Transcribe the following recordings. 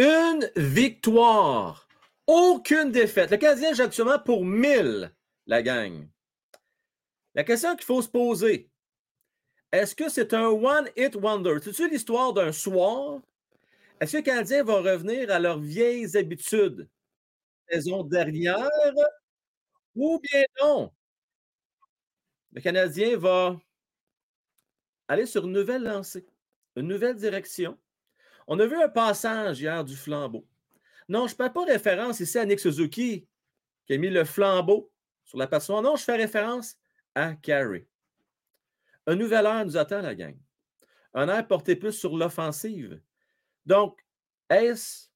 Une victoire. Aucune défaite. Le Canadien joue actuellement pour 1000, la gang. La question qu'il faut se poser, est-ce que c'est un one-hit wonder? C'est-tu l'histoire d'un soir? Est-ce que les Canadiens vont revenir à leurs vieilles habitudes? Saison dernière? Ou bien non? Le Canadien va aller sur une nouvelle lancée, une nouvelle direction. On a vu un passage hier du flambeau. Non, je ne fais pas référence ici à Nick Suzuki qui a mis le flambeau sur la passoire. Non, je fais référence à Carey. Un nouvel air nous attend, la gang. Un air porté plus sur l'offensive. Donc, est-ce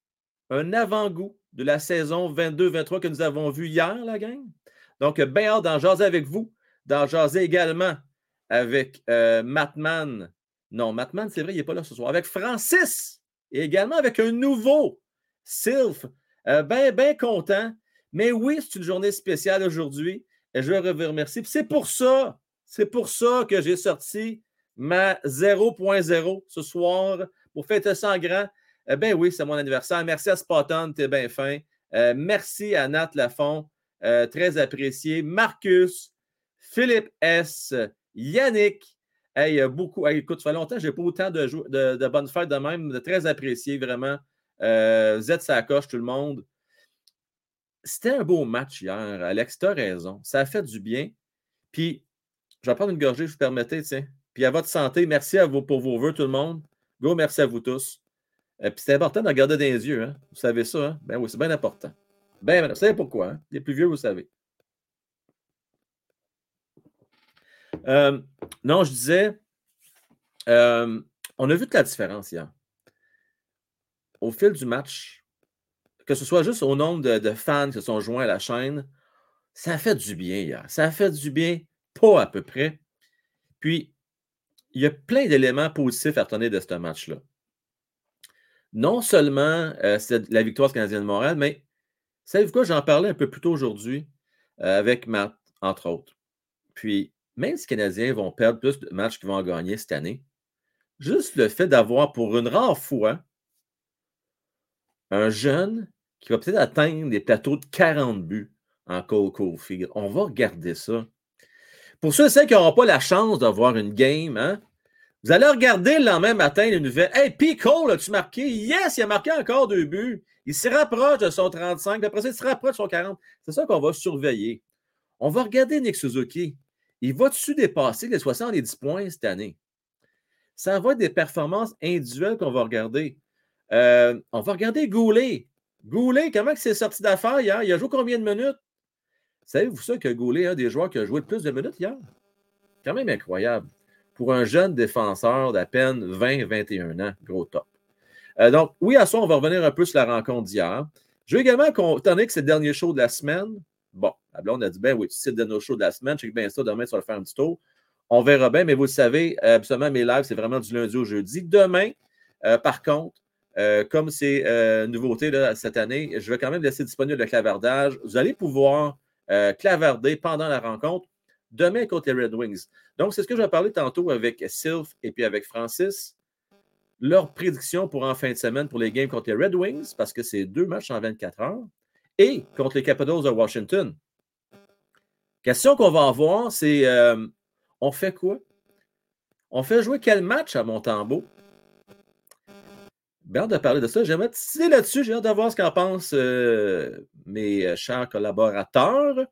un avant-goût de la saison 22-23 que nous avons vu hier, la gang? Donc, bien hâte d'en jaser avec vous, d'en jaser également avec euh, Matman. Non, Matman, c'est vrai, il n'est pas là ce soir. Avec Francis et également avec un nouveau Sylph. Euh, bien, bien content. Mais oui, c'est une journée spéciale aujourd'hui. Et je veux vous remercier. C'est pour ça, c'est pour ça que j'ai sorti ma 0.0 ce soir pour fêter ça en grand. Eh bien oui, c'est mon anniversaire. Merci à Spotton, t'es bien fin. Euh, merci à Nat Lafont, euh, très apprécié. Marcus, Philippe S., Yannick. Hey, beaucoup. écoute, ça fait longtemps je n'ai pas autant de, bonnes fêtes de même. De très apprécié, vraiment. Euh, Z Sacoche, tout le monde. C'était un beau match hier. Alex, tu as raison. Ça a fait du bien. Puis, je vais prendre une gorgée, je vous permettez, tiens. Puis à votre santé, merci à vous pour vos voeux, tout le monde. Go, merci à vous tous. Et puis c'est important de regarder dans les yeux, hein? Vous savez ça, hein? Ben oui, c'est bien important. Ben, vous savez pourquoi, hein? Les plus vieux, vous savez. Euh, non, je disais, euh, on a vu toute la différence hier. Au fil du match, que ce soit juste au nombre de, fans qui se sont joints à la chaîne, ça a fait du bien hier. Ça a fait du bien, pas à peu près. Puis, il y a plein d'éléments positifs à retenir de ce match-là. Non seulement euh, c'est la victoire canadienne de Montréal, mais savez-vous quoi? J'en parlais un peu plus tôt aujourd'hui avec Matt, entre autres. Puis, même si les Canadiens vont perdre plus de matchs qu'ils vont gagner cette année, juste le fait d'avoir pour une rare fois un jeune qui va peut-être atteindre des plateaux de 40 buts en Cole Caulfield. On va regarder ça. Pour ceux et celles qui n'auront pas la chance d'avoir une game, hein, vous allez regarder le lendemain matin les nouvelles. Hey, P. Cole, as-tu marqué? Yes, il a marqué encore deux buts. Il se rapproche de son 35, puis après ça, il se rapproche de son 40. C'est ça qu'on va surveiller. On va regarder Nick Suzuki. Il va-tu dépasser les 70 points cette année? Ça va être des performances individuelles qu'on va regarder. Euh, on va regarder Goulet. Goulet, comment il s'est sorti d'affaires hier? Il a joué combien de minutes? Savez-vous ça que Goulet est un des joueurs qui a joué le plus de minutes hier? Quand même incroyable. Pour un jeune défenseur d'à peine 20-21 ans, gros top. Euh, donc, oui, à ça, on va revenir un peu sur la rencontre d'hier. Je veux également, étant donné que c'est le dernier show de la semaine, Bon, on a dit, ben oui, c'est de nos shows de la semaine, que bien ça, demain, ça va faire un petit tour. On verra bien, mais vous le savez, absolument, mes lives, c'est vraiment du lundi au jeudi. Demain, euh, par contre, euh, comme c'est euh, nouveauté cette année, je vais quand même laisser disponible le clavardage. Vous allez pouvoir clavarder pendant la rencontre demain contre les Red Wings. Donc, c'est ce que je vais parler tantôt avec Sylph et puis avec Francis. Leur prédiction pour en fin de semaine pour les games contre les Red Wings, parce que c'est deux matchs en 24 heures et contre les Capitals de Washington. Question qu'on va avoir, c'est euh, on fait quoi? On fait jouer quel match à Montembeau? Bien hâte de parler de ça. J'aimerais tirer là-dessus. J'ai hâte de voir ce qu'en pensent euh, mes euh, chers collaborateurs.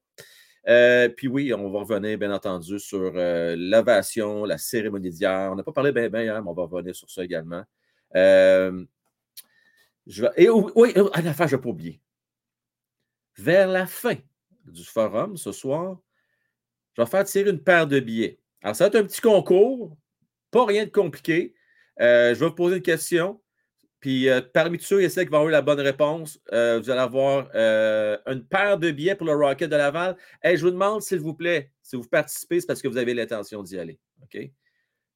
puis oui, on va revenir, bien entendu, sur l'ovation, la cérémonie d'hier. On n'a pas parlé bien, bien mais on va revenir sur ça également. oui, à la fin, je ne vais pas oublier vers la fin du forum ce soir, je vais faire tirer une paire de billets. Alors, ça va être un petit concours, pas rien de compliqué. Euh, je vais vous poser une question. Puis euh, parmi ceux et celles qui vont avoir la bonne réponse, euh, vous allez avoir une paire de billets pour le Rocket de Laval. Et je vous demande, s'il vous plaît, si vous participez, c'est parce que vous avez l'intention d'y aller.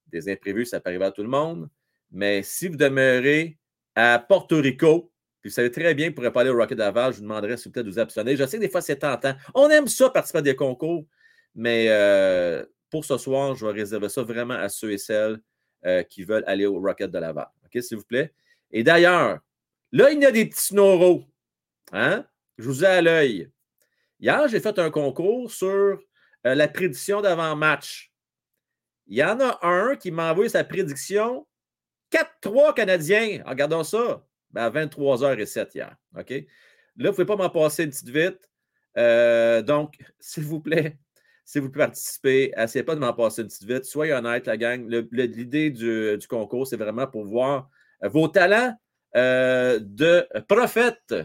Des imprévus, ça peut arriver à tout le monde. Mais si vous demeurez à Porto Rico, vous savez très bien, pour aller au Rocket Laval, je vous demanderais s'il vous de vous abstenir. Je sais que des fois, c'est tentant. On aime ça, participer à des concours, mais euh, pour ce soir, je vais réserver ça vraiment à ceux et celles euh, qui veulent aller au Rocket de Laval. OK, s'il vous plaît? Et d'ailleurs, Là, il y a des petits snoros. Hein? Je vous ai à l'œil. Hier, j'ai fait un concours sur euh, la prédiction d'avant-match. Il y en a un qui m'a envoyé sa prédiction 4-3 Canadiens. Regardons ça. Ben, à 23h07 hier. Là, vous ne pouvez pas m'en passer une petite vite. Euh, donc, s'il vous plaît, si vous participez, essayez pas de m'en passer une petite vite. Soyez honnête, la gang. L'idée du, concours, c'est vraiment pour voir euh, vos talents de prophète.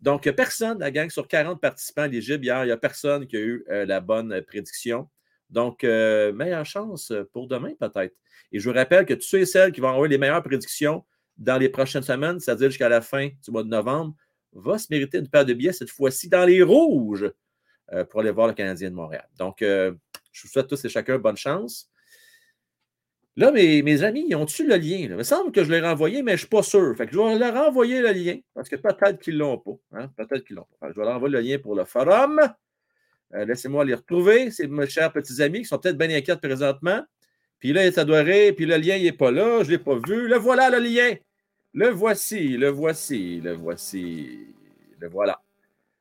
Donc, personne, la gang, sur 40 participants éligibles hier, il n'y a personne qui a eu la bonne prédiction. Donc, meilleure chance pour demain, peut-être. Et je vous rappelle que tous ceux et celles qui vont avoir les meilleures prédictions dans les prochaines semaines, c'est-à-dire jusqu'à la fin du mois de novembre, va se mériter une paire de billets, cette fois-ci dans les rouges, euh, pour aller voir le Canadien de Montréal. Donc, euh, je vous souhaite tous et chacun bonne chance. Là, mes, amis, ils ont-tu le lien? Il me semble que je l'ai renvoyé, mais je ne suis pas sûr. Fait que je vais leur renvoyer le lien, parce que peut-être qu'ils ne l'ont pas. Hein? Peut-être qu'ils l'ont pas. je vais leur envoyer le lien pour le forum. Euh, laissez-moi les retrouver. C'est mes chers petits amis qui sont peut-être bien inquiets présentement. Puis là, il est adoré, puis le lien, il n'est pas là, je ne l'ai pas vu. Le voilà, le lien. Le voici, le voici, le voici. Le voilà.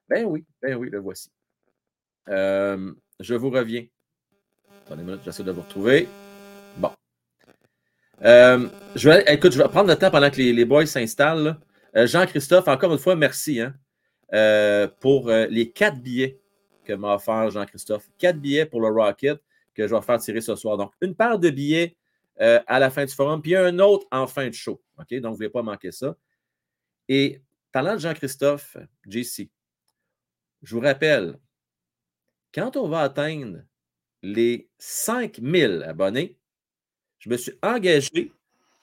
Ben oui, ben oui, le voici. Euh, je vous reviens. Attendez une minute, j'essaie de vous retrouver. Bon. Euh, écoute, je vais prendre le temps pendant que les, boys s'installent. Jean-Christophe, encore une fois, merci hein, pour les quatre billets que m'a offert Jean-Christophe. Quatre billets pour le Rocket que je vais faire tirer ce soir. Donc, une paire de billets euh, à la fin du forum, puis un autre en fin de show. OK? Donc, vous ne voulez pas manquer ça. Et parlant de Jean-Christophe, JC, je vous rappelle, quand on va atteindre les 5000 abonnés, je me suis engagé.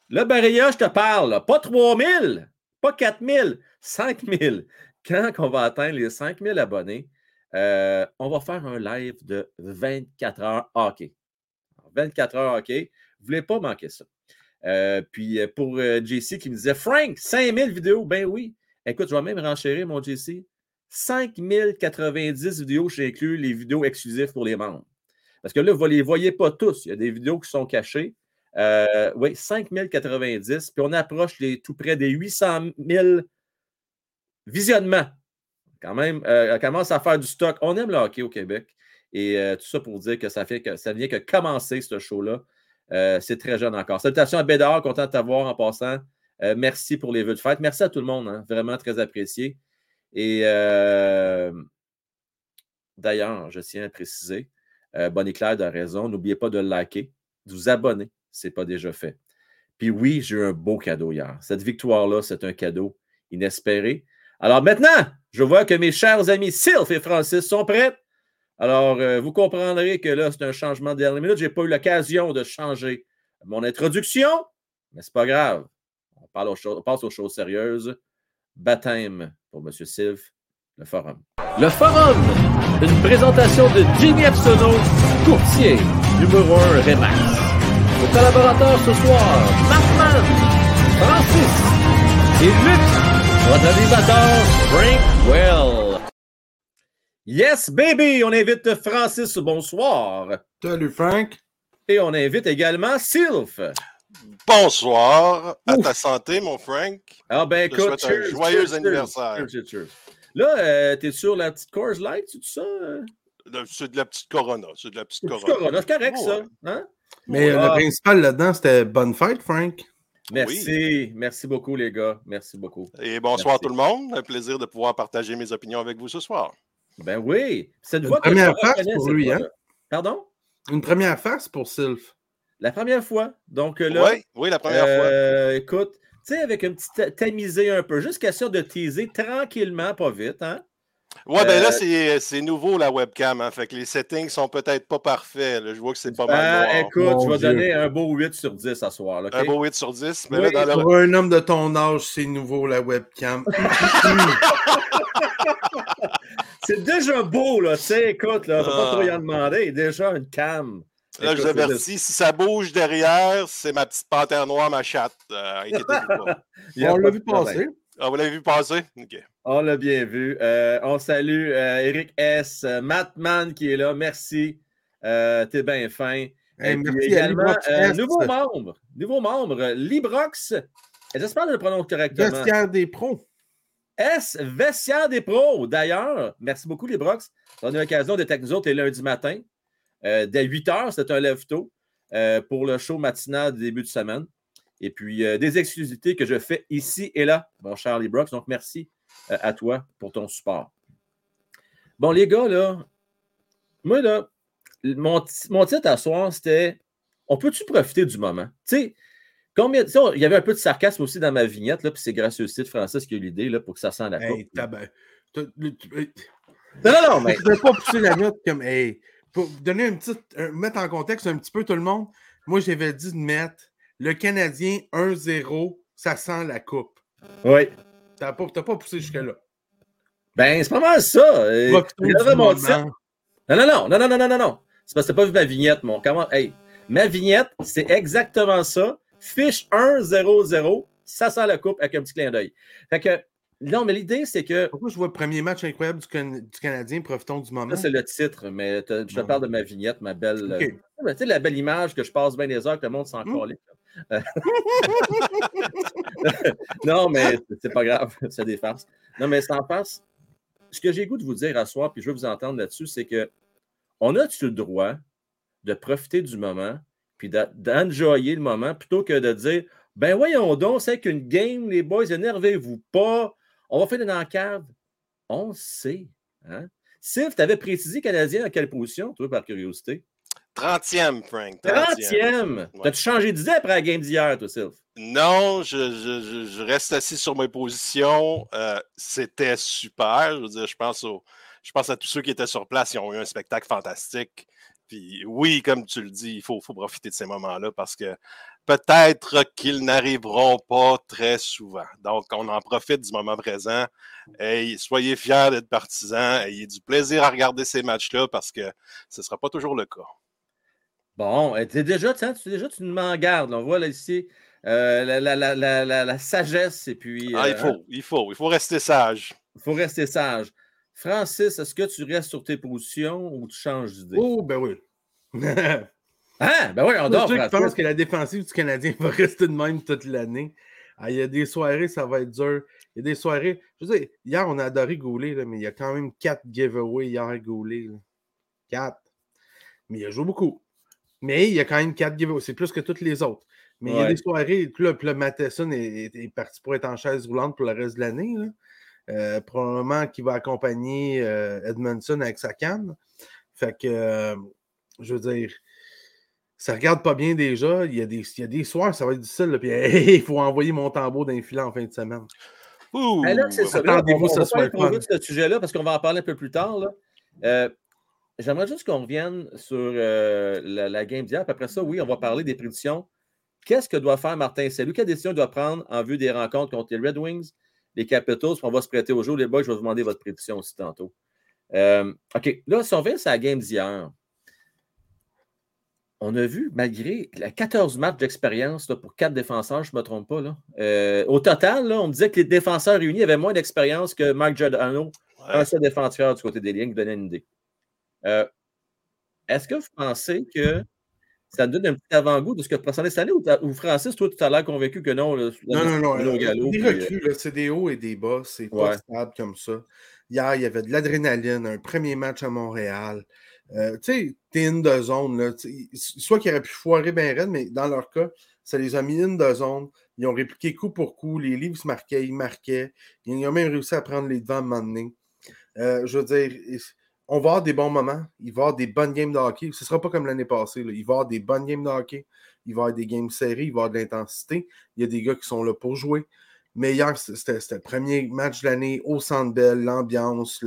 Là, Barilla, je te parle, pas 3000, pas 4000, 5000. Quand on va atteindre les 5000 abonnés, euh, on va faire un live de 24 heures hockey. 24 heures hockey. Vous ne voulez pas manquer ça. Euh, puis euh, pour JC qui me disait Frank, 5000 vidéos, ben oui. Écoute, je vais même renchérir mon JC. 5090 vidéos, j'inclus les vidéos exclusives pour les membres. Parce que là, vous ne les voyez pas tous. Il y a des vidéos qui sont cachées. oui, 5090. Puis on approche tout près des 800 000 visionnements quand même, euh, elle commence à faire du stock. On aime le hockey au Québec. Et euh, tout ça pour dire que ça fait que ça vient que commencer ce show-là. Euh, c'est très jeune encore. Salutations à Bédard, content de t'avoir en passant. merci pour les vœux de fête. Merci à tout le monde, hein. vraiment très apprécié. Et d'ailleurs, je tiens à préciser, Bonnie Claire a raison, n'oubliez pas de liker, de vous abonner, ce n'est pas déjà fait. Puis oui, j'ai eu un beau cadeau hier. Cette victoire-là, c'est un cadeau inespéré. Alors maintenant, je vois que mes chers amis Sylph et Francis sont prêts. Alors, euh, vous comprendrez que là, c'est un changement de dernière minute. Je n'ai pas eu l'occasion de changer mon introduction, mais ce n'est pas grave. On, parle passe aux choses sérieuses. Baptême pour M. Sylph, le forum. Le forum, une présentation de Jimmy Epsono, courtier numéro 1 Remax. Vos collaborateurs ce soir, Batman, Francis et Luc votre animateur, Frank Well. Yes, baby! On invite Francis. Bonsoir. Salut, Frank. Et on invite également Sylph. Bonsoir. À ta santé, mon Frank. Ah, ben, écoute, un joyeux anniversaire. Là, euh, t'es sur la petite Coors Light, c'est tout ça? C'est de la petite Corona. C'est de la petite Corona. Corona, c'est correct, ça. Hein? Mais le principal là-dedans, c'était bonne fête, Frank. Merci. Merci beaucoup, les gars. Merci beaucoup. Et bonsoir tout le monde. Un plaisir de pouvoir partager mes opinions avec vous ce soir. Ben oui. Cette Une première face pour lui, hein? Pardon? Une première face pour Sylph. La première fois. Donc euh, là. Oui, oui, la première euh, fois. Écoute, tu sais, avec un petit tamisé un peu, juste question de teaser tranquillement, pas vite, hein? Ouais, ben là, euh, c'est nouveau la webcam. Hein, fait que les settings sont peut-être pas parfaits. Je vois que c'est pas mal. Ah, écoute, je vais donner un beau 8 sur 10 ce soir. Un beau 8 sur 10. Mais Pour un homme de ton âge, c'est nouveau la webcam. c'est déjà beau, là. Tu sais, écoute, là, faut pas trop y en demander. Déjà une cam. Là, je vous avertis, si ça bouge derrière, c'est ma petite panthère noire, ma chatte. Euh, On l'a vu passer. Ah, vous l'avez vu passer? On l'a bien vu. Euh, on salue euh, Eric S. Euh, Mattman qui est là. Merci. T'es bien fin. Et merci également, nouveau membre. Nouveau membre. Librox. J'espère que je le prononce correctement. Vestiaire des pros. S, vestiaire des pros. D'ailleurs, merci beaucoup les Brox. On a l'occasion d'être avec nous autres les lundis matin. Euh, dès 8 heures, c'est un lève-tôt euh, pour le show matinal du début de semaine. Et puis, euh, des exclusivités que je fais ici et là, mon Charlie Brooks. Donc, merci à toi pour ton support. Bon, les gars, là, moi, là, mon, mon titre à soir, c'était On peut-tu profiter du moment? Tu sais, combien. il y avait un peu de sarcasme aussi dans ma vignette, là, puis c'est grâce au site Francis qui a eu l'idée là, pour que ça sente la coupe. non, non, non, mais. Tu ne pas pousser la note comme. Hey, pour donner un petit. mettre en contexte un petit peu tout le monde, moi, j'avais dit de mettre le Canadien 1-0, ça sent la coupe. Oui. Tu n'as pas, pas, poussé jusque-là. Ben, c'est pas mal ça. mon Non, non, non, non, non, non, non, non. C'est parce que tu pas vu ma vignette, mon. Comment... Hey, ma vignette, c'est exactement ça. Fiche 1-0-0, ça sent la coupe avec un petit clin d'œil. Fait que, non, mais l'idée, c'est que. Pourquoi je vois le premier match incroyable du, Canadien, profitons du moment? Ça, c'est le titre, mais je te parle de ma vignette, ma belle. Tu sais, la belle image que je passe bien des heures que le monde s'en mmh. non, mais c'est pas grave, c'est des farces. Non, mais sans farce, ce que j'ai goût de vous dire à soir, puis je veux vous entendre là-dessus, c'est que on a-tu le droit de profiter du moment, puis d'enjoyer le moment, plutôt que de dire ben voyons donc, c'est qu'une game, les boys, énervez-vous pas, on va faire dans la cave. On sait. Hein? Sylph, tu avais précisé Canadien à quelle position, toi, par curiosité? 30e, Frank. 30e. T'as-tu changé d'idée après la game d'hier, toi, Sylph? Non, je, je, je, reste assis sur mes positions. Euh, c'était super. Je veux dire, je pense, je pense à tous ceux qui étaient sur place. Ils ont eu un spectacle fantastique. Puis oui, comme tu le dis, il faut, faut profiter de ces moments-là parce que peut-être qu'ils n'arriveront pas très souvent. Donc, on en profite du moment présent. Et soyez fiers d'être partisans. Ayez du plaisir à regarder ces matchs-là parce que ce ne sera pas toujours le cas. Bon, tu déjà, tu déjà, tu m'en gardes. On voit là ici euh, la, sagesse et puis. ah, il euh, faut, il faut, il faut rester sage. Il faut rester sage. Francis, est-ce que tu restes sur tes positions ou tu changes d'idée? Oh, ben oui. ah, ben oui, on dort. Je pense que la défensive du Canadien va rester de même toute l'année. Ah, il y a des soirées, ça va être dur. Il y a des soirées. Je veux dire, hier, on a adoré Goulet, mais il y a quand même quatre giveaways hier Goulet. Quatre. Mais il a joué beaucoup. Mais il y a quand même quatre giveaways. C'est plus que toutes les autres. Mais il y a des soirées. Puis là, le Matheson est, parti pour être en chaise roulante pour le reste de l'année. Euh, probablement qu'il va accompagner euh, Edmondson avec sa canne. Fait que, euh, je veux dire, ça regarde pas bien déjà. Il y a des, il y a des soirs, ça va être difficile. puis il faut envoyer mon tambour d'un filet en fin de semaine. Ouh, ben là, c'est ça. Attendez-vous, ça de ce sujet-là parce qu'on va en parler un peu plus tard. Là. J'aimerais juste qu'on revienne sur euh, la, game d'hier. Après ça, oui, on va parler des prédictions. Qu'est-ce que doit faire Martin Salut? Quelle décision il doit prendre en vue des rencontres contre les Red Wings, les Capitals? On va se prêter au jour. Les boys, je vais vous demander votre prédiction aussi tantôt. Euh, OK, là, si on revient sur la game d'hier, on a vu, malgré la 14 matchs d'expérience pour quatre défenseurs, je ne me trompe pas, là, euh, au total, là, on me disait que les défenseurs réunis avaient moins d'expérience que Mike Giordano, un seul défenseur du côté des lignes, qui donnait une idée. Euh, est-ce que vous pensez que ça donne un petit avant-goût de ce que vous cette année ou, Francis, toi, tu as l'air convaincu que non? non, non, non. Euh, c'est des hauts et des bas. C'est pas stable comme ça. Hier, il y avait de l'adrénaline, un premier match à Montréal. Euh, tu sais, t'es une de zone. Là, soit qu'ils auraient pu foirer bien raide, mais dans leur cas, ça les a mis une de zone. Ils ont répliqué coup pour coup. Les livres se marquaient, ils marquaient. Ils ont même réussi à prendre les devants à un moment donné. je veux dire, on va avoir des bons moments. Il va y avoir des bonnes games de hockey. Ce ne sera pas comme l'année passée. Il va y avoir des bonnes games de hockey. Il va y avoir des games serrées. Il va y avoir de l'intensité. Il y a des gars qui sont là pour jouer. Mais hier, c'était le premier match de l'année au centre belle, l'ambiance,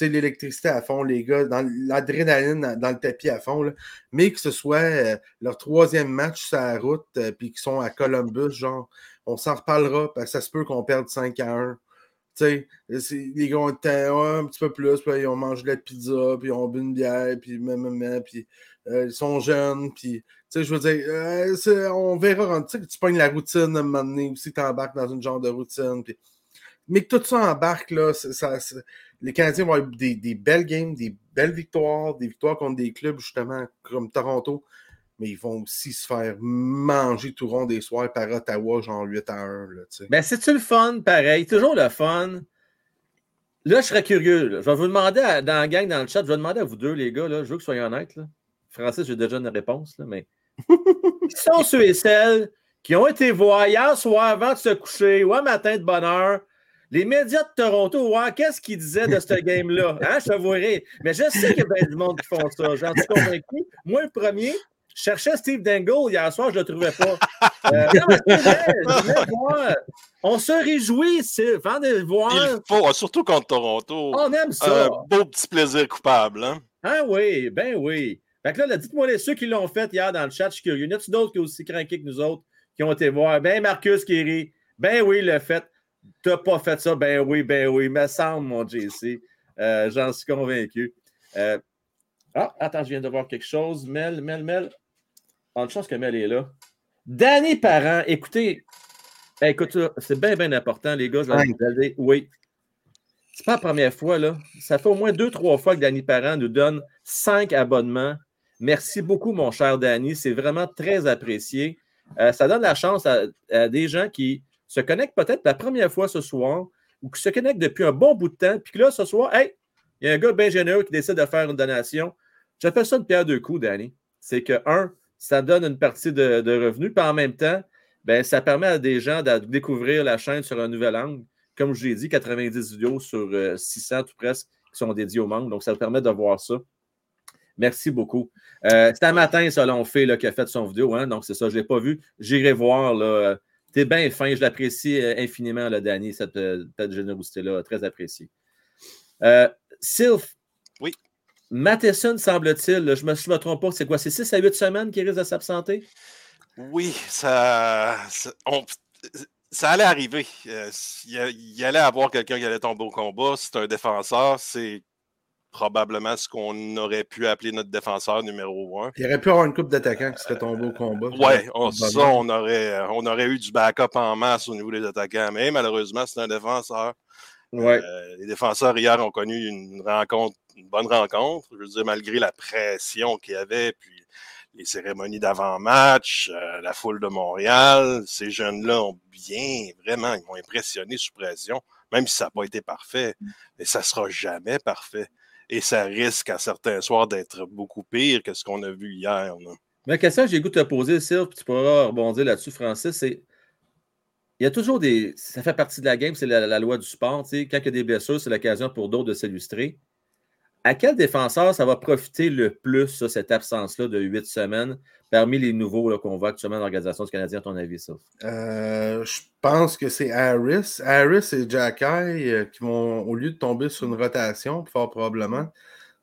l'électricité à fond, les gars, dans l'adrénaline dans le tapis à fond. Mais que ce soit euh, leur troisième match sur la route, euh, puis qu'ils sont à Columbus, genre, on s'en reparlera, parce que ça se peut qu'on perde 5 à 1 les gars ont un petit peu plus, puis ils ont mangé de la pizza, puis ils ont bu une bière, puis même, puis euh, ils sont jeunes, puis je veux dire, euh, on verra, tu sais, tu pognes la routine à un moment donné, aussi tu embarques dans une genre de routine, puis... mais que tout ça embarque, là, les Canadiens vont avoir des, belles games, des belles victoires, des victoires contre des clubs, justement, comme Toronto, mais ils vont aussi se faire manger tout rond des soirs par Ottawa, genre 8 à 1. Là, ben, c'est-tu le fun, pareil? Toujours le fun Là, je serais curieux. Je vais vous demander dans la gang, dans le chat, je vais demander à vous deux, les gars, là, je veux que vous soyez honnêtes. Là. Francis, j'ai déjà une réponse, là, mais qui sont ceux et celles qui ont été voir hier soir avant de se coucher ou un matin de bonne heure les médias de Toronto, ouais, qu'est-ce qu'ils disaient de ce game-là? Hein, je t'avouerai. Mais je sais qu'il y a bien du monde qui font ça. J'en suis convaincu. Moi, le premier, je cherchais Steve Dangle hier soir, je ne le trouvais pas. Euh, On se réjouit, c'est de voir. Il faut, surtout contre Toronto. On aime ça. Un beau petit plaisir coupable. Hein? Ah oui, ben oui. Fait que là, dites-moi ceux qui l'ont fait hier dans le chat, je suis curieux. Y en a d'autres qui ont aussi craqué que nous autres, qui ont été voir? Ben Marcus Kerry, ben oui, le fait. T'as pas fait ça? Ben oui, ben oui. Me semble, mon JC. Euh, j'en suis convaincu. Euh, ah, attends, je viens de voir quelque chose. Mel, Mel, Mel. On a chance que Mel est là. Danny Parent, écoutez, écoute, c'est bien, bien important, les gars. Je vais vous oui. C'est pas la première fois, là. Ça fait au moins deux, trois fois que Danny Parent nous donne cinq abonnements. Merci beaucoup, mon cher Danny. C'est vraiment très apprécié. Euh, ça donne la chance à des gens qui se connectent peut-être la première fois ce soir ou qui se connectent depuis un bon bout de temps, puis que là, ce soir, hey, il y a un gars bien généreux qui décide de faire une donation. J'appelle ça une pierre de coups, Danny. C'est que, un, ça donne une partie de, revenus, puis en même temps, ben, ça permet à des gens de découvrir la chaîne sur un nouvel angle. Comme je l'ai dit, 90 vidéos sur 600 euh, tout presque qui sont dédiées au manque. Donc, ça permet de voir ça. Merci beaucoup. Euh, c'est un matin, ça, l'on fait, qui a fait son vidéo. Hein, donc, c'est ça, je ne l'ai pas vu. J'irai voir là, T'es bien fin, je l'apprécie euh, infiniment, là, Danny, cette, générosité-là, très appréciée. Euh, Sylph. Matheson, semble-t-il, je ne me, trompe pas, c'est quoi? C'est 6 à 8 semaines qu'il risque de s'absenter? Oui, ça, ça, allait arriver. il, allait avoir quelqu'un qui allait tomber au combat. C'est un défenseur. C'est probablement ce qu'on aurait pu appeler notre défenseur numéro un. Il aurait pu avoir une coupe d'attaquants qui serait tombé au combat. Oui, ça, on aurait, on aurait eu du backup en masse au niveau des attaquants, mais malheureusement, c'est un défenseur. Ouais. Euh, les défenseurs hier ont connu une rencontre, une bonne rencontre. Je veux dire, malgré la pression qu'il y avait, puis les cérémonies d'avant-match, euh, la foule de Montréal, ces jeunes-là ont bien, vraiment, ils m'ont impressionné sous pression, même si ça n'a pas été parfait. Mais ça ne sera jamais parfait et ça risque à certains soirs d'être beaucoup pire que ce qu'on a vu hier. Mais la question que j'ai goût de te poser, Sylve, tu pourras rebondir là-dessus, Francis, c'est il y a toujours des. Ça fait partie de la game, c'est la, loi du sport. Quand il y a des blessures, c'est l'occasion pour d'autres de s'illustrer. À quel défenseur ça va profiter le plus, cette absence-là de huit semaines? parmi les nouveaux qu'on voit actuellement dans l'organisation du Canadien, à ton avis, ça? Euh, je pense que c'est Harris. Harris et Jacky euh, qui vont, au lieu de tomber sur une rotation, fort probablement,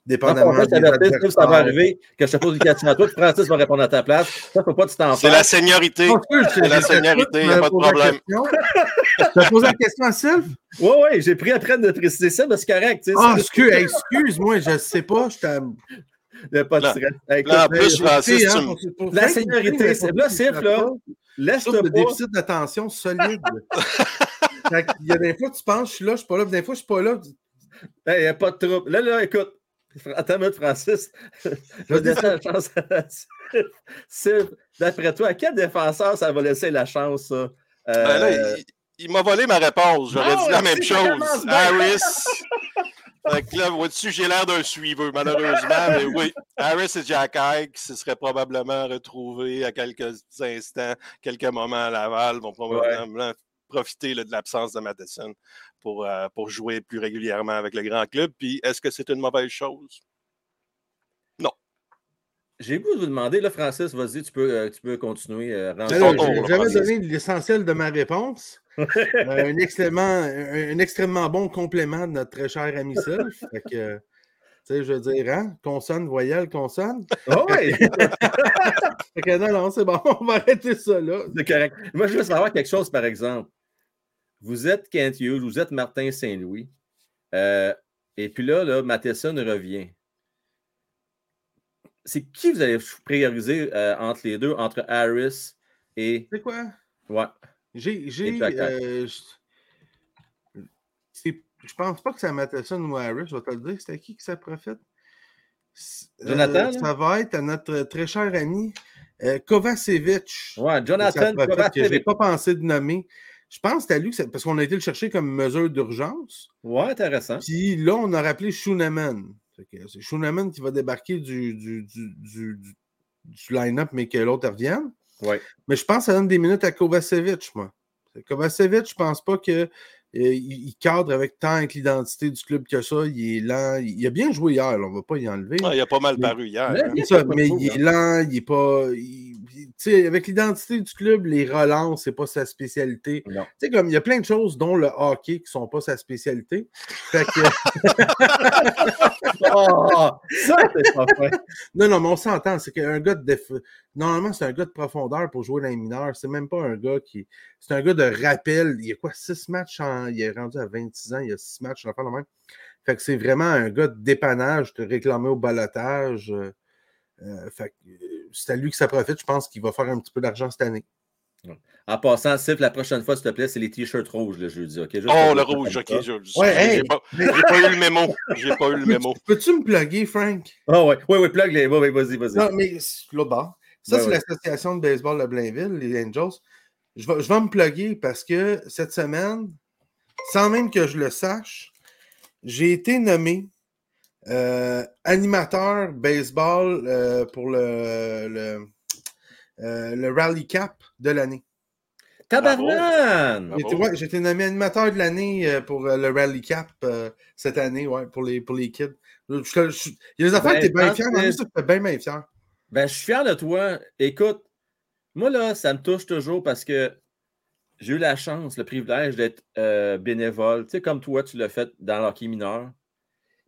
dépendamment non, de ça va arriver, que je te pose une question à toi, Francis va répondre à ta place. Ça, faut pas que tu t'en C'est la seniorité. C'est la seniorité, il n'y a pas de problème. Tu as posé la question à Sylve? Oui, oui, j'ai pris après de préciser ça, mais c'est correct. Ah, excuse-moi, je ne sais pas. Je il n'y a pas de stress. en plus, Francis, La seniorité, c'est là, c'est là. Laisse-toi pas. déficit d'attention solide. il y a des fois, tu penses, je suis là, je ne suis pas là. Des fois, je ne suis pas là. Il n'y a pas de trouble. Là, là, écoute. Attends une Francis. Je vais laisser la chance à D'après toi, à quel défenseur ça va laisser la chance, ça? Ben là, euh, il, m'a volé ma réponse. J'aurais dit la même chose. Harris. Fait là, vois-tu, j'ai l'air d'un suiveur, malheureusement. mais oui, Harris et Jack qui se seraient probablement retrouvés à quelques instants, quelques moments à Laval, vont probablement profiter de l'absence de Madison pour, euh, pour jouer plus régulièrement avec le grand club. Puis, est-ce que c'est une mauvaise chose? Non. J'ai voulu vous demander, là, Francis, vas-y, tu peux, euh, tu peux continuer. Euh, J'avais donné l'essentiel de ma réponse. Euh, un, extrêmement, un, extrêmement bon complément de notre très cher ami Sylph. Fait que, tu sais, je veux dire, hein? Consonne, voyelle, consonne. Oh oui! fait que non, non, c'est bon, on va arrêter ça là. C'est correct. Moi, je veux savoir quelque chose, par exemple. Vous êtes Kent Hughes, vous êtes Martin Saint-Louis. Euh, et puis là, là, Matheson revient. C'est qui vous allez prioriser euh, entre les deux, entre Harris et. C'est quoi? Ouais. J'ai. j'ai euh, je pense pas que ça Matheson ou Harris, je vais te le dire. C'était qui que ça profite? Jonathan? ça va être à notre très cher ami euh, Kovacevic. Ouais, Jonathan Kovacevic. Je n'ai pas pensé de nommer. Je pense que c'était lui, parce qu'on a été le chercher comme mesure d'urgence. Ouais, intéressant. Puis là, on a rappelé Shunaman. C'est Shunaman qui va débarquer du, du, du, du line-up, mais que l'autre revienne. Ouais. Mais je pense que ça donne des minutes à Kovacevic, moi. Kovacevic, je pense pas que euh, il, cadre avec tant avec l'identité du club que ça. Il est lent. Il, a bien joué hier, on ne va pas y enlever. il a pas mal paru hier. Mais, hein. mais il est lent, il est pas avec l'identité du club, les relances, c'est pas sa spécialité. comme il y a plein de choses, dont le hockey, qui sont pas sa spécialité. Fait que... oh, ça, c'est pas Non, non, mais on s'entend. C'est qu'un gars de. Normalement, c'est un gars de profondeur pour jouer dans les mineurs. C'est même pas un gars qui. C'est un gars de rappel. Il y a quoi, six matchs en... Il est rendu à 26 ans, il y a six matchs, je le même. Fait que c'est vraiment un gars de dépannage, de réclamer au balotage. Euh, euh, c'est à lui que ça profite. Je pense qu'il va faire un petit peu d'argent cette année. En passant, Sif, la prochaine fois, s'il te plaît, c'est les t-shirts rouges le jeudi. oh, le rouge, ok. J'ai pas, eu le mémo. J'ai pas eu le mémo. Peux-tu me plugger, Frank? Ah oh, ouais, oui, oui, plug les. vas-y, vas-y. Non, mais l'autre bas. Ça, c'est l'association de baseball de Blainville, les Angels. Je vais, je vais me plugger parce que cette semaine, sans même que je le sache, j'ai été nommé euh, animateur baseball euh, pour le, le, euh, le, Rally Cap de l'année. Tabarnan! J'ai été nommé animateur de l'année pour le Rally Cap cette année, ouais, pour les, pour les kids. il y a des affaires ben, que tu es bien fier, mais ça, tu bien, bien fier. Ben, je suis fier de toi. Écoute, moi, là, ça me touche toujours parce que j'ai eu la chance, le privilège d'être bénévole. Tu sais, comme toi, tu l'as fait dans l'hockey mineur.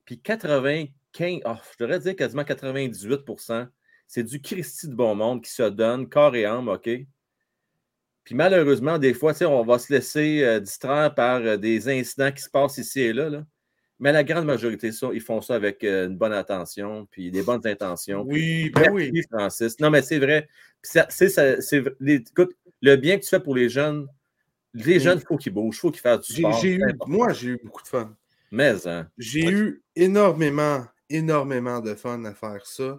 Puis 95, oh, je devrais dire quasiment 98% c'est du Christy de bon monde qui se donne corps et âme, OK? Puis malheureusement, des fois, on va se laisser euh, distraire par euh, des incidents qui se passent ici et là. Mais la grande majorité, ça, ils font ça avec euh, une bonne attention, puis des bonnes intentions. Oui, ben oui. Francis. Non, mais c'est vrai. écoute, le bien que tu fais pour les jeunes, les jeunes, il faut qu'ils bougent, il faut qu'ils fassent du sport. moi, j'ai eu beaucoup de fun. Mais, hein. J'ai eu énormément, énormément de fun à faire ça.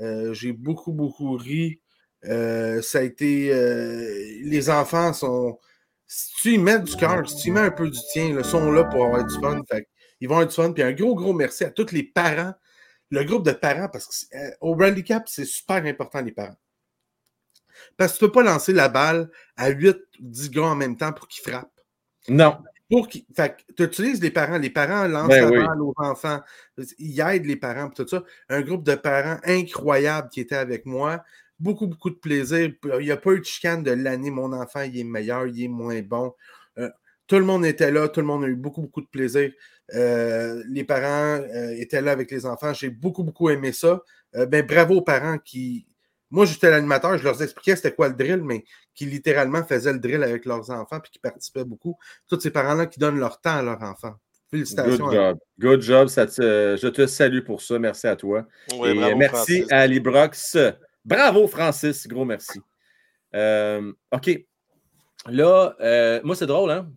Euh, j'ai beaucoup, beaucoup ri. Euh, ça a été. Euh, les enfants sont. Si tu y mets du cœur, si tu y mets un peu du tien, ils sont là pour avoir du fun. Ils vont avoir du fun. Puis un gros, gros merci à tous les parents, le groupe de parents, parce qu'au Rally Cap, c'est super important, les parents. Parce que tu ne peux pas lancer la balle à 8 10 gars en même temps pour qu'ils frappent. Non. Pour tu utilises les parents. Les parents lancent ben la balle aux enfants. Ils aident les parents tout ça. Un groupe de parents incroyable qui était avec moi. Beaucoup, beaucoup de plaisir. Il n'y a pas eu de chicane de l'année. Mon enfant, il est meilleur, il est moins bon. Euh, tout le monde était là. Tout le monde a eu beaucoup, beaucoup de plaisir. Euh, les parents euh, étaient là avec les enfants. J'ai beaucoup, beaucoup aimé ça. ben, bravo aux parents qui, moi, j'étais l'animateur, je leur expliquais c'était quoi le drill, mais qui littéralement faisaient le drill avec leurs enfants puis qui participaient beaucoup. Tous ces parents-là qui donnent leur temps à leurs enfants. Félicitations. Good job. Good job. je te salue pour ça. Merci à toi. Et merci à Librox. Bravo, Francis. Gros merci. Euh, OK. Là, euh, moi, c'est drôle, hein?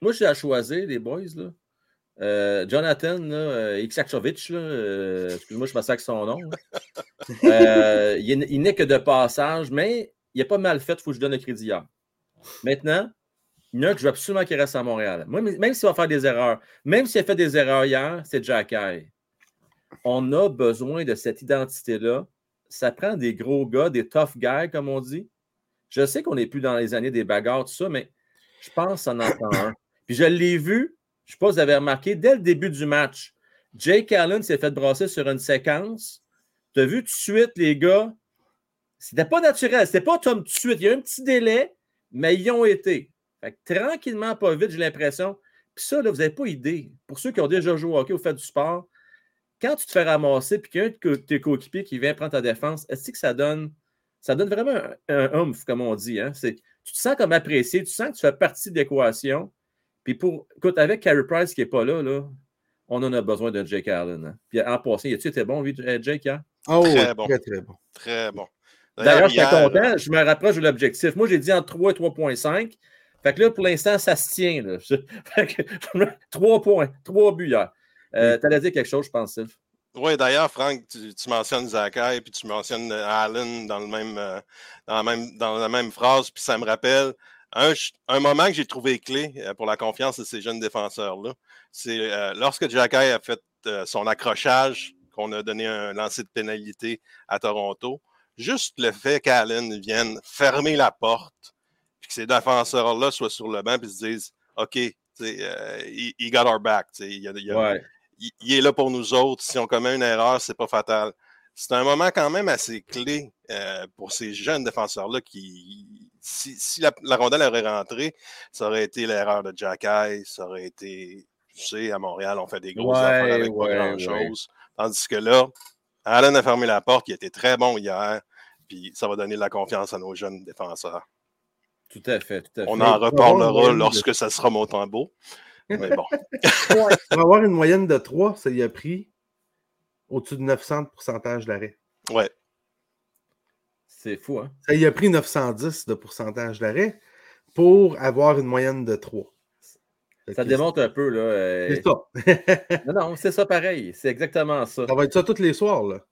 Moi, j'ai à choisir, les boys, là. Euh, Jonathan là, euh, euh, excuse-moi, je me son nom. il, n'est que de passage, mais il n'est pas mal fait, il faut que je donne le crédit hier. Maintenant, il y en a que je veux absolument qu'il reste à Montréal. même s'il va faire des erreurs, même s'il a fait des erreurs hier, c'est Jack On a besoin de cette identité-là. Ça prend des gros gars, des tough guys, comme on dit. Je sais qu'on n'est plus dans les années des bagarres, tout ça, mais je pense qu'on en entend un. Puis je l'ai vu je ne sais pas si vous avez remarqué, dès le début du match, Jake Allen s'est fait brasser sur une séquence. Tu as vu tout de suite, les gars, c'était pas naturel, c'était pas comme tout de suite. Il y a eu un petit délai, mais ils ont été. tranquillement, pas vite, j'ai l'impression. Puis ça, là, vous n'avez pas idée. Pour ceux qui ont déjà joué au hockey ou fait du sport, quand tu te fais ramasser puis qu'il y a un de tes coéquipiers qui vient prendre ta défense, est-ce que ça donne, ça donne vraiment un, un comme on dit. Hein? Tu te sens comme apprécié, tu sens que tu fais partie de l'équation. Puis pour, écoute, avec Carey Price qui n'est pas là, là, on en a besoin de Jake Allen. Hein. Puis en passant, a-tu été bon, lui, Jake, hier? Oh, très, bon. très, très bon. Très bon. D'ailleurs, je suis content, je me rapproche de l'objectif. Moi, j'ai dit entre 3 et 3,5. Fait que là, pour l'instant, ça se tient. Là. Fait que, 3 points, 3 buts hier. Euh, tu allais dire quelque chose, je pense, Sylph. Oui, d'ailleurs, Franck, tu, mentionnes Zakai puis tu mentionnes Allen dans, le même, euh, dans, la même, dans la même phrase, puis ça me rappelle un, moment que j'ai trouvé clé euh, pour la confiance de ces jeunes défenseurs-là, c'est euh, lorsque Jacky a fait euh, son accrochage, qu'on a donné un lancer de pénalité à Toronto. Juste le fait qu'Allen vienne fermer la porte, puis que ces défenseurs-là soient sur le banc et se disent OK, il, got our back. Il, est là pour nous autres. Si on commet une erreur, c'est pas fatal. C'est un moment quand même assez clé pour ces jeunes défenseurs-là qui, si, la, rondelle aurait rentré, ça aurait été l'erreur de Jack ça aurait été, tu sais, à Montréal, on fait des grosses affaires avec pas grand-chose. Tandis que là, Allen a fermé la porte, il était très bon hier, puis ça va donner de la confiance à nos jeunes défenseurs. Tout à fait, tout à fait. On en reparlera lorsque ça sera mon beau. Mais bon. Pour avoir une moyenne de 3, ça y a pris au-dessus de 900 de pourcentage d'arrêt. Ouais. C'est fou, hein? Ça y a pris 910 de pourcentage d'arrêt pour avoir une moyenne de 3. Ça démontre un peu, là. Euh, c'est ça. non, non, c'est ça pareil. C'est exactement ça. Ça va être ça tous les soirs, là.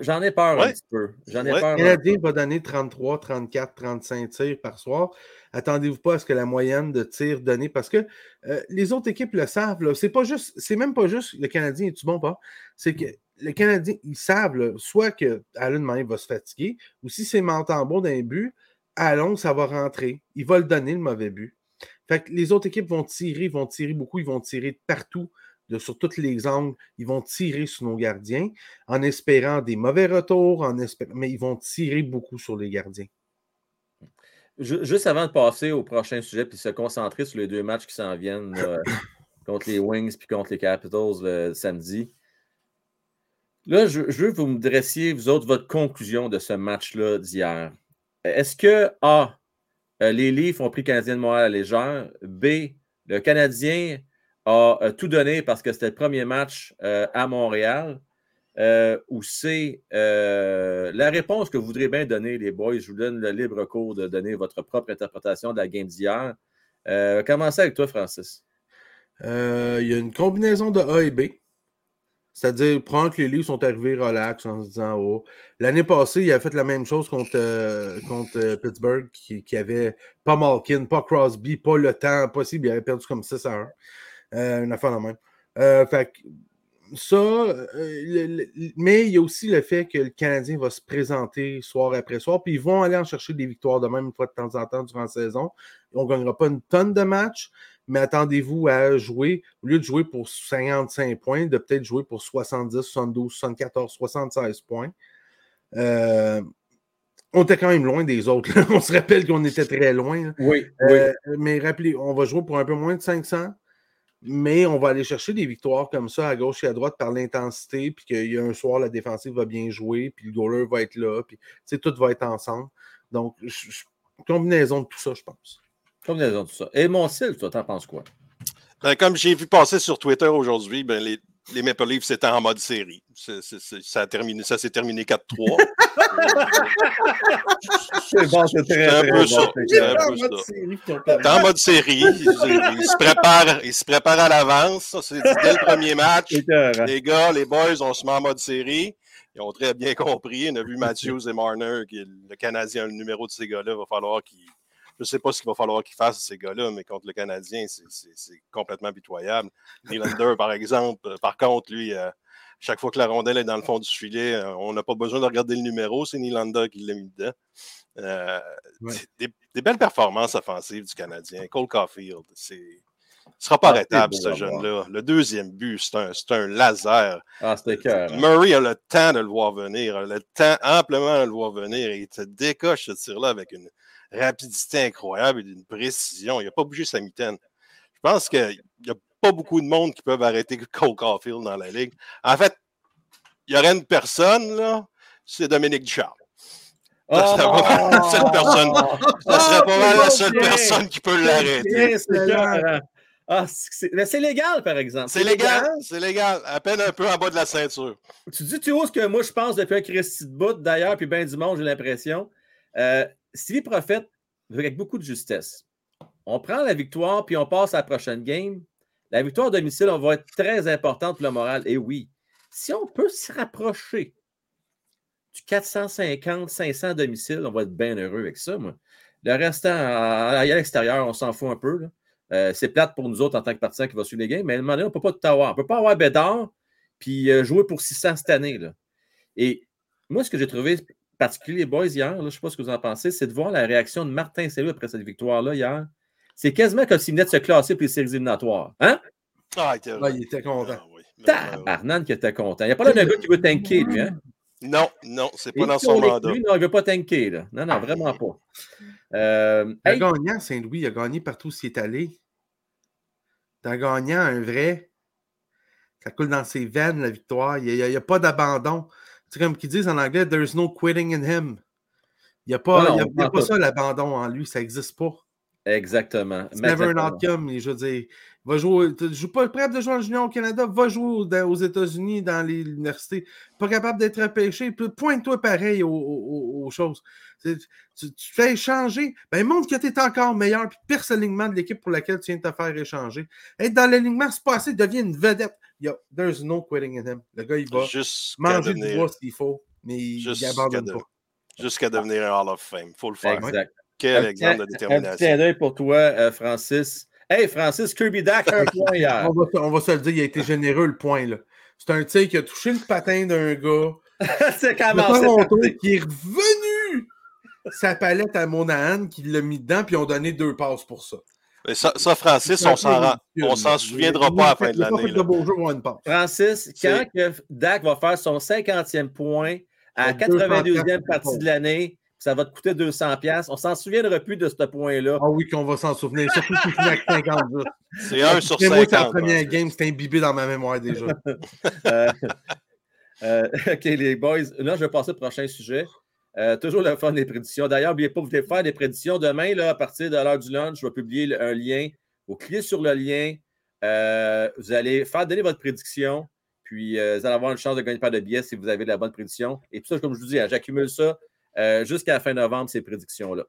J'en ai peur un petit peu. J'en ai peur. Le Canadien va donner 33, 34, 35 tirs par soir. Attendez-vous pas à ce que la moyenne de tirs donnés, parce que euh, les autres équipes le savent. C'est pas juste, c'est même pas juste le Canadien est-tu bon pas? C'est que le Canadien, ils savent soit que Allen May va se fatiguer, ou si c'est Montembeau d'un but, Allons, ça va rentrer. Il va le donner, le mauvais but. Fait que les autres équipes vont tirer, vont tirer beaucoup, ils vont tirer de partout, de, sur tous les angles. Ils vont tirer sur nos gardiens en espérant des mauvais retours, en mais ils vont tirer beaucoup sur les gardiens. Juste avant de passer au prochain sujet puis se concentrer sur les deux matchs qui s'en viennent contre les Wings puis contre les Capitals le samedi. Là, je, veux que vous me dressiez, vous autres, votre conclusion de ce match-là d'hier. Est-ce que A, euh, les Leafs ont pris le Canadien de Montréal à légère? B, le Canadien a tout donné parce que c'était le premier match euh, à Montréal? Euh, ou C, la réponse que vous voudrez bien donner, les boys, je vous donne le libre cours de donner votre propre interprétation de la game d'hier. commencez avec toi, Francis. Il y a une combinaison de A et B. C'est-à-dire, prendre que les livres sont arrivés relax en se disant Oh. L'année passée, il a fait la même chose contre, euh, euh, Pittsburgh, qui, qui, avait pas Malkin, pas Crosby, pas le temps possible. Il avait perdu comme 6 à 1. Euh, une affaire la même. ça, mais il y a aussi le fait que le Canadien va se présenter soir après soir, puis ils vont aller en chercher des victoires de même une fois de temps en temps durant la saison. On ne gagnera pas une tonne de matchs, mais attendez-vous à jouer, au lieu de jouer pour 55 points, de peut-être jouer pour 70, 72, 74, 76 points. Euh, on était quand même loin des autres. on se rappelle qu'on était très loin. Oui, euh, Mais rappelez, on va jouer pour un peu moins de 500, mais on va aller chercher des victoires comme ça à gauche et à droite par l'intensité, puis qu'il y a un soir, la défensive va bien jouer, puis le goaler va être là, puis tout va être ensemble. Donc, combinaison de tout ça, je pense. Combinaison de tout ça. Et mon style, toi, t'en penses quoi? Ben, comme j'ai vu passer sur Twitter aujourd'hui, ben, les, les Maple Leafs c'était en mode série. ça, a terminé, ça s'est terminé 4-3. c'est bon, c'est très, un peu ça. C'est un peu ça. en mode série. Ils, se préparent, ils se préparent à l'avance. C'est dès le premier match. Les gars, les boys, on se met en mode série. Ils ont très bien compris. On a vu Matthews et Marner, qui le Canadien, le numéro de ces gars-là, il va falloir qu'ils je ne sais pas ce qu'il va falloir qu'ils fassent, ces gars-là, mais contre le Canadien, c'est complètement pitoyable. Nylander, par exemple, euh, par contre, lui, euh, chaque fois que la rondelle est dans le fond du filet, euh, on n'a pas besoin de regarder le numéro, c'est Nylander qui l'a mis dedans. des, belles performances offensives du Canadien. Cole Caulfield, c'est. ne sera pas ah, arrêtable, ce jeune-là. Le deuxième but, c'est un, un, laser. Ah. Murray a le temps de le voir venir, a le temps amplement de le voir venir et il te décoche ce tir-là avec une, rapidité incroyable et d'une précision. Il n'a pas bougé sa mitaine. Je pense qu'il n'y a pas beaucoup de monde qui peuvent arrêter Cole Caulfield dans la ligue. En fait, il y aurait une personne, là, c'est Dominique Ducharme. Ça serait pas la seule personne, ça serait pas la seule personne qui peut l'arrêter. Ah, c'est légal, par exemple. C'est légal, c'est légal. À peine un peu en bas de la ceinture. Tu dis, tu vois ce que moi je pense depuis un Christy de bout, d'ailleurs, puis bien du monde, j'ai l'impression. Euh, Stevie Prophète avec beaucoup de justesse. On prend la victoire, puis on passe à la prochaine game. La victoire à domicile, on va être très importante pour le moral. Et oui, si on peut se rapprocher du 450, 500 domicile, on va être bien heureux avec ça. Le restant, à, l'extérieur, on s'en fout un peu. Euh, c'est plate pour nous autres en tant que partisans qui va suivre les games, mais à un moment donné, on ne peut pas tout avoir. On ne peut pas avoir Bédard puis euh, jouer pour 600 cette année. Là. Et moi, ce que j'ai trouvé particulier, les boys, hier, je ne sais pas ce que vous en pensez, c'est de voir la réaction de Martin Salut après cette victoire-là hier. C'est quasiment comme s'il venait de se classer pour les séries éliminatoires. Hein? Ah, il était, content. Ah, oui. Tabarnan qui était content. Il n'y a pas là d'un gars qui veut tanker, lui. Hein? Non, non, c'est pas dans son mandat. Lui, non, il ne veut pas tanker. Là. Non, non, vraiment pas. Euh, il a gagné Saint-Louis, il a gagné partout où il est allé. C'est un gagnant, un vrai. Ça coule dans ses veines, la victoire. Il n'y a, pas d'abandon. C'est comme qu'ils disent en anglais, there's no quitting in him. Il n'y a pas, a, pas ça, l'abandon en lui. Ça n'existe pas. Exactement. C'est never an outcome. Je veux dire, va jouer. Tu joues pas prêt de jouer en junior au Canada, va jouer aux États-Unis dans les universités. Pas capable d'être repêché. Pointe-toi pareil aux, choses. Tu, fais échanger. Ben, montre que tu es encore meilleur. Puis perce l'alignement de l'équipe pour laquelle tu viens de te faire échanger. Être dans l'alignement, c'est pas assez. Deviens une vedette. Yo, there's no quitting in him. Le gars, il va manger du bois s'il faut, mais il abandonne pas. Jusqu'à devenir un Hall of Fame. Il faut le faire. Exact. Quel exemple de détermination. Un petit pour toi, euh, Francis. Hey, Francis, Kirby Dack un point hier. On va, se le dire, il a été généreux le point. là. C'est un tir qui a touché le patin d'un gars. c'est comment qui est revenu sa palette à Monahan, qui l'a mis dedans, puis ils ont donné deux passes pour ça. Ça, ça, Francis, on s'en s'en souviendra pas à la fin de l'année. Francis, quand Dak va faire son 50e point à 82e partie de l'année, ça va te coûter 200$. On s'en souviendra plus de ce point-là. Ah oui, qu'on va s'en souvenir. Surtout si tu avec 50 C'est un sur 50. Moi, c'est la première game, c'était imbibé dans ma mémoire déjà. Euh, euh, OK, les boys. Là, je vais passer au prochain sujet. Euh, toujours le fun des prédictions. D'ailleurs, n'oubliez pas, vous voulez faire des prédictions. Demain, à partir de l'heure du lunch, je vais publier un lien. Vous cliquez sur le lien. vous allez faire donner votre prédiction. Puis, vous allez avoir une chance de gagner pas de billets si vous avez la bonne prédiction. Et tout ça, comme je vous dis, hein, j'accumule ça euh, jusqu'à la fin novembre, ces prédictions-là.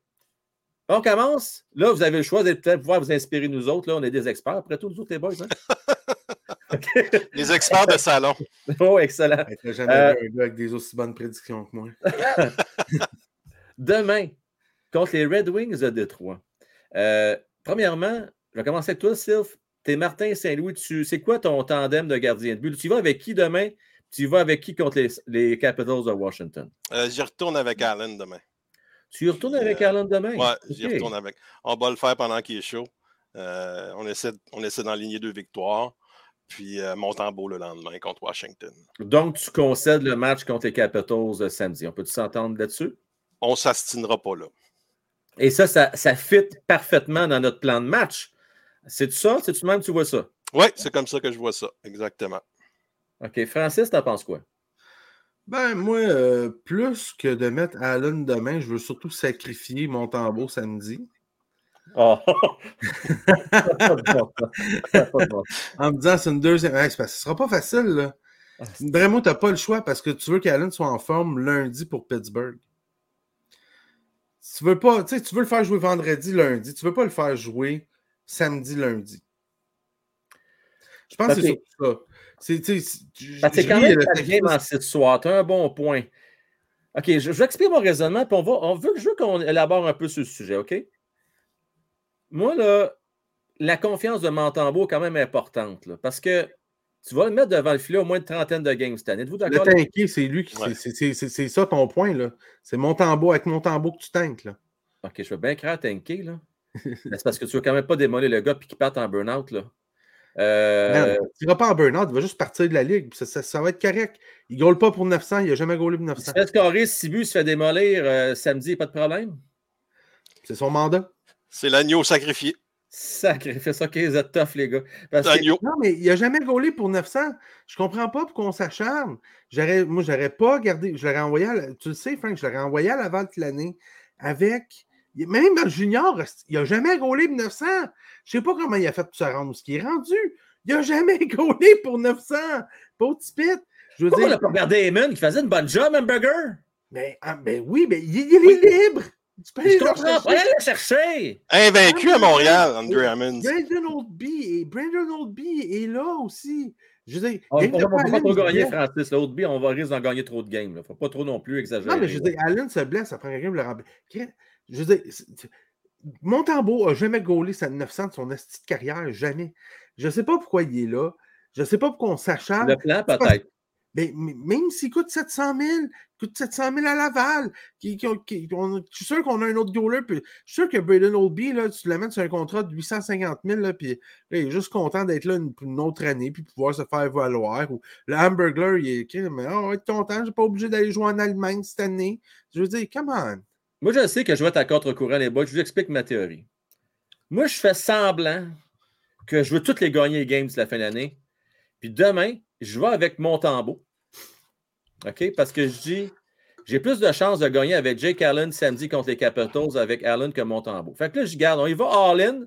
On commence. Là, vous avez le choix de peut-être pouvoir vous inspirer nous autres. Là, on est des experts. Après tout, nous autres, les boys. Hein? Les experts de salon. Oh, excellent. Je jamais euh, un gars avec des aussi bonnes prédictions que moi. Demain, contre les Red Wings de Détroit. Euh, premièrement, je vais commencer avec toi, Sylph. T'es Martin Saint-Louis. C'est quoi ton tandem de gardien de but? Tu vas avec qui demain? Tu vas avec qui contre les, Capitals de Washington? Euh, j'y retourne avec Allen demain. Tu y retournes avec euh, Allen demain? Oui, j'y retourne avec. On va le faire pendant qu'il est chaud. Euh, on, essaie, on essaie d'enligner deux victoires. Puis euh, Montembeau le lendemain contre Washington. Donc, tu concèdes le match contre les Capitals samedi. On peut-tu s'entendre là-dessus? On ne s'astinera pas là. Et ça, ça, ça fit parfaitement dans notre plan de match. C'est ça? C'est-tu même tu vois ça? Oui, c'est comme ça que je vois ça. Exactement. OK. Francis, t'en penses quoi? Ben, moi, euh, plus que de mettre Allen demain, je veux surtout sacrifier mon tambour samedi. Oh. en me disant c'est une deuxième. Ce sera pas facile, là. Ah, Vraiment, tu n'as pas le choix parce que tu veux qu'Allen soit en forme lundi pour Pittsburgh. Tu veux pas, tu veux le faire jouer vendredi, lundi. Tu veux pas le faire jouer samedi, lundi. Je pense que c'est surtout ça. C'est quand même la game en. Tu as un bon point. OK, je, je vais expliquer mon raisonnement, puis on, va, on veut, je veux qu'on élabore un peu sur le sujet, OK? Moi, là, la confiance de Montembeau est quand même importante, là, parce que tu vas le mettre devant le filet au moins une trentaine de games cette année. Êtes-vous d'accord? Le tanker, c'est lui qui. C'est ça ton point, là. C'est Montembeau avec Montembeau que tu tankes, là. OK, je veux bien créer tanker, là. c'est parce que tu veux quand même pas démolir le gars puis qu'il parte en burn-out, là. Euh... il ne va pas en burn-out, il va juste partir de la ligue. Ça, va être correct. Il ne goal pas pour 900, il n'a jamais goalé pour 900. Si carré, si but se fait démolir euh, samedi, pas de problème? C'est son mandat. C'est l'agneau sacrifié. Sacrifié, ça, ok, vous êtes tough, les gars. Non, mais il n'a jamais gaulé pour 900. Je comprends pas pourquoi on s'acharne. Moi, j'aurais pas gardé. Je l'aurais envoyé, à, tu le sais, Frank, je l'aurais envoyé à la vente l'année avec. Même dans le junior, il n'a jamais gaulé pour 900. Je ne sais pas comment il a fait pour se rendre ce qui est rendu. Il n'a jamais gaulé pour 900. Pas petit pit. Je veux Pourquoi dire... on n'a pas regardé Eamon qui faisait une bonne job, Hamburger? Mais, ah, ben oui, mais il, est libre. Tu peux aller le chercher. Invaincu à Montréal, Andrew Hammond. Brandon Oldby, Brandon Oldby est là aussi. Je veux dire, on ne va pas trop gagner, Francis. L'Oldby, on va risquer d'en gagner trop de games. Il ne faut pas trop non plus exagérer. Non, mais je veux dire, Allen se blesse après quelqu'un le remplacer. Je veux dire, Montembeau n'a jamais gaulé sa 900 de son de carrière, jamais. Je ne sais pas pourquoi il est là. Je ne sais pas pourquoi on s'acharne. Le plan, peut-être. Mais, même s'il coûte 700 000, il coûte 700 000 à Laval. Qui, je suis sûr qu'on a un autre goaler. Puis, je suis sûr que Braden Oldby, là, tu l'amènes sur un contrat de 850 000. Là, puis, il est juste content d'être là une, autre année puis pouvoir se faire valoir. Ou, le Hamburglar, il est mais oh, on content. Je suis pas obligé d'aller jouer en Allemagne cette année. Je veux dire, come on. Moi, je sais que je vais être à contre-courant, les boys. Je vous explique ma théorie. Moi, je fais semblant que je veux toutes les gagner les games de la fin d'année. Puis demain, je vais avec mon tambour. OK? Parce que je dis, j'ai plus de chances de gagner avec Jake Allen samedi contre les Capitals avec Allen que mon tambour. Fait que là, je garde, on y va all-in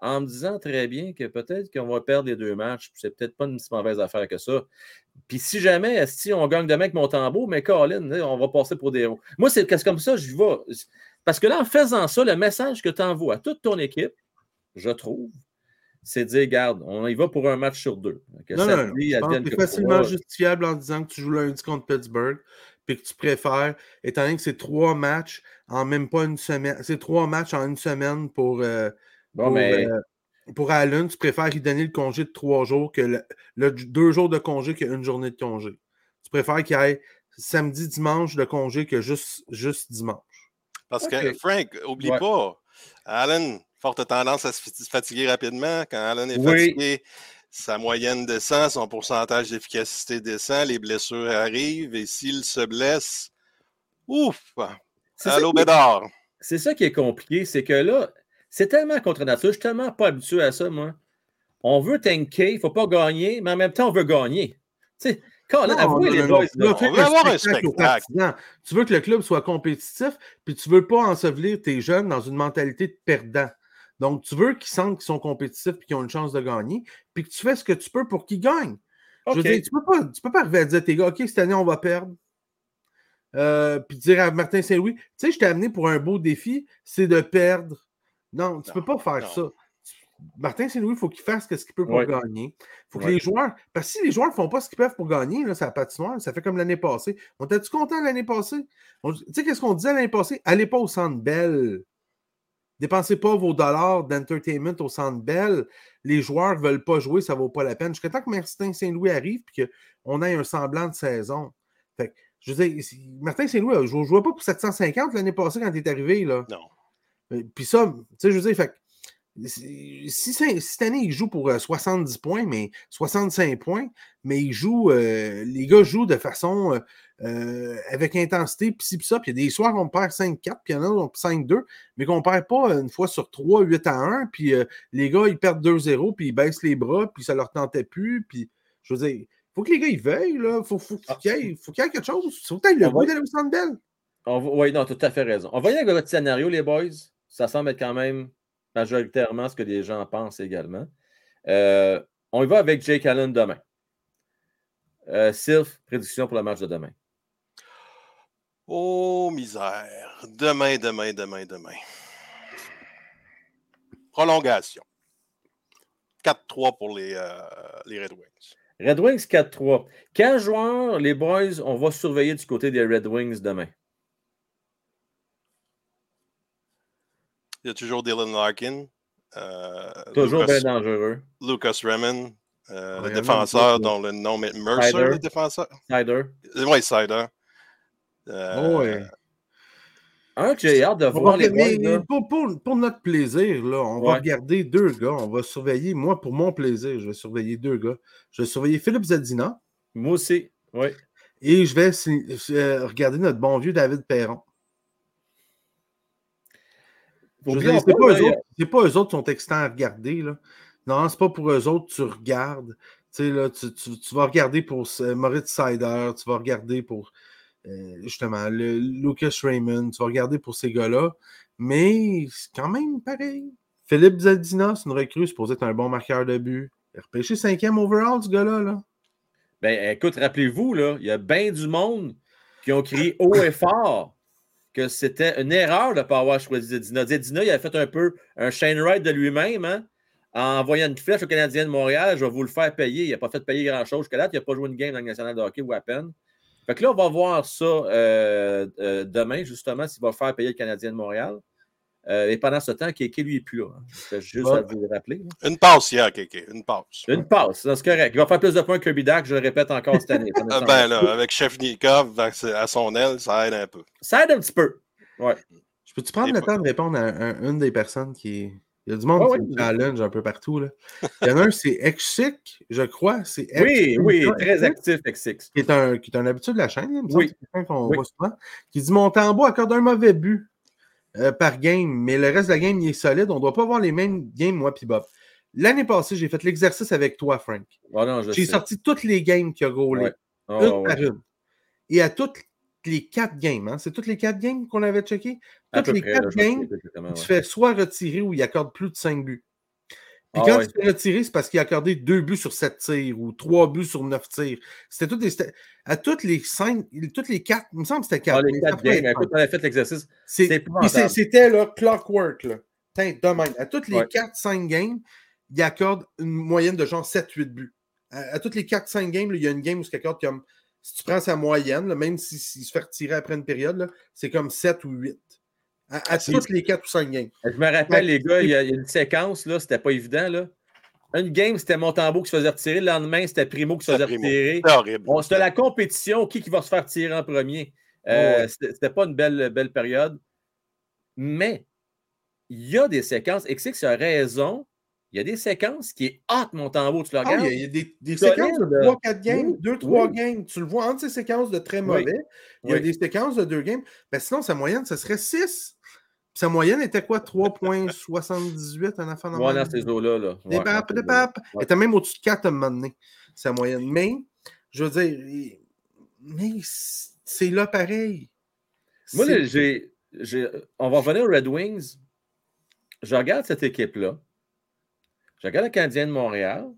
en me disant très bien que peut-être qu'on va perdre les deux matchs. C'est peut-être pas une si mauvaise affaire que ça. Puis si jamais, si on gagne demain avec mon tambour, mais Colin, on va passer pour des héros. Moi, c'est comme ça, je vais. Parce que là, en faisant ça, le message que tu envoies à toute ton équipe, je trouve, c'est dire, garde, on y va pour un match sur deux. non, non, non. C'est facilement justifiable en disant que tu joues lundi contre Pittsburgh, puis que tu préfères, étant donné que c'est trois matchs en même pas une semaine, c'est trois matchs en une semaine pour, euh, pour, mais... euh, pour Allen, tu préfères lui donner le congé de trois jours que le, deux jours de congé qu'une journée de congé. Tu préfères qu'il y ait samedi, dimanche de congé que juste, juste dimanche. Parce que, Frank, oublie pas, Allen, forte tendance à se fatiguer rapidement. Quand Allen est fatigué, sa moyenne descend, son pourcentage d'efficacité descend, les blessures arrivent, et s'il se blesse, ouf! Allô, Bédard! C'est ça qui est compliqué, c'est que là, c'est tellement contre nature, je suis tellement pas habitué à ça, moi. On veut tanker, il ne faut pas gagner, mais en même temps, on veut gagner. Tu sais, quand on, on, les boys, on veut avoir un spectacle. Tu veux que le club soit compétitif, puis tu ne veux pas ensevelir tes jeunes dans une mentalité de perdant. Donc, tu veux qu'ils sentent qu'ils sont compétitifs et qu'ils ont une chance de gagner, puis que tu fais ce que tu peux pour qu'ils gagnent. Je veux dire, tu ne peux, pas, peux pas arriver à dire tes gars, OK, cette année, on va perdre. Euh, puis dire à Martin Saint-Louis, tu sais, je t'ai amené pour un beau défi, c'est de perdre. Non, tu ne peux pas faire ça. Martin Saint-Louis, il faut qu'il fasse ce qu'il peut pour gagner. Il faut que les joueurs. Parce que si les joueurs ne font pas ce qu'ils peuvent pour gagner, là, ça patinoire, ça fait comme l'année passée. On était-tu content l'année passée? Tu sais, qu'est-ce qu'on disait l'année passée? Allez pas au centre belle. Dépensez pas vos dollars d'entertainment au centre belle. Les joueurs ne veulent pas jouer, ça ne vaut pas la peine. Jusqu'à temps que Martin Saint-Louis arrive et qu'on ait un semblant de saison. Fait je veux dire, Martin Saint-Louis, je ne jouais pas pour 750 l'année passée quand il est arrivé. Là. Non. Puis ça, tu sais, je veux dire, fait, si, cette année, il joue pour 70 euh, points, mais 65 points, mais il joue, euh, les gars jouent de façon avec intensité, puis puis ça. Puis il y a des soirs, on perd 5-4, puis il y en a, on 5-2, mais qu'on ne perd pas une fois sur 3, 8 à 1, puis les gars, ils perdent 2-0, puis ils baissent les bras, puis ça leur tentait plus, puis je veux dire, il faut que les gars, ils veuillent, là. Faut, faut, faut qu'il y, ait quelque chose. Faut peut-être le goût d'aller au centre. Oui, non, tout à fait raison. On va y aller avec votre scénario, les boys ça semble être quand même majoritairement ce que les gens pensent également. Euh, on y va avec Jake Allen demain. Euh, Sylph, prédiction pour le match de demain. Oh, misère. Demain, demain, demain, demain. Prolongation. 4-3 pour les, euh, les, Red Wings. Red Wings 4-3. Quel joueur, les boys, on va surveiller du côté des Red Wings demain? Il y a toujours Dylan Larkin. Euh, toujours bien dangereux. Lucas Raymond, euh, le défenseur dont le nom est Mercer, le défenseur. Sider. Oui, Sider. Euh, oui. Un que j'ai hâte de voir les mais, pour, pour, pour, notre plaisir, là, on va regarder deux gars. On va surveiller, moi, pour mon plaisir, je vais surveiller deux gars. Je vais surveiller Philippe Zadina. Moi aussi, oui. Et je vais euh, regarder notre bon vieux David Perron. C'est pas, pas, eux autres qui sont excitants à regarder. Là. Non, c'est pas pour eux autres que tu regardes. Là, tu, tu, tu, vas regarder pour Moritz Sider, tu vas regarder pour euh, justement le, Lucas Raymond, tu vas regarder pour ces gars-là. Mais c'est quand même pareil. Philippe Zaldina, c'est une recrue, supposé être un bon marqueur de but. Il a repêché cinquième overall, ce gars-là. Là. Ben, écoute, rappelez-vous, il y a bien du monde qui ont crié haut et fort que c'était une erreur de ne pas avoir choisi Zedina. Zedina, il a fait un peu un chain ride de lui-même, hein, en envoyant une flèche au Canadien de Montréal. Je vais vous le faire payer. Il n'a pas fait payer grand-chose jusqu'à là. Il n'a pas joué une game dans le National de hockey ou à peine. Fait que là, on va voir ça euh, euh, demain, justement, s'il va faire payer le Canadien de Montréal. Euh, et pendant ce temps, Kéké, lui, n'est plus là. C'est hein. juste à vous rappeler. Une passe hier, Kéké. Une passe. Une passe, c'est correct. Il va faire plus de points que Kirby Dak, je le répète encore cette année. Ben là, avec Chefnikov à son aile, ça aide un peu. Ça aide un petit peu. Ouais. Je peux-tu prendre le temps de répondre à, une des personnes qui. Il y a du monde qui challenge un peu partout. Là. Il y en a un, c'est Exik, je crois. C'est oui, oui, très actif, Exik. Qui est un, qui est un habitué de la chaîne, il me oui. quelqu'un qu'on voit souvent. Qui dit Mon tambour accorde un mauvais but. Euh, par game, mais le reste de la game, il est solide. On ne doit pas avoir les mêmes games, moi puis Bob. L'année passée, j'ai fait l'exercice avec toi, Frank. Ah j'ai sorti toutes les games qu'il a roulées. Ah une par une. Et à toutes les quatre games, hein, c'est toutes les quatre games qu'on avait checké. Toutes les quatre games, il se fait soit retirer ou il accorde plus de cinq buts. Puis ah quand il se fait retirer, c'est parce qu'il a accordé deux buts sur sept tirs ou trois buts sur neuf tirs. C'était toutes les. À toutes les cinq, toutes les quatre, il me semble que c'était quatre. Ah, les quatre games, écoute, on a fait l'exercice. C'était le clockwork, là. de À toutes les quatre, cinq games, il accorde une moyenne de genre 7-8 buts. À, toutes les quatre, cinq games, il y a une game où il accorde comme. Si tu prends sa moyenne, même s'il se fait retirer après une période, c'est comme 7 ou 8. À, toutes les 4 ou 5 games. Je me rappelle, les gars, il y, a, une séquence, là, c'était pas évident. Là. Une game, c'était Montembeau qui se faisait retirer. Le lendemain, c'était Primo qui se faisait retirer. C'était horrible. c'était la compétition. Qui, qui va se faire tirer en premier? Euh, C'était pas une belle, belle période. Mais il y a des séquences. Et que a raison. Il y a des séquences qui est hot, Montembeau. Tu le ah regardes. il y a des, des séquences de 3-4 games, 2-3 games. Tu le vois entre ces séquences de très mauvais. Il y a des séquences de 2 games. Ben, sinon, sa moyenne, ce serait 6. Sa moyenne était quoi? 3,78 en affaire Ouais, dans ces eaux-là. Là. Des papes, des papes. Elle était même au-dessus de 4 à un moment donné, sa moyenne. Mais, je veux dire, mais c'est là pareil. Moi, on va revenir aux Red Wings. Je regarde cette équipe-là. Je regarde le Canadien de Montréal.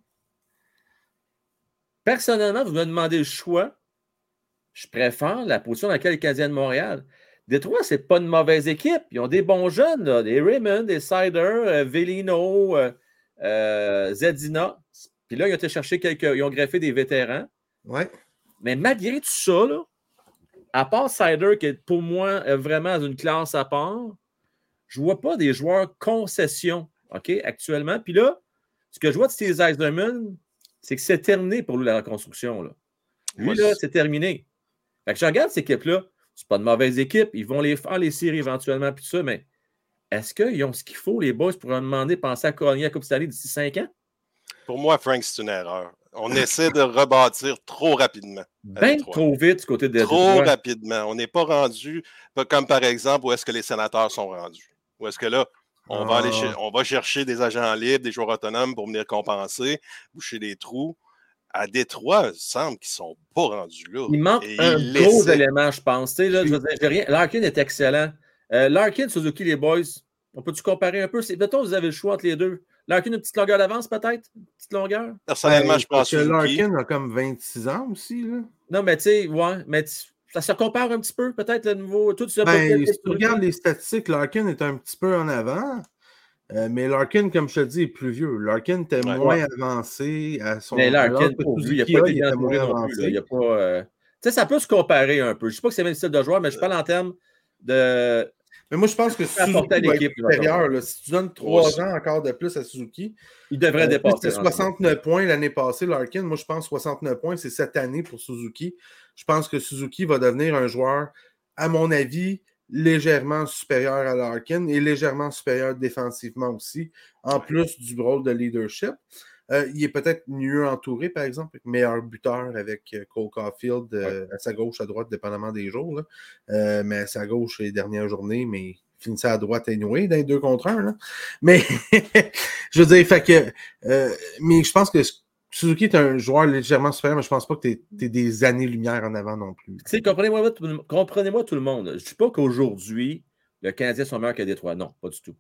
Personnellement, vous me demandez le choix. Je préfère la position dans laquelle le Canadien de Montréal. Détroit, c'est pas une mauvaise équipe. Ils ont des bons jeunes, des Raymond, des Sider, euh, Velino, euh, euh, Zedina. Puis là, ils ont été chercher quelques. Ils ont greffé des vétérans. Ouais. Mais malgré tout ça, à part Sider, qui est pour moi vraiment dans une classe à part, je ne vois pas des joueurs concession OK, actuellement. Puis là, ce que je vois de Steve Eisenman, c'est que c'est terminé pour lui la reconstruction. Là. Lui, là, c'est terminé. Fait que je regarde cette équipe-là. C'est pas de mauvaise équipe. Ils vont les faire les séries éventuellement, puis tout ça, mais est-ce qu'ils ont ce qu'il faut, les boys, pour demander penser à gagner la Coupe Stanley d'ici cinq ans? Pour moi, Frank, c'est une erreur. On essaie de rebâtir trop rapidement. Bien trop vite du côté des Trop rapidement. On n'est pas rendu, comme par exemple, où est-ce que les sénateurs sont rendus? Où est-ce que là, on, va aller ah. on va chercher des agents libres, des joueurs autonomes pour venir compenser, boucher des trous à Détroit, il semble qu'ils ne sont pas rendus là. Il manque un gros élément, je pense. Là, je veux rien... Larkin est excellent. Euh, Larkin, Suzuki, les boys, on peut-tu comparer un peu? Mettons, vous avez le choix entre les deux. Larkin, une petite longueur d'avance, peut-être? Une petite longueur? Personnellement, je pense que Larkin a comme 26 ans aussi. Là. Non, mais tu sais, ouais, mais ça se compare un petit peu, peut-être, le nouveau. Tout ben, si tu regardes les statistiques, Larkin est un petit peu en avant. Euh, mais Larkin, comme je te dis, est plus vieux. Larkin était moins avancé à son Mais Larkin, pour lui, il n'a pas été avancé. Il a pas, euh, Tu sais, ça peut se comparer un peu. Je ne sais pas que c'est le même style de joueur, mais je parle en termes de. Mais moi, je pense que Suzuki l'équipe. Si tu donnes trois ans encore de plus à Suzuki, il devrait euh, dépasser. C'était 69 points l'année passée, Larkin. Moi, je pense que 69 points, c'est cette année pour Suzuki. Je pense que Suzuki va devenir un joueur, à mon avis, légèrement supérieur à Larkin et légèrement supérieur défensivement aussi, en plus du rôle de leadership. Euh, il est peut-être mieux entouré, par exemple, meilleur buteur avec euh, Cole Caulfield euh, à sa gauche, à droite, dépendamment des jours. mais à sa gauche les dernières journées, mais finissait à droite anyway, dans les deux contre un. Mais je veux dire, fait que mais je pense que Suzuki est un joueur légèrement supérieur, mais je ne pense pas que tu es, des années-lumière en avant non plus. Comprenez-moi comprenez tout le monde. Je ne dis pas qu'aujourd'hui, le Canadien sont meilleurs que Détroit. Non, pas du tout.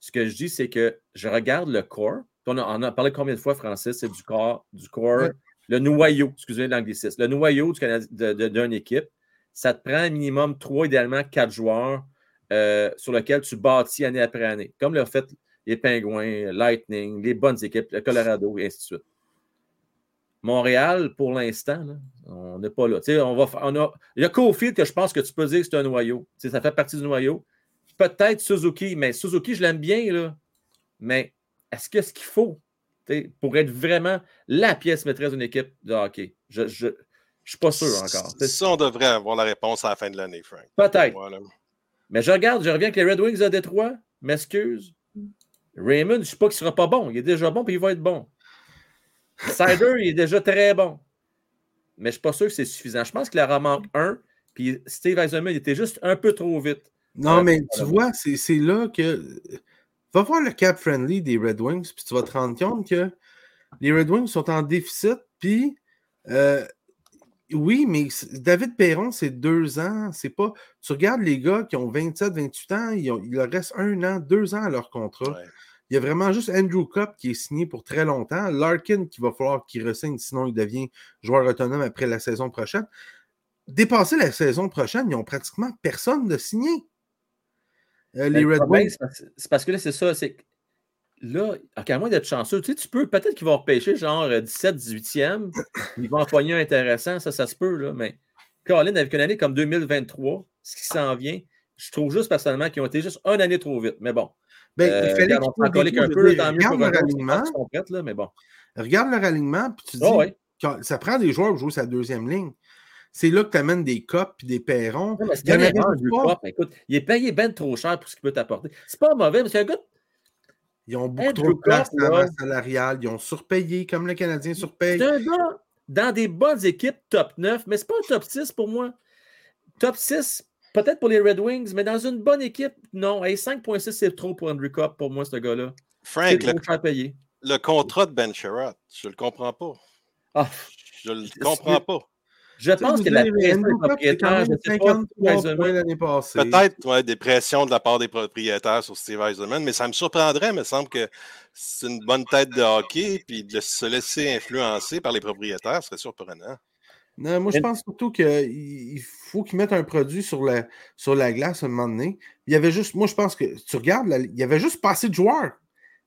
Ce que je dis, c'est que je regarde le corps. On a, on a parlé combien de fois, Francis, c'est du corps, du corps, le noyau, excusez l'anglicisme, le noyau d'une équipe. Ça te prend un minimum trois, idéalement quatre joueurs euh, sur lesquels tu bâtis année après année. Comme le fait les Pingouins, Lightning, les bonnes équipes, le Colorado, et ainsi de suite. Montréal, pour l'instant, on n'est pas là. on va, on a, il y a Cofield que je pense que tu peux dire que c'est un noyau. ça fait partie du noyau. peut-être Suzuki, mais Suzuki, je l'aime bien, là. Mais est-ce que ce qu'il faut pour être vraiment la pièce maîtresse d'une équipe de hockey? Je ne je, suis pas sûr encore. Ça, on devrait avoir la réponse à la fin de l'année, Frank. Peut-être. Mais je regarde, je reviens avec les Red Wings à Détroit. M'excuse. Raymond, je ne sais pas qu'il ne sera pas bon. Il est déjà bon, puis il va être bon. Sider, il est déjà très bon. Mais je ne suis pas sûr que c'est suffisant. Je pense qu'il en manque un. Puis Steve Eisenman, il était juste un peu trop vite. Non, mais tu vois, c'est là que. Va voir le cap friendly des Red Wings, puis tu vas te rendre compte que les Red Wings sont en déficit, puis euh, oui, mais David Perron, c'est deux ans. C'est pas. Tu regardes les gars qui ont 27, 28 ans, il leur reste un an, deux ans à leur contrat. Il y a vraiment juste Andrew Cup qui est signé pour très longtemps. Larkin qui va falloir qu'il ressigne, sinon il devient joueur autonome après la saison prochaine. Dépasser la saison prochaine, ils n'ont pratiquement personne de signé. Euh, les Red Wings. C'est parce que là, c'est ça. C'est là, à moins d'être chanceux, tu sais, tu peux, peut-être qu'ils vont repêcher genre 17, 18e, ils vont en un intéressant, ça, ça se peut, là, mais Colin, avec une année comme 2023, ce qui s'en vient, je trouve juste personnellement qu'ils ont été juste une année trop vite, mais bon. Ben, il euh, fallait regarde, on un peu, tant mieux pour leur alignement. là, mais bon. Regarde leur alignement, puis tu dis, oh, ça prend des joueurs pour jouer sa deuxième ligne. C'est là que tu amènes des copes et des perrons. il, y Écoute, il est payé ben trop cher pour ce qu'il peut t'apporter. C'est pas mauvais, mais c'est un gars ils ont beaucoup trop de place dans la salariale. Ils ont surpayé, comme le Canadien surpaye. C'est un gars dans des bonnes équipes top 9, mais ce n'est pas un top 6 pour moi. Top 6, peut-être pour les Red Wings, mais dans une bonne équipe, non. Et 5.6, c'est trop pour Andrew Cup pour moi, ce gars-là. Frank, le, le, contrat de Ben Sherratt, je ne le comprends pas. Ah, je ne le comprends pas. Je pense que la pression des propriétaires, Peut-être des pressions de la part des propriétaires sur Steve Eisenman, mais ça me surprendrait. Il me semble que c'est une bonne tête de hockey, puis de se laisser influencer par les propriétaires, ce serait surprenant. Non, moi, je pense surtout qu'il faut qu'ils mettent un produit sur la, sur la glace à un moment donné. Il y avait juste, moi, je pense que tu regardes, il y avait juste pas assez de joueurs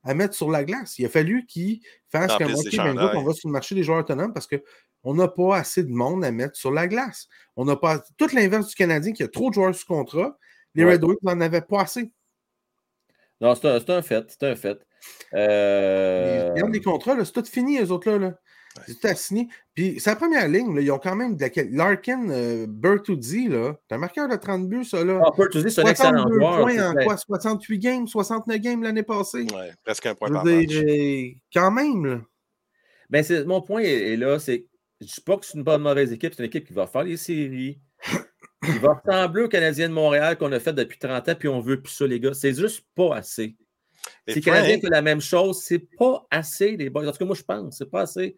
à mettre sur la glace. Il a fallu qu'ils fassent comme OK, ben, on va sur le marché des joueurs autonomes parce que on n'a pas assez de monde à mettre sur la glace. On n'a pas. Tout l'inverse du Canadien qui a trop de joueurs sous contrat. Les Red Wings n'en avaient pas assez. Non, c'est un, un, fait. C'est un fait. Euh... Regarde les contrats, c'est tout fini, les autres là. C'est tout signé. Puis, c'est la première ligne, là, ils ont quand même de la... Larkin, euh, Bertuzzi, là. T'as marqué un de 30 buts, ça, là. Ah, Bertuzzi, c'est un excellent joueur. points en quoi? 68 games, 69 games l'année passée? Ouais, presque un point par match. Quand même, là. Ben, mon point est là, c'est je ne dis pas que c'est une bonne mauvaise équipe, c'est une équipe qui va faire les séries, qui va ressembler aux Canadiens de Montréal qu'on a fait depuis 30 ans, puis on veut plus ça, les gars. C'est juste pas assez. Si les Canadiens font la même chose, c'est pas assez, les boys. En tout cas, moi, je pense, c'est pas assez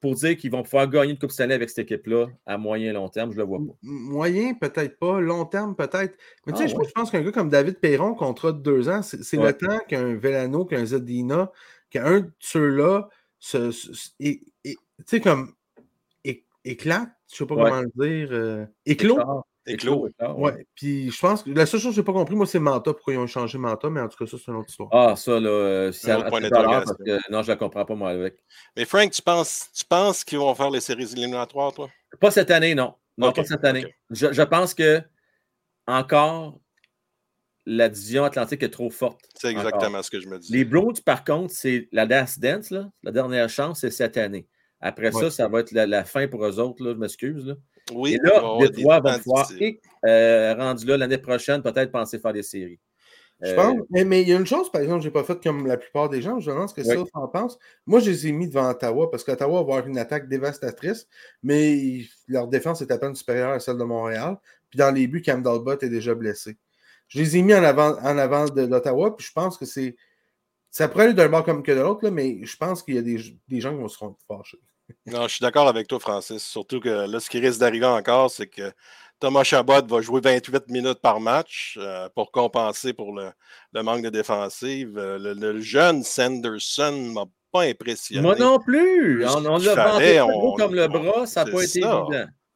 pour dire qu'ils vont pouvoir gagner une Coupe Stanley avec cette équipe-là à moyen et long terme, je le vois pas. Moyen, peut-être pas. Long terme, peut-être. Mais tu sais, ah je pense qu'un gars comme David Perron, contrat de deux ans, c'est le temps qu'un Velano, qu'un Zedina, qu'un de ceux-là, tu sais, comme éclate, je sais pas comment le dire, euh, éclos. Éclos. Ouais. Puis je pense que la seule chose que je n'ai pas compris, moi, c'est Manta, pourquoi ils ont changé Manta, mais en tout cas, ça, c'est une autre histoire. Ah, ça, là, euh, c'est un point d'interrogation. Non, je ne la comprends pas, moi, avec. Mais Frank, tu penses, tu penses qu'ils vont faire les séries éliminatoires, toi? Pas cette année, non. Non, pas cette année. Je, je, pense que encore la division atlantique est trop forte. C'est exactement ce que je me dis. Les Blues, par contre, c'est la Last Dance, là, la dernière chance, c'est cette année. Après ça, ça va être la, fin pour eux autres, là, je m'excuse. Oui, Et là, les trois vont pouvoir, euh, rendu là l'année prochaine, peut-être penser faire des séries. Je pense, euh, mais, il y a une chose, par exemple, je n'ai pas fait comme la plupart des gens, je pense que ça, en pense. Moi, je les ai mis devant Ottawa parce qu'Ottawa va avoir une attaque dévastatrice, mais leur défense est à peine supérieure à celle de Montréal. Puis dans les buts, Cam Dalbot est déjà blessé. Je les ai mis en avant, en avant de l'Ottawa, puis je pense que c'est. Ça pourrait aller d'un bord comme que de l'autre, mais je pense qu'il y a des, des gens qui vont se rendre fâchés. Non, je suis d'accord avec toi, Francis. Surtout que là, ce qui risque d'arriver encore, c'est que Thomas Chabot va jouer 28 minutes par match euh, pour compenser pour le, manque de défensive. Euh, le, jeune Sanderson ne m'a pas impressionné. Moi non plus. On, on l'a vendu on, comme le bras, ça n'a pas été évident.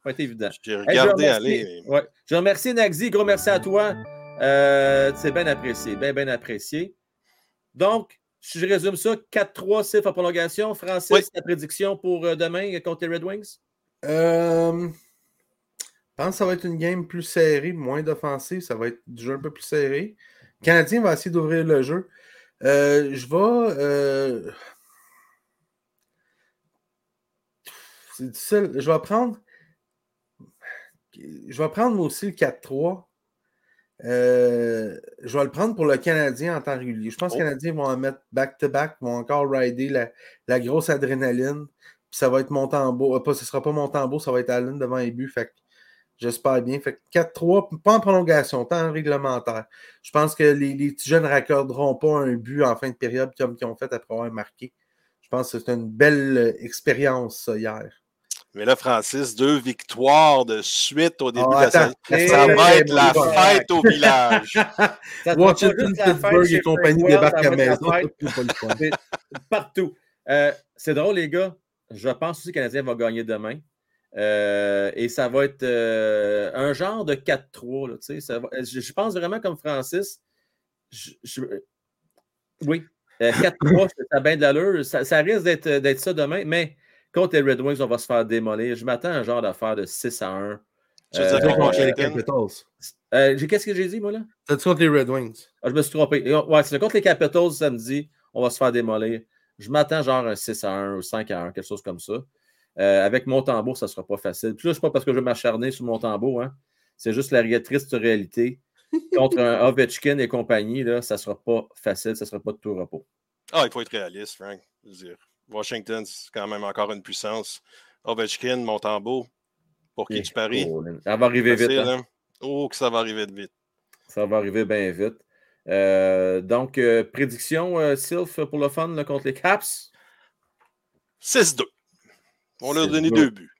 Pas été évident. J'ai regardé aller. Ouais. Je remercie Nagzi. Gros merci à toi. Euh, c'est bien apprécié. Bien, bien apprécié. Donc, si je résume ça, 4-3 CIF en prolongation. Francis, ta prédiction pour euh, demain contre les Red Wings? Euh, pense que ça va être une game plus serrée, moins d'offensive. Ça va être du jeu un peu plus serré. Le Canadien va essayer d'ouvrir le jeu. Euh, je vais. Euh, c'est difficile. Je vais prendre. Je vais prendre aussi le 4-3. Euh, je vais le prendre pour le Canadien en temps régulier. Je pense que les oh. Canadiens vont en mettre back-to-back, vont encore rider la, grosse adrénaline. Puis ça va être mon tambour. Pas, ce ne sera pas mon tambour, ça va être Allen devant les buts. Fait j'espère bien. Fait 4-3, pas en prolongation, temps réglementaire. Je pense que les, petits jeunes ne raccorderont pas un but en fin de période comme ils ont fait après avoir marqué. Je pense que c'est une belle expérience hier. Mais là, Francis, deux victoires de suite au début de la saison. Ça va être la fête au village. Washington, Pittsburgh et compagnie débarquent à la maison. Partout. Euh, c'est drôle, les gars. Je pense aussi que le Canadien va gagner demain. Euh, et ça va être euh, un genre de 4-3. Je, pense vraiment comme Francis. oui, 4-3, ça a bien de l'allure. Ça, ça risque d'être ça demain, mais Contre les Red Wings, on va se faire démolir. Je m'attends à un genre d'affaire de 6 à 1. Tu veux dire contre les Capitals? Euh, Qu'est-ce que j'ai dit, moi, là? C'est contre les Red Wings? Ah, je me suis trompé. Ouais, c'est contre les Capitals samedi. On va se faire démolir. Je m'attends genre un 6 à 1 ou 5 à 1, quelque chose comme ça. Euh, avec mon tambour, ça ne sera pas facile. Puis là, ce n'est pas parce que je vais m'acharner sur mon tambour. Hein. C'est juste la triste réalité. Contre un Ovechkin et compagnie, là, ça ne sera pas facile. Ça ne sera pas de tout repos. Ah, il faut être réaliste, Frank. Je veux dire. Washington, c'est quand même encore une puissance. Ovechkin, Montembeau, pour qui tu paries? ça va arriver vite. Hein? Oh, que ça va arriver vite. Ça va arriver bien vite. Euh, donc, euh, prédiction, euh, Sylph, pour le fun contre les Caps? 6-2. On leur a donné deux buts.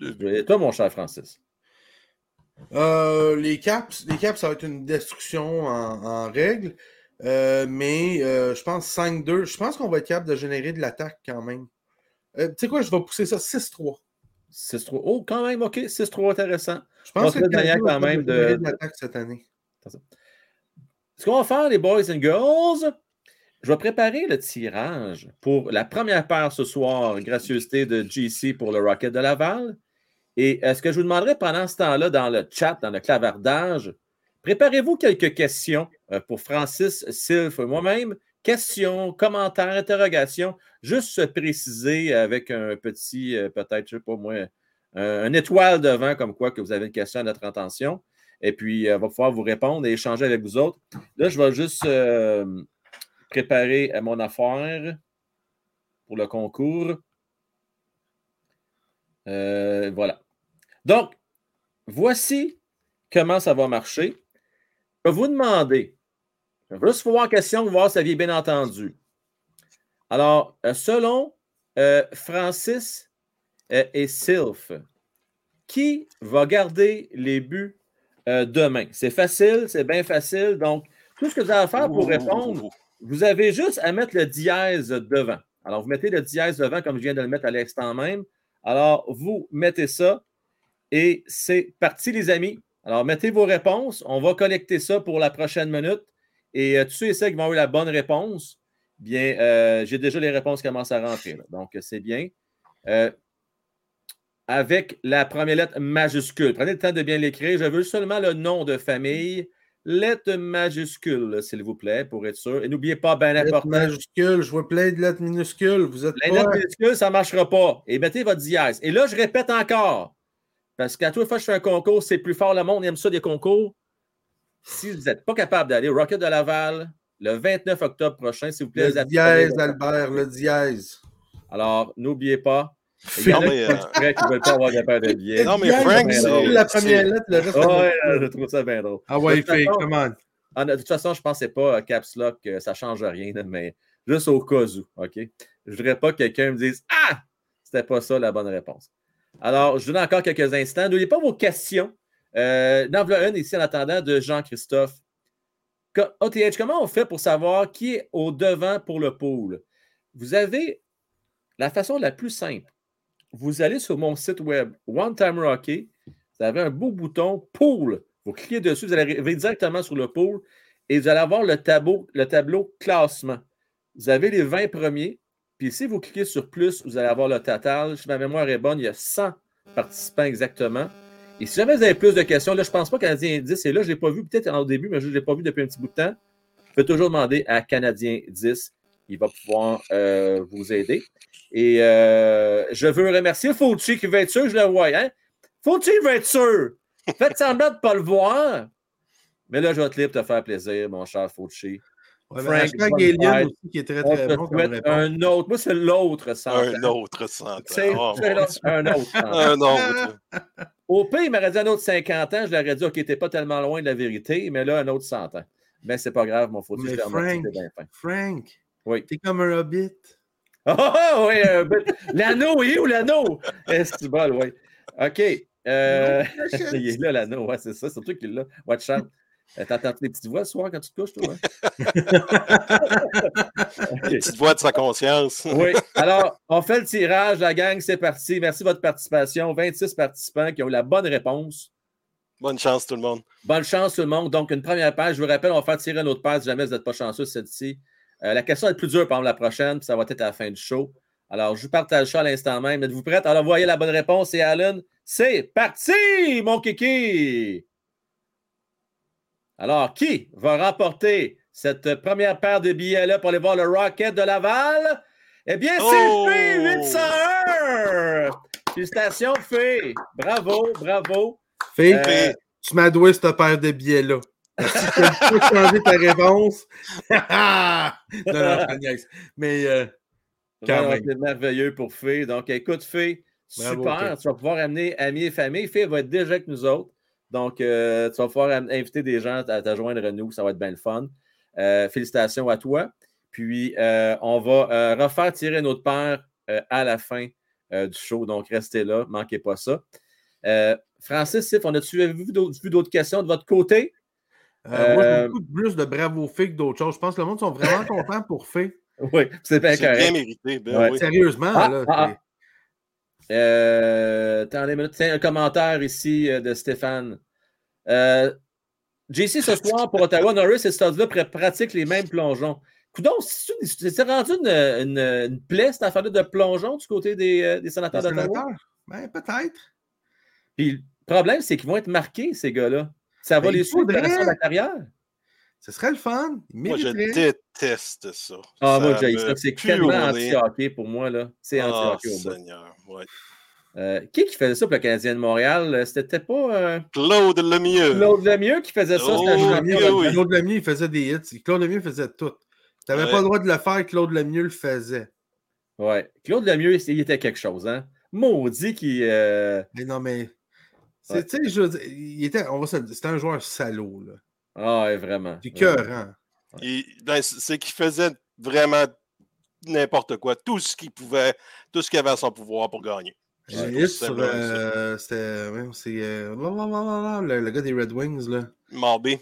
Et toi, mon cher Francis? les, caps, les Caps, ça va être une destruction en, en règle. Euh, mais euh, je pense 5-2. Je pense qu'on va être capable de générer de l'attaque quand même. Euh, tu sais quoi, je vais pousser ça 6-3. 6-3. Oh, quand même, OK. 6-3 intéressant. Je pense que gagnant quand même de, de l'attaque cette année. Ce qu'on va faire, les boys and girls, je vais préparer le tirage pour la première paire ce soir, gracieuseté de GC pour le Rocket de Laval. Et ce que je vous demanderai pendant ce temps-là dans le chat, dans le clavardage, Préparez-vous quelques questions pour Francis, Sylph, moi-même. Questions, commentaires, interrogations. Juste se préciser avec un petit, euh, peut-être, je sais pas moi, un, étoile devant, comme quoi que vous avez une question à notre intention. Et puis, euh, on va pouvoir vous répondre et échanger avec vous autres. Là, je vais juste préparer mon affaire pour le concours. voilà. Donc, voici comment ça va marcher. Je vais vous demander, je vais juste voir en question, voir si vous aviez bien entendu. Alors, euh, selon euh, Francis euh, et Sylph, qui va garder les buts demain? C'est facile, c'est bien facile. Donc, tout ce que vous avez à faire pour répondre, vous avez juste à mettre le dièse devant. Alors, vous mettez le dièse devant comme je viens de le mettre à l'instant même. Alors, vous mettez ça et c'est parti, les amis. Alors, mettez vos réponses. On va collecter ça pour la prochaine minute. Et euh, tous ceux et celles qui vont avoir la bonne réponse, bien, euh, j'ai déjà les réponses qui commencent à rentrer. Donc, c'est bien. Euh, avec la première lettre majuscule. Prenez le temps de bien l'écrire. Je veux seulement le nom de famille. Lettre majuscule, s'il vous plaît, pour être sûr. Et n'oubliez pas, bien important. majuscule, je vois plein de lettres minuscules. Vous êtes de lettres minuscules, ça ne marchera pas. Et mettez votre dièse. Et là, je répète encore. Parce qu'à toute fois que je fais un concours, c'est plus fort. Le monde aime ça des concours. Si vous n'êtes pas capable d'aller au Rocket de Laval le 29 octobre prochain, s'il vous plaît. Le dièse, Albert, le dièse. Alors, n'oubliez pas. Il y en a qui ne veulent pas avoir de paire de billets. Non, mais Frank, c'est la première lettre, le reste. Ouais, je trouve ça bien drôle. Ah ouais, il fait, comment? De toute façon, je ne pensais pas à Caps Lock, ça ne change rien, mais juste au cas où, OK? Je ne voudrais pas que quelqu'un me dise Ah, c'était pas ça la bonne réponse. Alors, je vous donne encore quelques instants. N'oubliez pas vos questions. Euh, une ici en attendant de Jean-Christophe. OTH, comment on fait pour savoir qui est au devant pour le pool? Vous avez la façon la plus simple. Vous allez sur mon site web One Time Rocky. Vous avez un beau bouton pool. Vous cliquez dessus, vous allez arriver directement sur le pool et vous allez avoir le tableau, le tableau classement. Vous avez les 20 premiers, puis si vous cliquez sur plus, vous allez avoir le total. Si ma mémoire est bonne, il y a 100 participants exactement. Et si jamais vous avez plus de questions, là, je ne pense pas Canadien 10 est là. Je ne l'ai pas vu peut-être au début, mais je ne l'ai pas vu depuis un petit bout de temps. Vous pouvez toujours demander à Canadien 10. Il va pouvoir euh, vous aider. Et euh, je veux remercier Fauci qui va être sûr, je le vois. Hein? Fauci va être sûr. Faites semblant de ne pas le voir. Mais là, je vais te lire pour te faire plaisir, mon cher Fauci. Ouais, Frank Gagnon aussi, qui est très, très bon. un autre. Moi, c'est l'autre centre. Un autre centre. C'est oh, un autre centre. un autre. Au pire, il m'aurait dit un autre 50 ans. Je leur aurais dit, OK, t'es pas tellement loin de la vérité, mais là, un autre 100 ans. Mais c'est pas grave, mon. Mais Frank, Frank, oui. t'es comme un hobbit. Oh, oh oui, euh, l'anneau, il est où l'anneau? Est-ce que oui. OK. Euh, il est là, l'anneau, ouais, c'est ça, c'est surtout qu'il est là. Watch out. Euh, t'entends les petites voix ce soir quand tu te couches, toi? Hein? Petites voix de sa conscience. oui. Alors, on fait le tirage, la gang, c'est parti. Merci de votre participation. 26 participants qui ont eu la bonne réponse. Bonne chance, tout le monde. Bonne chance, tout le monde. Donc, une première page. Je vous rappelle, on va faire tirer une autre page si jamais vous n'êtes pas chanceux, celle-ci. Euh, la question est plus dure, par la prochaine, puis ça va être à la fin du show. Alors, je vous partage ça à l'instant même. Êtes-vous prête? Alors, voyez la bonne réponse. Et Alan, c'est parti, mon kiki! Alors, qui va remporter cette première paire de billets-là pour aller voir le Rocket de Laval? Eh bien, c'est oh! 801! Félicitations, Fé! Bravo, bravo! Fé, euh, tu m'as doué cette paire de billets-là. Si tu peux changer ta réponse. non, non, je Mais euh, C'est merveilleux pour Fé. Donc, écoute, Fé, super. Tu vas pouvoir amener amis et famille. Fé va être déjà avec nous autres. Donc, euh, tu vas pouvoir inviter des gens à te joindre à nous. Ça va être bien le fun. Euh, félicitations à toi. Puis, euh, on va refaire tirer notre paire à la fin du show. Donc, restez là. Ne manquez pas ça. Francis, Sif, on a-tu vu d'autres questions de votre côté? moi, j'ai beaucoup plus de bravo fait que d'autres choses. Je pense que le monde sont vraiment contents pour fait. Oui, c'est bien correct. bien mérité. Ben Sérieusement, ah, là. Ah, Euh, un commentaire ici euh, de Stéphane. Euh, JC, ce soir, pour Ottawa, Norris et Studs-là pratiquent les mêmes plongeons. Coudon, c'est rendu une, une, plaie, cette affaire de plongeon du côté des, des sénateurs d'Ottawa? Ben, peut-être. Puis le problème, c'est qu'ils vont être marqués, ces gars-là. Ça va ben, les suivre de la carrière. Ce serait le fun. Moi, je déteste ça. Ah, moi, j'ai ça. C'est tellement anti-hockey pour moi. là. C'est anti-hockey oh, au Seigneur, ouais. Euh, qui qui faisait ça pour le Canadien de Montréal? C'était pas. Euh... Claude Lemieux. Claude Lemieux qui faisait ça. Claude Lemieux, oui. Claude Lemieux, il faisait des hits. Claude Lemieux faisait tout. Tu n'avais pas le droit de le faire, Claude Lemieux le faisait. Ouais. Claude Lemieux, il était quelque chose, hein? Maudit qui. Euh... Mais non, mais. Tu sais, je il était, on va c'était un joueur salaud, là. Ah, ouais, vraiment. Du cœur, hein. Ben, c'est qu'il faisait vraiment n'importe quoi, tout ce qu'il pouvait, tout ce qu'il avait à son pouvoir pour gagner. J'ai sur. Euh, C'était. c'est. Euh, le, le, gars des Red Wings, là. Marby.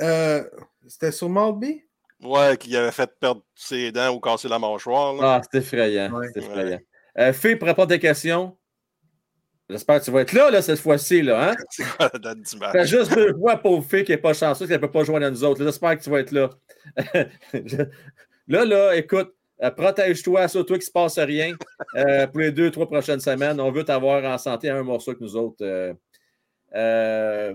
Euh, C'était sur Marby? Ouais, qui avait fait perdre ses dents ou casser la mâchoire. Là. Ah, c'est effrayant. Ouais. C'est effrayant. Euh, Fille, pour répondre à tes questions, J'espère que tu vas être là, là cette fois-ci. Là, hein? C'est quoi la date du? T'as juste deux fois, pauvre fille, qui n'est pas chanceuse, qu'elle ne peut pas jouer à nous autres. J'espère que tu vas être là. là, là, écoute, euh, protège-toi, c'est toi qui ne se passe rien euh, pour les deux, trois prochaines semaines. On veut t'avoir en santé à un morceau que nous autres. Euh,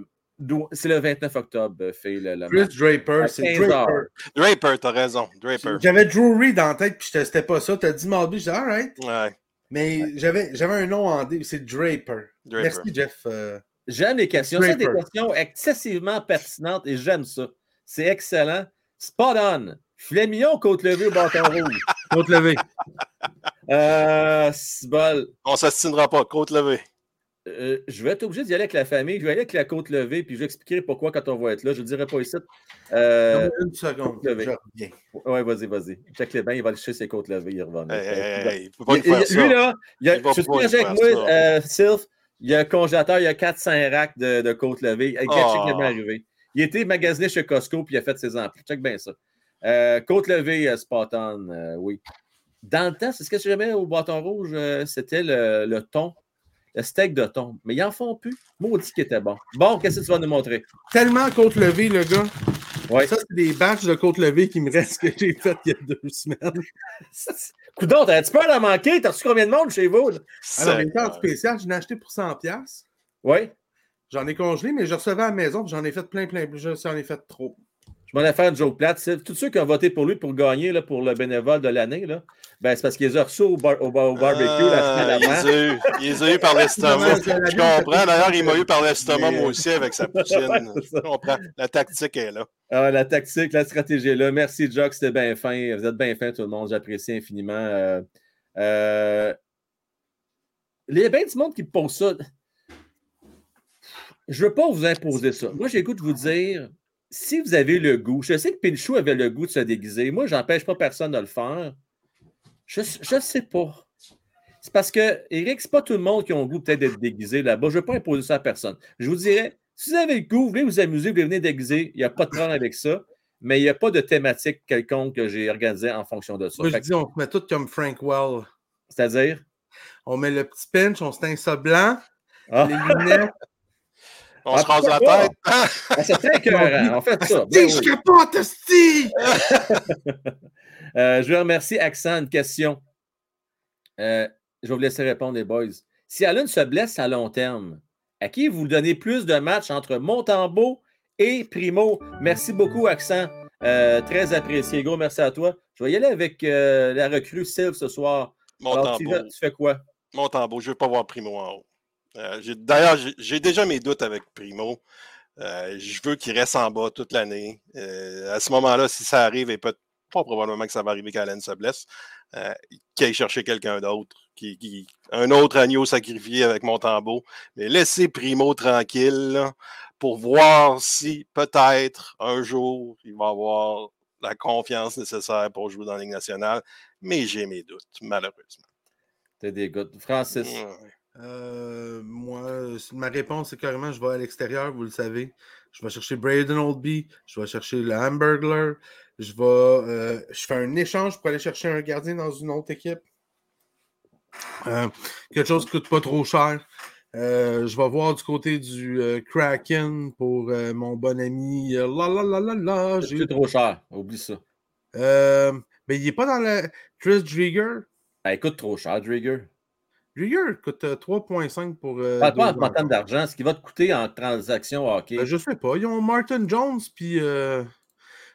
c'est le 29 octobre, Phil. Le, Chris Draper, c'est Draper. Draper, t'as raison. Draper. J'avais Drew Reed en tête, puis c'était pas ça. T'as dit Marby, j'ai dit, alright. Ouais. Mais j'avais un nom en D, c'est Draper. Merci, Jeff. J'aime les questions. C'est des questions excessivement pertinentes et j'aime ça. C'est excellent. Spot on. Flémillon, côte levée au bâton rouge? Côte levée. Euh, bol. On ne s'assinera pas. Côte levée. Euh, je vais être obligé d'y aller avec la famille. Je vais aller avec la côte levée, puis je vais expliquer pourquoi quand on va être là. Je ne dirai pas ici. Euh, une seconde. Je reviens. Oui, vas-y, vas-y. Jack Lévin, il va aller chercher ses côtes levées. Il revient. Hey, hey, hey, il peut pas il, faire ça. Lui, là, il a, je suis avec moi, euh, Sylph. Il y a un congélateur, il y a 400 racks de, de côtes levées. Oh. Check arrivé. Il était magasiné chez Costco, puis il a fait ses amplis. Check bien ça. Euh, côte levée, euh, oui. Dans le temps, c'est ce que j'aimais au bâton rouge, c'était le, le, thon, le steak de thon. Mais ils n'en font plus. Maudit qui était bon. Bon, qu'est-ce que tu vas nous montrer? Tellement côte levée, le gars. Ouais. Ça, c'est des batchs de côte levée qui me restent que j'ai fait il y a deux semaines. Coudon, t'as-tu peur d'en manquer? T'as-tu combien de monde chez vous? Alors, une carte spéciale, je l'ai acheté pour 100$. Oui. J'en ai congelé, mais je recevais à la maison, j'en ai fait plein, plein, j'en ai fait trop. Je m'en ai fait une joke plate. Tous ceux qui ont voté pour lui pour gagner là, pour le bénévole de l'année, ben, c'est parce qu'ils ont reçu au, bar, au, barbecue la semaine avant. Ils les ont eu par l'estomac. Je comprends. D'ailleurs, il m'a eu par l'estomac, moi aussi, avec sa poutine. Je comprends. La tactique est là. Ah, la tactique, la stratégie est là. Merci, Jock. C'était bien fin. Vous êtes bien fin, tout le monde. J'apprécie infiniment. Euh, euh, il y a bien du monde qui me pose ça. Je ne veux pas vous imposer ça. Moi, j'écoute vous dire si vous avez le goût, je sais que Pinchou avait le goût de se déguiser. Moi, je n'empêche pas personne de le faire. Je ne sais pas. C'est parce que, Eric, ce n'est pas tout le monde qui a le goût peut-être d'être déguisé là-bas. Je ne veux pas imposer ça à personne. Je vous dirais, si vous avez le goût, vous voulez vous amuser, vous voulez venir déguiser, il n'y a pas de problème avec ça. Mais il n'y a pas de thématique quelconque que j'ai organisée en fonction de ça. Moi, je dis, on se met tout comme Frank Well. C'est-à-dire? On met le petit pinch, on se teint ça blanc, ah. les lunettes, on se rase la tête. Ah, c'est très écœurant. On fait ça. Ben, je capote, euh, Je vais remercier Accent. Une question. Euh, je vais vous laisser répondre, les boys. Si Allen se blesse à long terme, à qui vous donnez plus de matchs entre Montembeau et Primo? Merci beaucoup, Accent. Euh, très apprécié. Gros, merci à toi. Je vais y aller avec la recrue Sylve ce soir. Montembeau. tu, fais quoi? Montembeau. Je ne veux pas voir Primo en haut. Euh, d'ailleurs, j'ai déjà mes doutes avec Primo. Euh, je veux qu'il reste en bas toute l'année. Euh, à ce moment-là, si ça arrive, et pas probablement que ça va arriver qu'Allen se blesse, qu'il aille chercher quelqu'un d'autre, qui, un autre agneau sacrifié avec Montembeau. Mais laissez Primo tranquille pour voir si peut-être un jour il va avoir la confiance nécessaire pour jouer dans la Ligue nationale. Mais j'ai mes doutes, malheureusement. T'as des doutes. Francis. Euh, moi, ma réponse, c'est carrément, je vais à l'extérieur, vous le savez. Je vais chercher Braden Oldby, je vais chercher le Hamburglar, je vais, euh, je fais un échange pour aller chercher un gardien dans une autre équipe. Euh, quelque chose qui coûte pas trop cher. je vais voir du côté du Kraken pour mon bon ami. la la la la la. C'est trop cher, oublie ça. mais il n'est pas dans la. Chris Drieger? Ah, écoute, trop cher, Drieger. Rieger coûte 3,5 euh, pour. Euh, pas en termes d'argent, ce qui va te coûter en transaction hockey. Ben, je sais pas. Ils ont Martin Jones, puis euh,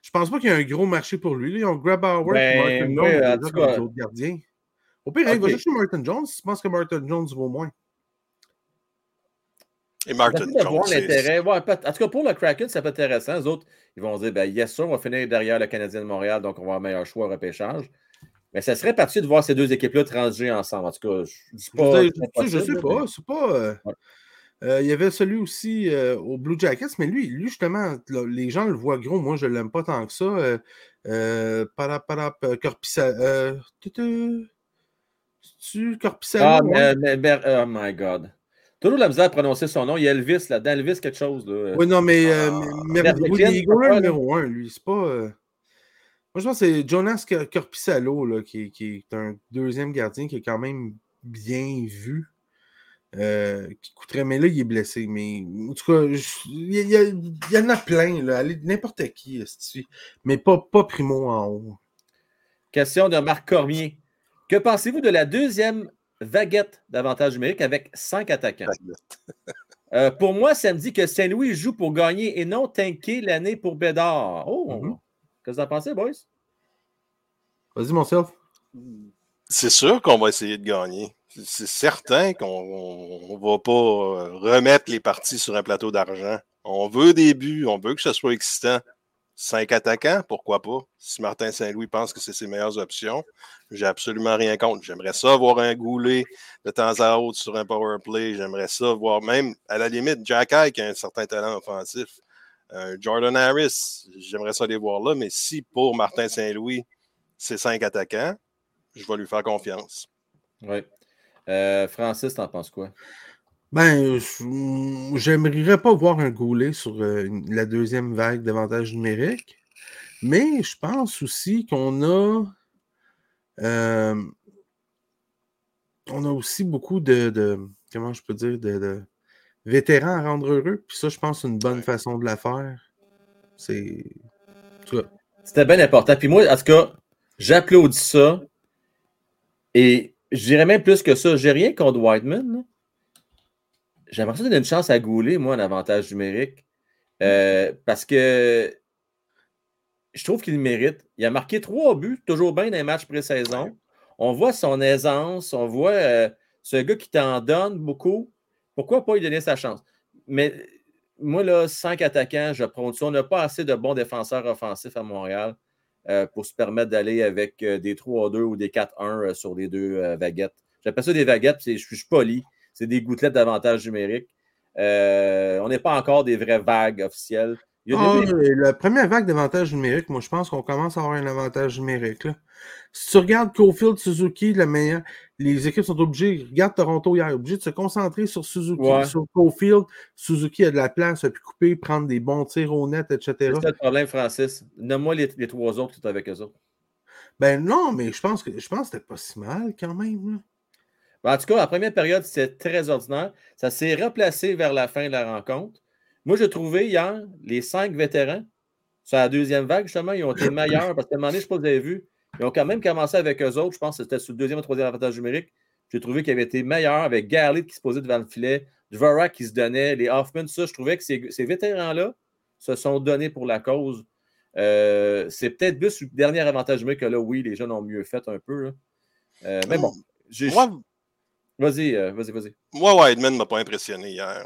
je pense pas qu'il y ait un gros marché pour lui. Ils ont Grab Howard ben, Martin Jones, déjà, comme l'autre gardien. Au pire, il va chercher Martin Jones. Je pense que Martin Jones vaut moins. Et Martin Jones. l'intérêt. Ouais, en tout cas, pour le Kraken, c'est pas intéressant. Les autres, ils vont dire ben, yes, sûr, on va finir derrière le Canadien de Montréal, donc on va avoir un meilleur choix au repêchage. Mais ça serait parti de voir ces deux équipes-là transiger ensemble. En tout cas, je sais pas. Je, sais pas. C'est pas. Euh, euh, il y avait celui aussi euh, au Blue Jackets, mais lui, lui justement, les gens le voient gros. Moi, je ne l'aime pas tant que ça. Euh, parap, Corpissa. tu Corpissa? Ah, mais, oh my God. Toujours la misère à prononcer son nom. Il y a Elvis là-dedans. Elvis, quelque chose. Là. Oui, non, mais, ah, mais, mais il est numéro un, lui. C'est pas. Moi, je pense que c'est Jonas Corpissalo là, qui, est un deuxième gardien qui est quand même bien vu. Euh, qui coûterait, mais là, il est blessé. Mais en tout cas, il y, en a plein, là. N'importe qui, mais pas, pas primo en haut. Question de Marc Cormier. Que pensez-vous de la deuxième vaguette d'avantage numérique avec cinq attaquants? Euh, pour moi, ça me dit que Saint-Louis joue pour gagner et non tanker l'année pour Bédard. Oh! Mm-hmm. Qu'est-ce que vous en pensez, boys? Vas-y, mon self. C'est sûr qu'on va essayer de gagner. C'est certain qu'on ne va pas euh, remettre les parties sur un plateau d'argent. On veut des buts, on veut que ce soit excitant. Cinq attaquants, pourquoi pas? Si Martin Saint-Louis pense que c'est ses meilleures options, j'ai absolument rien contre. J'aimerais ça voir un goulet de temps à autre sur un power play. J'aimerais ça voir même, à la limite, Jack Eye qui a un certain talent offensif. Euh, Jordan Harris, j'aimerais ça les voir là, mais si pour Martin Saint-Louis, c'est cinq attaquants, je vais lui faire confiance. Oui. Euh, Francis, t'en penses quoi? Ben, j'aimerais pas voir un goulet sur euh, la deuxième vague d'avantages numériques, mais je pense aussi qu'on a. on a aussi beaucoup de, comment je peux dire, de vétéran à rendre heureux. Puis ça, je pense, c'est une bonne façon de la faire. C'est. C'était bien important. Puis moi, en tout cas, j'applaudis ça. Et je dirais même plus que ça. J'ai rien contre Whiteman. j'aimerais ça donner une chance à Goulet, moi, un avantage numérique. Euh, parce que je trouve qu'il mérite. Il a marqué trois buts, toujours bien dans les matchs pré-saison. On voit son aisance, on voit euh, ce gars qui t'en donne beaucoup. Pourquoi pas lui donner sa chance? Mais moi, là, cinq attaquants, je prends On n'a pas assez de bons défenseurs offensifs à Montréal euh, pour se permettre d'aller avec des 3-2 ou des 4-1 sur les deux vaguettes. J'appelle ça des vaguettes, je suis poli. C'est des gouttelettes d'avantage numérique. Euh, on n'est pas encore des vraies vagues officielles. Ah, la première vague d'avantage numérique, moi, je pense qu'on commence à avoir un avantage numérique. Si tu regardes Cofield, Suzuki, la meilleure, les équipes sont obligées, regarde Toronto hier, obligé de se concentrer sur Suzuki, sur Cofield. Suzuki a de la place, a pu couper, prendre des bons tirs au net, etc. C'est le problème, Francis. Nomme-moi les, trois autres qui sont avec eux autres. Ben non, mais je pense que je pense que c'était pas si mal quand même. Ben, en tout cas, la première période, c'était très ordinaire. Ça s'est replacé vers la fin de la rencontre. Moi, j'ai trouvé hier les cinq vétérans sur la deuxième vague, justement, ils ont été meilleurs parce qu'à un moment donné, je ne sais pas si vous avez vu, ils ont quand même commencé avec eux autres. Je pense que c'était sur le deuxième ou troisième avantage numérique. J'ai trouvé qu'ils avaient été meilleurs avec Garley qui se posait devant le filet, Dvorak qui se donnait, les Hoffman, ça. Je trouvais que ces, vétérans-là se sont donnés pour la cause. Euh, c'est peut-être plus le dernier avantage numérique que là, oui, les jeunes ont mieux fait un peu. Euh, mais bon. Moi, Vas-y, euh, vas-y, vas-y. Moi, Wideman ne m'a pas impressionné hier.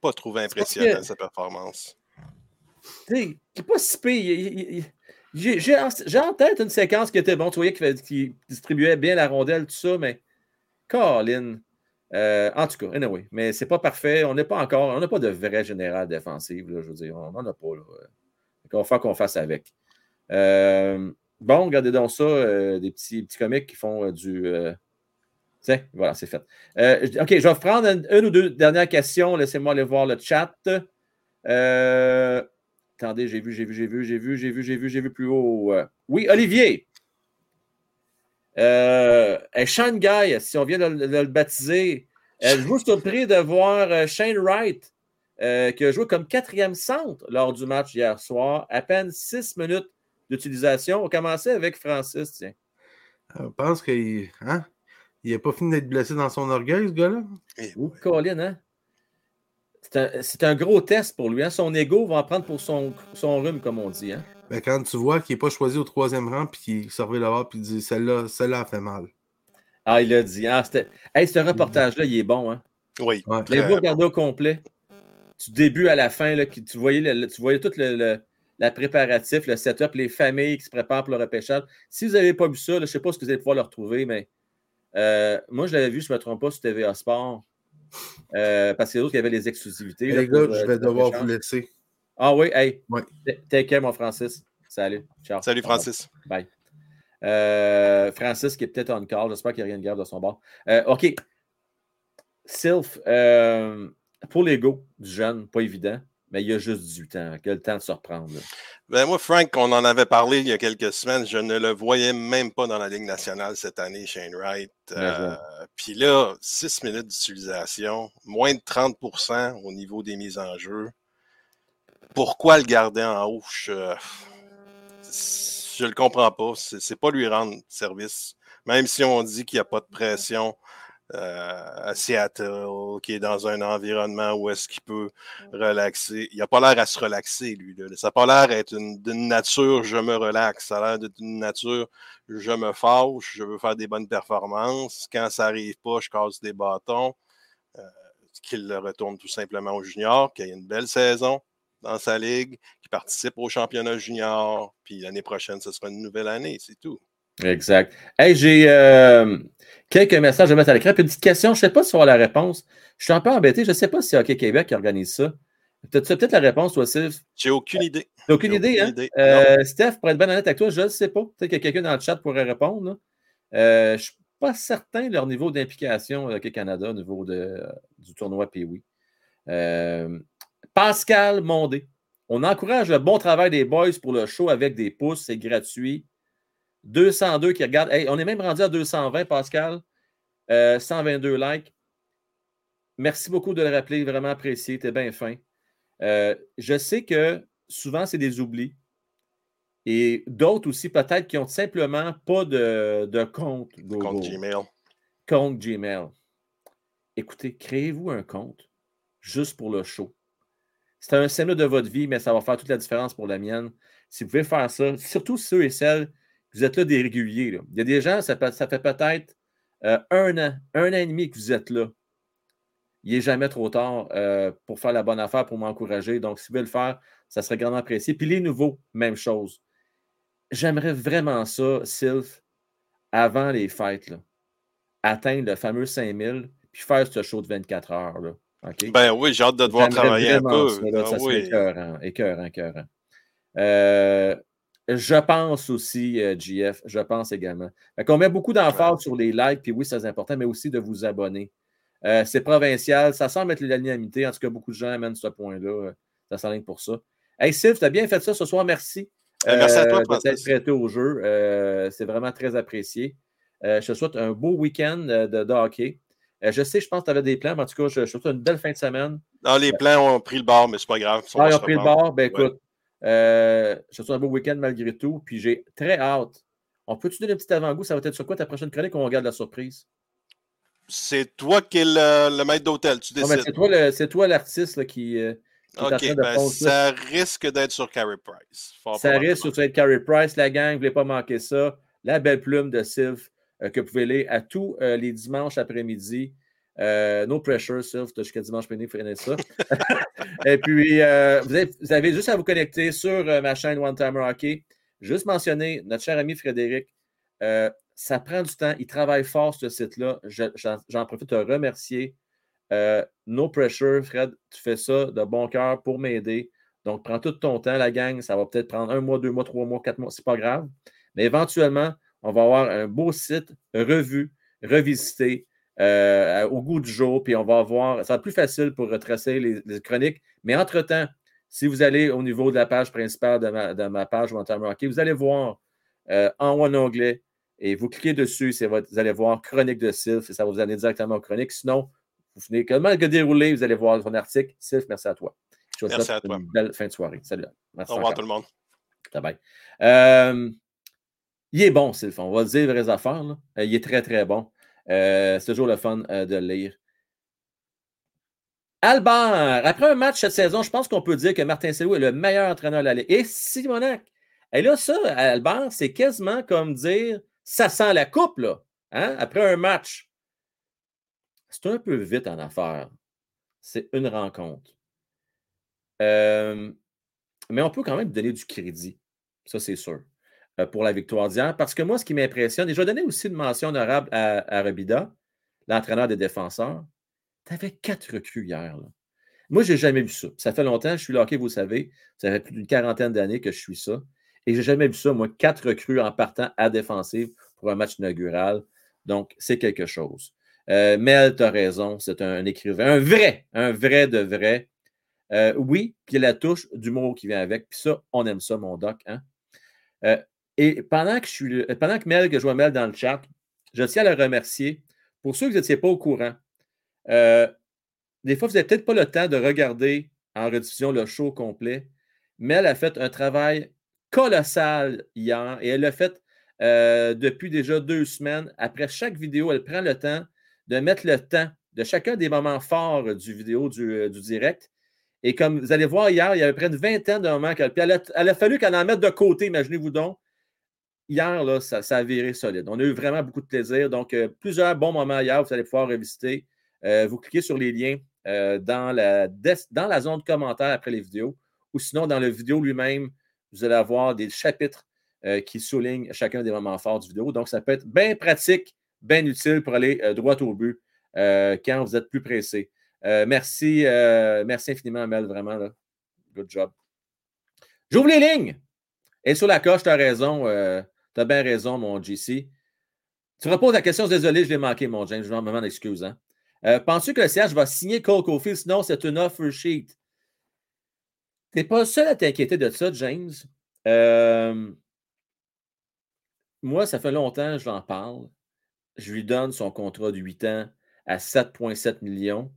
Pas trouvé impressionnant sa performance. Il n'est pas si pire. J'ai en tête une séquence qui était bon. Tu voyais qu'il distribuait bien la rondelle, tout ça, mais Colin. Euh, en tout cas, anyway, mais c'est pas parfait. On n'est pas encore, on n'a pas de vrai général défensif. je veux dire, on n'en a pas. Là. Va falloir qu'on fasse avec. Euh, bon, regardez donc ça, des petits, petits comiques qui font du, voilà, c'est fait. Euh, OK, je vais prendre une, ou deux dernières questions. Laissez-moi aller voir le chat. Euh, attendez, j'ai vu, j'ai vu, j'ai vu, j'ai vu, j'ai vu, j'ai vu, j'ai vu plus haut. oui, Olivier. Euh, Shane Guy, si on vient de, le baptiser, je vous surpris de voir Shane Wright, qui a joué comme quatrième centre lors du match hier soir. À peine six minutes d'utilisation. On commençait avec Francis, tiens. Je pense qu'il. Hein? Il n'a pas fini d'être blessé dans son orgueil, ce gars-là? Eh Ou Colin, hein? C'est un, gros test pour lui. Hein? Son ego va en prendre pour son, son rhume, comme on dit. Hein? Ben, quand tu vois qu'il n'est pas choisi au troisième rang, puis qu'il servait là puis il dit celle-là celle a fait mal. Ah, il a dit. Ah, hey, ce reportage-là, il est bon. Hein? Oui. Ouais, vous regardez au complet. Du début à la fin, là, tu, voyais le, tu voyais tout le, la préparatif, le setup, les familles qui se préparent pour le repêchage. Si vous n'avez pas vu ça, je ne sais pas ce que vous allez pouvoir le retrouver, mais euh, moi, je l'avais vu, je ne me trompe pas, sur TVA Sport. Euh, parce que les autres, il y avait les exclusivités. Les gars, je vais devoir vous laisser. Ah oui, hey. Take care, mon Francis. Salut. Ciao. Salut, Francis. Bye. Euh, Francis qui est peut-être en call. J'espère qu'il n'y a rien de grave de son bord. OK. Sylph, pour l'ego du jeune, pas évident mais il y a juste 18 ans. Quel temps de se reprendre. Ben moi, Frank, on en avait parlé il y a quelques semaines. Je ne le voyais même pas dans la Ligue nationale cette année, Shane Wright. Euh, puis là, 6 minutes d'utilisation, moins de 30% au niveau des mises en jeu. Pourquoi le garder en haut? Je ne le comprends pas. C'est pas lui rendre service. Même si on dit qu'il n'y a pas de pression euh, à Seattle, qui est dans un environnement où est-ce qu'il peut relaxer. Il n'a pas l'air à se relaxer, lui. Là. Ça n'a pas l'air d'être d'une nature je me relaxe. Ça a l'air d'être une nature je me fâche, je veux faire des bonnes performances. Quand ça n'arrive pas, je casse des bâtons. Euh, qu'il le retourne tout simplement au junior, qu'il ait une belle saison dans sa ligue, qu'il participe au championnat junior, puis l'année prochaine, ce sera une nouvelle année, c'est tout. Exact. Hey, j'ai euh, quelques messages à mettre à l'écran. Puis une petite question, je ne sais pas si on a la réponse. Je suis un peu embêté, je ne sais pas si c'est Hockey Québec qui organise ça. Tu as peut-être la réponse, toi, Sylve? J'ai aucune idée. aucune idée, hein? Euh, Steph, pour être bien honnête avec toi, je ne sais pas. Peut-être que quelqu'un dans le chat pourrait répondre. Euh, je ne suis pas certain de leur niveau d'implication Hockey Canada au niveau de, du tournoi PWI. Pascal Mondé. On encourage le bon travail des boys pour le show avec des pouces, c'est gratuit. 202 qui regardent. on est même rendu à 220, Pascal. 122 euh, likes. Merci beaucoup de le rappeler, vraiment apprécié. Tu es bien fin. Euh, je sais que souvent, c'est des oublis. Et d'autres aussi, peut-être, qui ont simplement pas de, compte Compte Gmail. Compte Gmail. écoutez, créez-vous un compte juste pour le show. C'est un scénario de votre vie, mais ça va faire toute la différence pour la mienne. Si vous pouvez faire ça, surtout ceux et celles, vous êtes là des réguliers. Il y a des gens, ça, ça fait peut-être euh, un an, un an et demi que vous êtes là. Il n'est jamais trop tard euh, pour faire la bonne affaire, pour m'encourager. Donc, si vous voulez le faire, ça serait grandement apprécié. Puis les nouveaux, même chose. J'aimerais vraiment ça, Sylph, avant les fêtes, atteindre le fameux 5000, puis faire ce show de 24 heures. Là. Ben oui, j'ai hâte de devoir travailler un peu. Ça, là, ah serait écœurant, écœurant, écœurant. Euh, je pense aussi, euh, GF, je pense également. On met beaucoup d'emphase sur les likes, puis oui, c'est important, mais aussi de vous abonner. Euh, c'est provincial, ça semble être l'unanimité. En tout cas, beaucoup de gens amènent ce point-là. Ça s'enligne pour ça. Hey Sylph, tu as bien fait ça ce soir, merci. merci à toi, d'être prêté au jeu. c'est vraiment très apprécié. je te souhaite un beau week-end de, de hockey. Euh, je sais, je pense que tu avais des plans, mais en tout cas, je, je souhaite une belle fin de semaine. Non, les plans ont pris le bord, mais c'est pas grave. Ah, ils ont pris le bord? Ben écoute, euh, je te souhaite un beau week-end malgré tout. Puis j'ai très hâte. On peut-tu donner un petit avant-goût? Ça va être sur quoi ta prochaine chronique? On regarde la surprise? C'est toi qui es le, maître d'hôtel, tu décides. c'est toi l'artiste qui. Euh, OK, ben, ça risque d'être sur Carey Price. ça risque d'être Carey Price, la gang, vous ne voulez pas manquer ça. La belle plume de Sylph. Euh, que vous pouvez lire à tous euh, les dimanches après-midi. Euh, no pressure, Sylph, jusqu'à dimanche midi, vous ça. Et puis, vous avez, juste à vous connecter sur ma chaîne One Timer Hockey. Juste mentionner notre cher ami Frédéric. ça prend du temps. Il travaille fort, ce site-là. J'en profite de remercier. no pressure, Fred, tu fais ça de bon cœur pour m'aider. Donc, prends tout ton temps, la gang. Ça va peut-être prendre un mois, deux mois, trois mois, quatre mois. C'est pas grave. Mais éventuellement, on va avoir un beau site revu, revisité euh, au goût du jour, puis on va avoir, ça va être plus facile pour retracer les, chroniques. Mais entre-temps, si vous allez au niveau de la page principale de ma, de ma page Hockey, vous allez voir euh, en haut en onglet et vous cliquez dessus, vous allez voir Chronique de Sylph et ça va vous amener directement aux chroniques. Sinon, vous finissez comment que dérouler, vous allez voir son article. Sylph, merci à toi. Je merci à toi. Une belle fin de soirée. Salut. Merci au revoir tout le monde. Bye bye. Il est bon, Sylvain. On va dire vraies affaires. Euh, il est très, très bon. Euh, c'est toujours le fun euh, de le lire. Albert, après un match cette saison, je pense qu'on peut dire que Martin Selou est le meilleur entraîneur de la. Et Simonac. Et là, ça, Albert, c'est quasiment comme dire ça sent la coupe, là. Hein? Après un match. C'est un peu vite en affaire. C'est une rencontre. mais on peut quand même donner du crédit. Ça, c'est sûr. Euh, pour la victoire d'hier. Parce que moi, ce qui m'impressionne, et je vais donner aussi une mention honorable à, Rabida, l'entraîneur des défenseurs. Tu avais quatre recrues hier. Moi, je n'ai jamais vu ça. Ça fait longtemps, je suis là, vous savez. Ça fait plus d'une quarantaine d'années que je suis ça. Et je n'ai jamais vu ça, moi, quatre recrues en partant à défensive pour un match inaugural. Donc, c'est quelque chose. Euh, Mel, tu as raison, c'est un, écrivain, un vrai, un vrai de vrai. Euh, oui, puis la touche d'humour qui vient avec. Puis ça, on aime ça, mon doc. Hein? Et pendant que, je suis, pendant que Mel, que je vois Mel dans le chat, je tiens à le remercier. Pour ceux qui n'étaient pas au courant, euh, des fois, vous n'avez peut-être pas le temps de regarder en rediffusion le show complet. Mel a fait un travail colossal hier et elle l'a fait euh, depuis déjà deux semaines. Après chaque vidéo, elle prend le temps de mettre le temps de chacun des moments forts du vidéo, du, euh, direct. Et comme vous allez voir hier, il y avait près de vingtaine de moments qu'elle. elle a, elle a fallu qu'elle en mette de côté, imaginez-vous donc, hier, là, ça, a viré solide. On a eu vraiment beaucoup de plaisir. Donc, euh, plusieurs bons moments hier, vous allez pouvoir revisiter. Euh, vous cliquez sur les liens euh, dans, la dans la zone de commentaires après les vidéos ou sinon dans le vidéo lui-même, vous allez avoir des chapitres qui soulignent chacun des moments forts du vidéo. Donc, ça peut être bien pratique, bien utile pour aller droit au but quand vous êtes plus pressé. merci, merci infiniment, Mel, vraiment. Là. Good job. J'ouvre les lignes. Et sur la coche, tu as raison. Tu as bien raison, mon GC. Tu reposes la question, désolé, je l'ai manqué, mon James. Je m'en excuse. Hein. Euh, Penses-tu que le CH va signer Cole Caulfield? Sinon, c'est une offer sheet. Tu n'es pas seul à t'inquiéter de ça, James. Euh, moi, ça fait longtemps que je l'en parle. Je lui donne son contrat de 8 ans à 7,7 millions.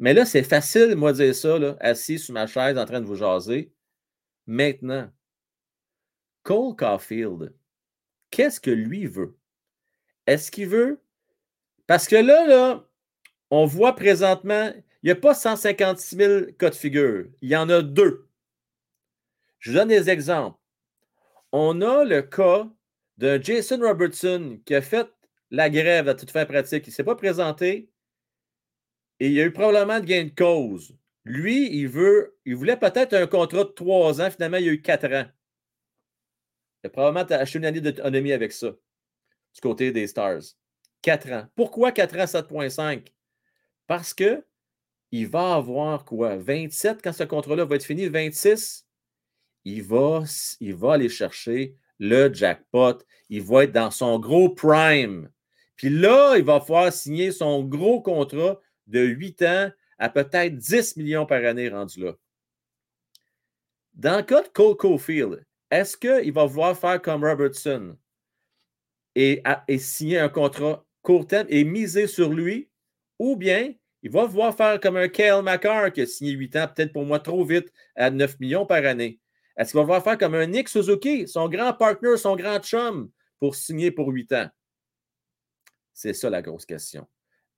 Mais là, c'est facile, moi, de dire ça, là, assis sur ma chaise en train de vous jaser. Maintenant, Cole Caulfield, qu'est-ce que lui veut? Est-ce qu'il veut? Parce que là, là, On voit présentement, il n'y a pas 156 000 cas de figure. Il y en a deux. Je vous donne des exemples. On a le cas d'un Jason Robertson qui a fait la grève à toute fin pratique. Il ne s'est pas présenté et il y a eu probablement de gain de cause. Lui, il, veut, il voulait peut-être un contrat de trois ans. Finalement, il y a eu quatre ans. A probablement acheté une année d'autonomie avec ça, du côté des Stars. Quatre ans. Pourquoi quatre ans, 7,5? Parce que il va avoir quoi? 27 quand ce contrat-là va être fini, 26? Il va, il va aller chercher le jackpot. Il va être dans son gros prime. Puis là, il va pouvoir signer son gros contrat de 8 ans à peut-être 10 millions par année rendu là. Dans le cas de Cole Caulfield, est-ce qu'il va vouloir faire comme Robertson et, signer un contrat court terme et miser sur lui, ou bien il va vouloir faire comme un Kale McCarr qui a signé 8 ans, peut-être pour moi trop vite, à 9 millions par année. Est-ce qu'il va vouloir faire comme un Nick Suzuki, son grand partner, son grand chum, pour signer pour 8 ans? C'est ça la grosse question.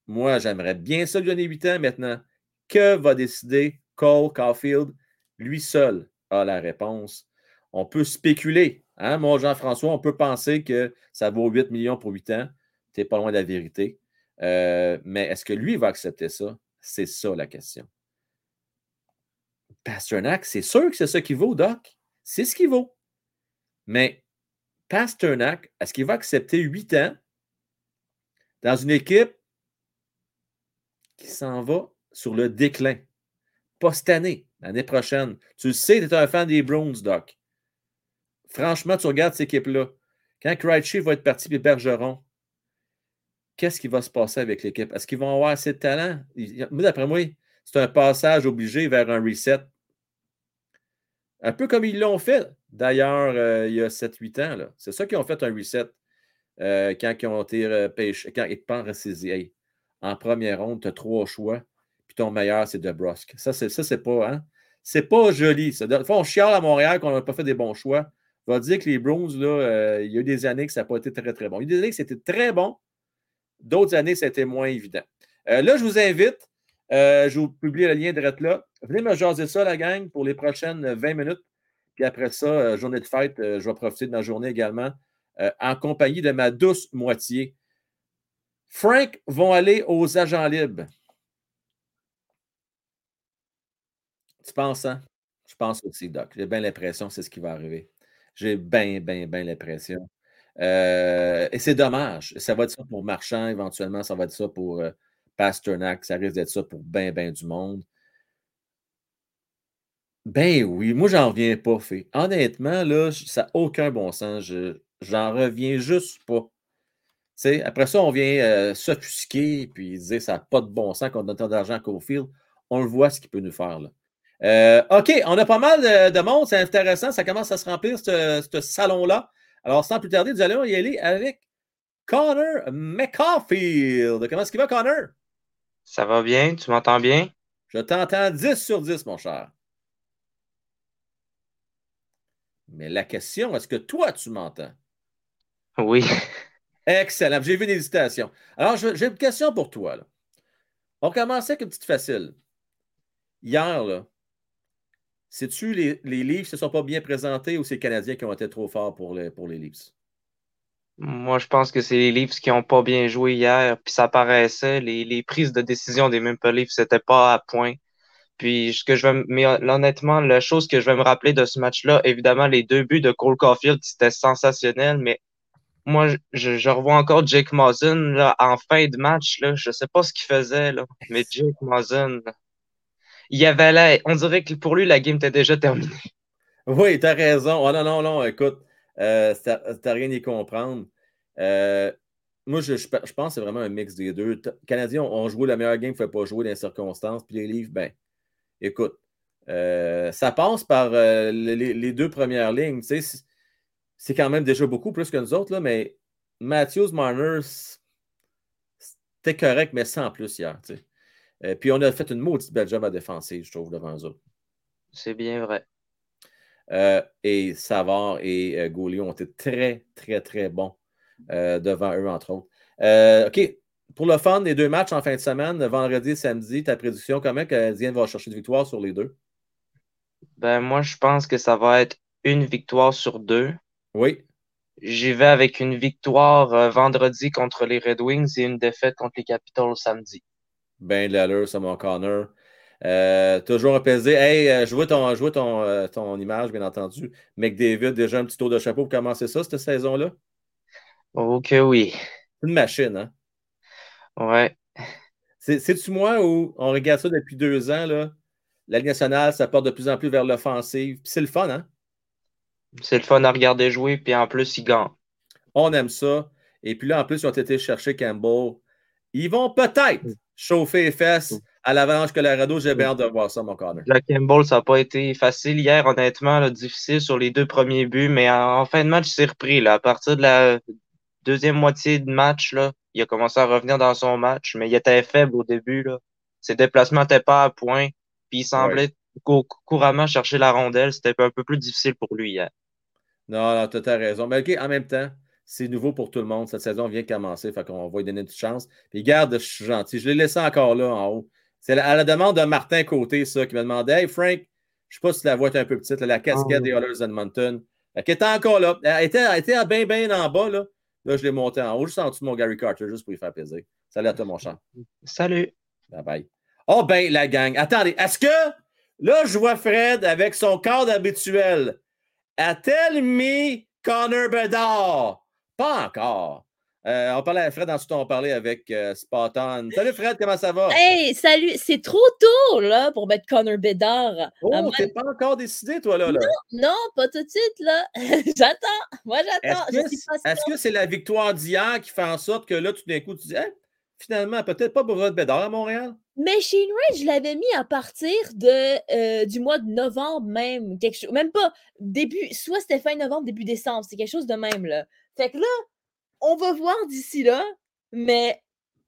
Moi, j'aimerais bien ça lui donner 8 ans maintenant. Que va décider Cole Caulfield? Lui seul? A la réponse. On peut spéculer. Hein, moi, Jean-François, on peut penser que ça vaut 8 millions pour 8 ans. Tu pas loin de la vérité. Euh, mais est-ce que lui va accepter ça? C'est ça la question. Pasternak, c'est sûr que c'est ça qui vaut, Doc. C'est ce qu'il vaut. Mais Pasternak, est-ce qu'il va accepter 8 ans dans une équipe qui s'en va sur le déclin? Pas cette année, l'année prochaine. Tu le sais, tu es un fan des Browns, Doc. Franchement, tu regardes cette équipe-là. Quand Krejci va être parti puis Bergeron, qu'est-ce qui va se passer avec l'équipe? Est-ce qu'ils vont avoir assez de talent? Moi, d'après moi, c'est un passage obligé vers un reset. Un peu comme ils l'ont fait, d'ailleurs, euh, il y a 7-8 ans. C'est ça qu'ils ont fait un reset euh, quand ils ont été repêchés, quand ils pensent hey, en première ronde, tu as trois choix, puis ton meilleur, c'est DeBrusque. Ça, c'est, ça, c'est pas, hein? C'est pas joli. Ça. on chiale à Montréal qu'on n'a pas fait des bons choix. Va dire que les Bruins, là, euh, il y a eu des années que ça n'a pas été très, très bon. Il y a eu des années que c'était très bon. D'autres années, c'était moins évident. là, je vous invite euh, je vous publie le lien de là. Venez me jaser ça, la gang, pour les prochaines 20 minutes. Puis après ça, euh, journée de fête, euh, je vais profiter de ma journée également en compagnie de ma douce moitié. Frank vont aller aux agents libres. Tu penses, hein? Je pense aussi, Doc. J'ai bien l'impression que c'est ce qui va arriver. J'ai bien, bien, bien l'impression. et c'est dommage. Ça va être ça pour Marchand, éventuellement. Ça va être ça pour Pasternak, ça risque d'être ça pour bien, bien du monde. Ben oui, moi, j'en reviens pas, fait. Honnêtement, là, ça n'a aucun bon sens. Je, j'en reviens juste pas. après ça, on vient euh, s'offusquer puis dire ça n'a pas de bon sens qu'on donne tant d'argent à Cofield. On le voit ce qu'il peut nous faire. Là. Euh, OK, on a pas mal de, monde, c'est intéressant. Ça commence à se remplir, ce salon-là. Alors, sans plus tarder, nous allons y aller avec Connor McCaulfield. Comment est-ce qu'il va, Connor? Ça va bien? Tu m'entends bien? Je t'entends 10 sur 10, mon cher. Mais la question, est-ce que toi, tu m'entends? Oui. Excellent. J'ai vu une hésitation. Alors, j'ai une question pour toi. On commençait avec une petite facile. Hier, là, sais-tu les, les ne se sont pas bien présentés ou c'est les Canadiens qui ont été trop forts pour les, Leafs? Moi, je pense que c'est les Leafs qui n'ont pas bien joué hier, puis ça paraissait. Les, prises de décision des Maple Leafs, c'était pas à point. Puis, je veux, mais honnêtement, la chose que je vais me rappeler de ce match-là, évidemment, les deux buts de Cole Caulfield, c'était sensationnel, mais moi, je, revois encore Jake Mazen en fin de match. Là, je sais pas ce qu'il faisait, mais Jake Mazen, il y avait là, on dirait que pour lui, la game était déjà terminée. Oui, tu as raison. Oh non, non, non, écoute, euh, n'as rien à y comprendre. Euh, moi, je, pense que c'est vraiment un mix des deux. Canadiens ont, joué la meilleure game qu'il ne faut pas jouer dans les circonstances. Puis les livres, ben, écoute, euh, ça passe par euh, les, deux premières lignes. c'est quand même déjà beaucoup plus que nous autres, là, mais Matthews, Marner, c'était correct, mais sans plus hier. Puis on a fait une maudite belle job à défenser, je trouve, devant eux C'est bien vrai. Euh, et Savard et euh, ont été très, très, très bons euh, devant eux, entre autres. Euh, OK. pour le fun, les deux matchs en fin de semaine, vendredi et samedi, ta prédiction, comment Canadien va chercher de victoire sur les deux? Ben, moi, je pense que ça va être une victoire sur deux. Oui. J'y vais avec une victoire euh, vendredi contre les Red Wings et une défaite contre les Capitals samedi. Ben de l'allure, ça, mon Connor. Euh, toujours apaisé. Hey, euh, je vois, ton, je vois ton, ton, image, bien entendu. McDavid, déjà un petit tour de chapeau pour commencer ça, cette saison-là? Ok, oui. Une machine, hein? Ouais. C'est-tu moi où on regarde ça depuis deux ans, là? La Ligue nationale, ça porte de plus en plus vers l'offensive. c'est le fun, hein? C'est le fun à regarder jouer, puis en plus, ils gagnent. On aime ça. Et puis là, en plus, ils ont été chercher Campbell. Ils vont peut-être. Chauffer les fesses à l'Avalanche Colorado. J'ai bien hâte de voir ça, mon corner. Le Campbell, ça n'a pas été facile hier, honnêtement, difficile sur les deux premiers buts, mais en, fin de match, il s'est repris. Là. À partir de la deuxième moitié de match, là, il a commencé à revenir dans son match, mais il était faible au début. Là. Ses déplacements n'étaient pas à point, puis il semblait couramment chercher la rondelle. C'était un peu plus difficile pour lui hier. Non, non, tu as raison. Mais OK, en même temps, c'est nouveau pour tout le monde. Cette saison vient de commencer, fait qu'on va lui donner une petite chance. Puis garde, je suis gentil. Je l'ai laissé encore là en haut. C'est à la demande de Martin Côté, ça, qui m'a demandé Hey Frank, je ne sais pas si la voix est un peu petite, la casquette des Oilers Edmonton. Elle était encore là. Elle était, elle était bien, bien en bas. Là. là, je l'ai monté en haut, juste en dessous de mon Gary Carter, juste pour lui faire plaisir. Salut à toi, mon chat. Salut. Bye bye. Oh, ben, la gang. Attendez, est-ce que là, je vois Fred avec son cadre habituel? A-t-elle mis Connor Bedard? Pas encore. Euh, on parlait à Fred, ensuite on parlait avec euh, Spotton. Salut Fred, comment ça va? Hey, salut! C'est trop tôt là, pour mettre Connor Bedard. Oh, t'es pas encore décidé, toi, là? là. Non, non, pas tout de suite, là. j'attends. Moi, j'attends. Est-ce que c'est la victoire d'hier qui fait en sorte que là, tout d'un coup, tu dis, finalement, peut-être pas pour votre Bédard à Montréal? Mais Shane Ray, je l'avais mis à partir de, euh, du mois de novembre même, quelque chose, même pas début, soit c'était fin novembre, début décembre, c'est quelque chose de même là. Fait que là, on va voir d'ici là, mais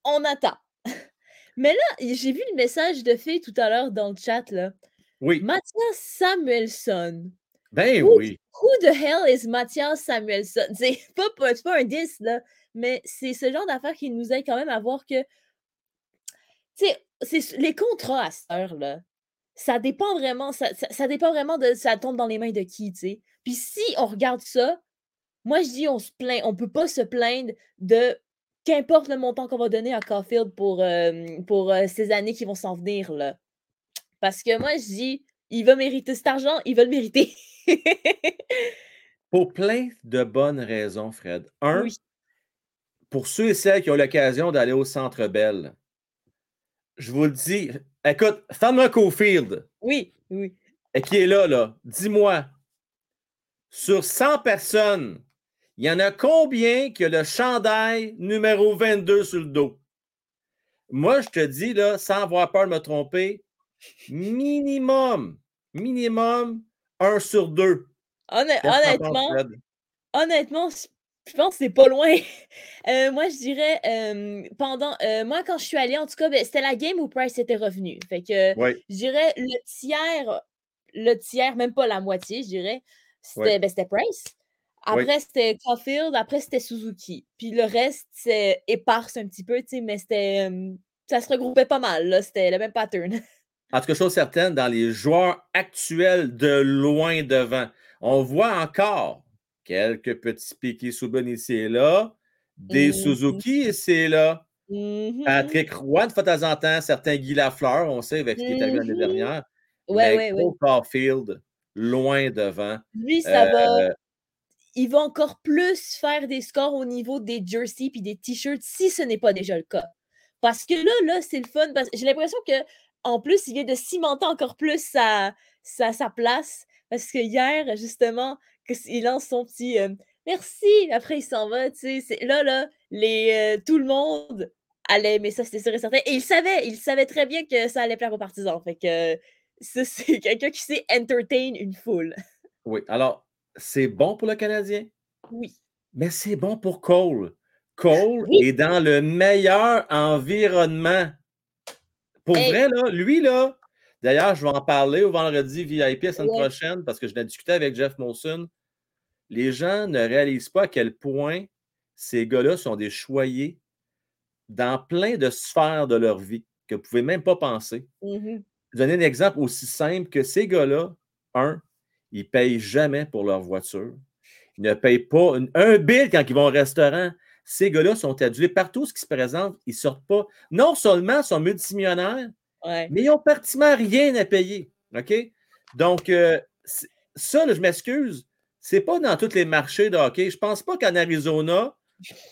on attend. mais là, j'ai vu le message de Fée tout à l'heure dans le chat là. Oui. Mathias Samuelson. Ben oui. Who the hell is Mathias Samuelson? C'est pas, pas, pas un 10 là, mais c'est ce genre d'affaire qui nous aide quand même à voir que tu sais, les contrats à cette heure-là, ça dépend vraiment, ça, ça, dépend vraiment de ça tombe dans les mains de qui, tu sais. Puis si on regarde ça, moi je dis on se plaint, on peut pas se plaindre de qu'importe le montant qu'on va donner à Caulfield pour, pour ces années qui vont s'en venir là. Parce que moi je dis, il va mériter cet argent, il va le mériter. pour plein de bonnes raisons, Fred. Un, pour ceux et celles qui ont l'occasion d'aller au Centre Bell, je vous le dis. Écoute, Fanma Cofield. Oui, oui. Et qui est là, là. Dis-moi, sur 100 personnes, il y en a combien qui a le chandail numéro 22 sur le dos? Moi, je te dis, là, sans avoir peur de me tromper, minimum, minimum, un sur deux. honnêtement, honnêtement, je pense que c'est pas loin. Euh, moi, je dirais, pendant. moi, quand je suis allée, en tout cas, ben, c'était la game où Price était revenu. Fait que je dirais le tiers, le tiers, même pas la moitié, je dirais, c'était ben, Price. Après, c'était Caulfield. Après, c'était Suzuki. Puis le reste, c'est éparse un petit peu, tu sais, mais c'était. ça se regroupait pas mal, C'était le même pattern. En tout cas, chose certaine, dans les joueurs actuels de loin devant, on voit encore quelques petits piquets Souben ici et là, des mm-hmm. Suzuki ici et là. Mm-hmm. Patrick Roy, de fois en temps, certains Guy Lafleur, on sait avec ce qui est arrivé l'année mm-hmm. dernière. Ouais, mais ouais, Caulfield, loin devant. Lui, ça va. Euh, il va encore plus faire des scores au niveau des jerseys et des t-shirts si ce n'est pas déjà le cas. Parce que là, là, c'est le fun. J'ai l'impression que en plus, il vient de cimenter encore plus sa, sa, place. Parce que hier, justement, il lance son petit merci, après il s'en va. Là, là, les, tout le monde allait aimer ça, c'était sûr et certain. Et il savait, il savait très bien que ça allait plaire aux partisans. Fait que c'est quelqu'un qui sait entertain une foule. Oui, alors, c'est bon pour le Canadien? Oui. Mais c'est bon pour Cole. Cole est dans le meilleur environnement. Pour vrai, là, lui, là, d'ailleurs, je vais en parler au vendredi VIP la semaine prochaine parce que je l'ai discuté avec Jeff Molson les gens ne réalisent pas à quel point ces gars-là sont des choyés dans plein de sphères de leur vie que vous ne pouvez même pas penser. Mhm. Donner un exemple aussi simple que ces gars-là, un, ils ne payent jamais pour leur voiture. Ils ne payent pas un bill quand ils vont au restaurant. Ces gars-là sont adulés partout ce qui se présente. Ils ne sortent pas. Non seulement sont multimillionnaires, Ouais. mais ils n'ont pratiquement rien à payer. OK? Donc, euh, ça, là, je m'excuse, c'est pas dans tous les marchés de hockey. Je pense pas qu'en Arizona,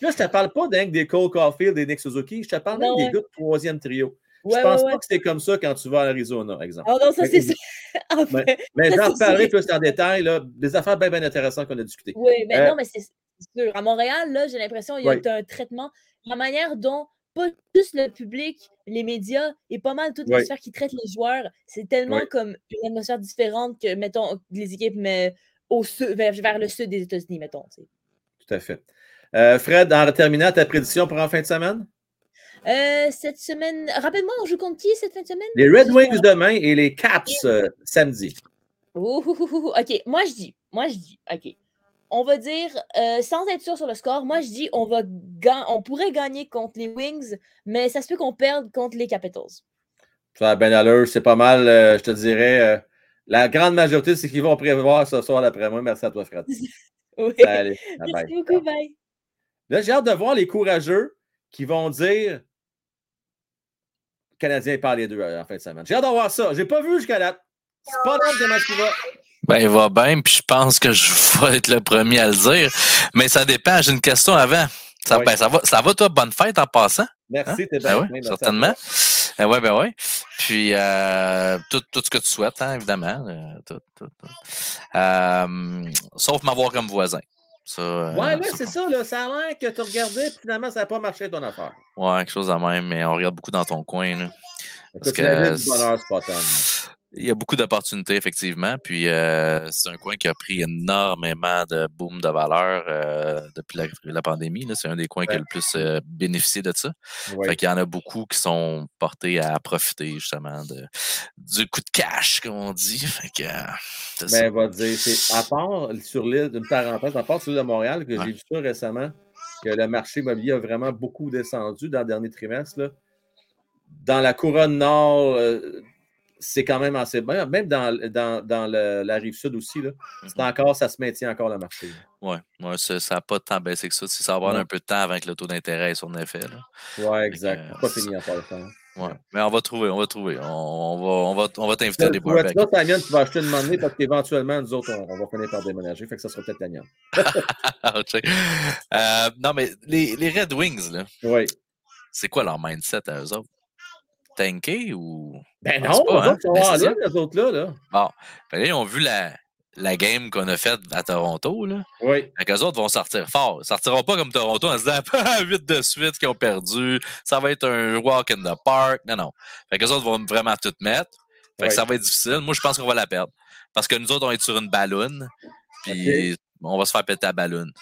là, je te parle pas d'un des Cole Caulfield, des Nick Suzuki, je te parle même des gars de troisième trio. Ouais, je pense ouais, pas que c'est comme ça quand tu vas à Arizona, exemple. Ah non, ça, c'est ça. En Mais- fait, Mais j'en reparlerai plus en détail, là, des affaires bien, bien intéressantes qu'on a discutées. Oui, mais Euh, non, mais c'est sûr. À Montréal, là, j'ai l'impression qu'il y a un traitement, la manière dont pas juste le public, les médias et pas mal les sphères qui traitent les joueurs, c'est tellement comme une atmosphère différente que, mettons, les équipes mais au sud, vers, vers le sud des États-Unis, mettons. Tout à fait. Euh, Fred, en terminant ta prédiction pour en fin de semaine? Euh, cette semaine, rappelle-moi, on joue contre qui cette fin de semaine? Les Red Wings demain et les Caps euh, samedi. Ouh, ouh, ouh, ouh. OK, moi je dis, moi je dis, OK. On va dire, euh, sans être sûr sur le score, moi je dis on va on pourrait gagner contre les Wings, mais ça se peut qu'on perde contre les Capitals. Ça a bien allure. C'est pas mal, je te dirais. la grande majorité, c'est qu'ils vont prévoir ce soir d'après moi. Merci à toi, Fred. Oui. Merci bye. beaucoup, bye. Là, j'ai hâte de voir les courageux qui vont dire Canadiens parlent les deux euh, en fin de semaine. J'ai hâte de voir ça. J'ai pas vu jusqu'à là. C'est pas là comment tu vas. Ben, il va bien, puis je pense que je vais être le premier à le dire. Mais ça dépend. J'ai une question avant. Ça, Oui. ben, ça va, ça va, toi? Bonne fête en passant? Merci, Hein? t'es bien. Ben oui, merci à certainement. Ben ouais, ben ouais. Puis euh, tout, tout ce que tu souhaites, hein, évidemment. euh, tout, tout, tout. Euh, sauf m'avoir comme voisin. Ça, euh, Ouais, là, c'est ça. Là. Ça a l'air que tu regardais, puis finalement, ça n'a pas marché ton affaire. Ouais, quelque chose de même, mais on regarde beaucoup dans ton coin. Là. Parce Écoute, la que vie du bonheur, c'est pas tant. Il y a beaucoup d'opportunités, effectivement. Puis euh, c'est un coin qui a pris énormément de boom de valeur euh, depuis la, la pandémie. C'est un des coins qui a Ouais. le plus euh, bénéficié de ça. Oui. Fait qu'il y en a beaucoup qui sont portés à profiter justement de, du coup de cash, comme on dit. Fait que c'est ça. Ben, va dire, c'est à part sur l'île, une parenthèse, à part sur l'île de Montréal, que Ouais. j'ai vu ça récemment, que le marché immobilier a vraiment beaucoup descendu dans le dernier trimestre. là. Dans la couronne nord, c'est quand même assez bien. Même dans, dans, dans le- la rive sud aussi, là, Mhm. encore, ça se maintient encore le marché. là. Ouais, ça n'a pas tant baissé que ça. Si ça va avoir un peu de temps avant que le taux d'intérêt ait son effet. Ouais, exact. euh, pas fini encore le temps. Ouais. Mais on va trouver, on va trouver. On, va, on va, on va t'inviter à des vois, barbecues. tu vois, ta mienne, tu vas acheter une monnaie parce qu'éventuellement, nous autres, on, on va finir par déménager. Fait que ça sera peut-être la mienne. Euh, non, mais les, les Red Wings, là, Oui. c'est quoi leur mindset à eux autres? Tanker ou. Ben non, pas, hein? autres Ben, ligne, les autres-là. Là. Bon. Fait là, ils ont vu la, la game qu'on a faite à Toronto, là. Oui. Fait qu'eux autres vont sortir fort. Ils sortiront pas comme Toronto en se disant Ah, 8 de suite qui ont perdu. Ça va être un walk in the park. Non, non. Fait qu'eux autres vont vraiment tout mettre. Fait que ça va être difficile. Moi, je pense qu'on va la perdre. Parce que nous autres, on est sur une ballonne. Puis on va se faire péter la ballonne.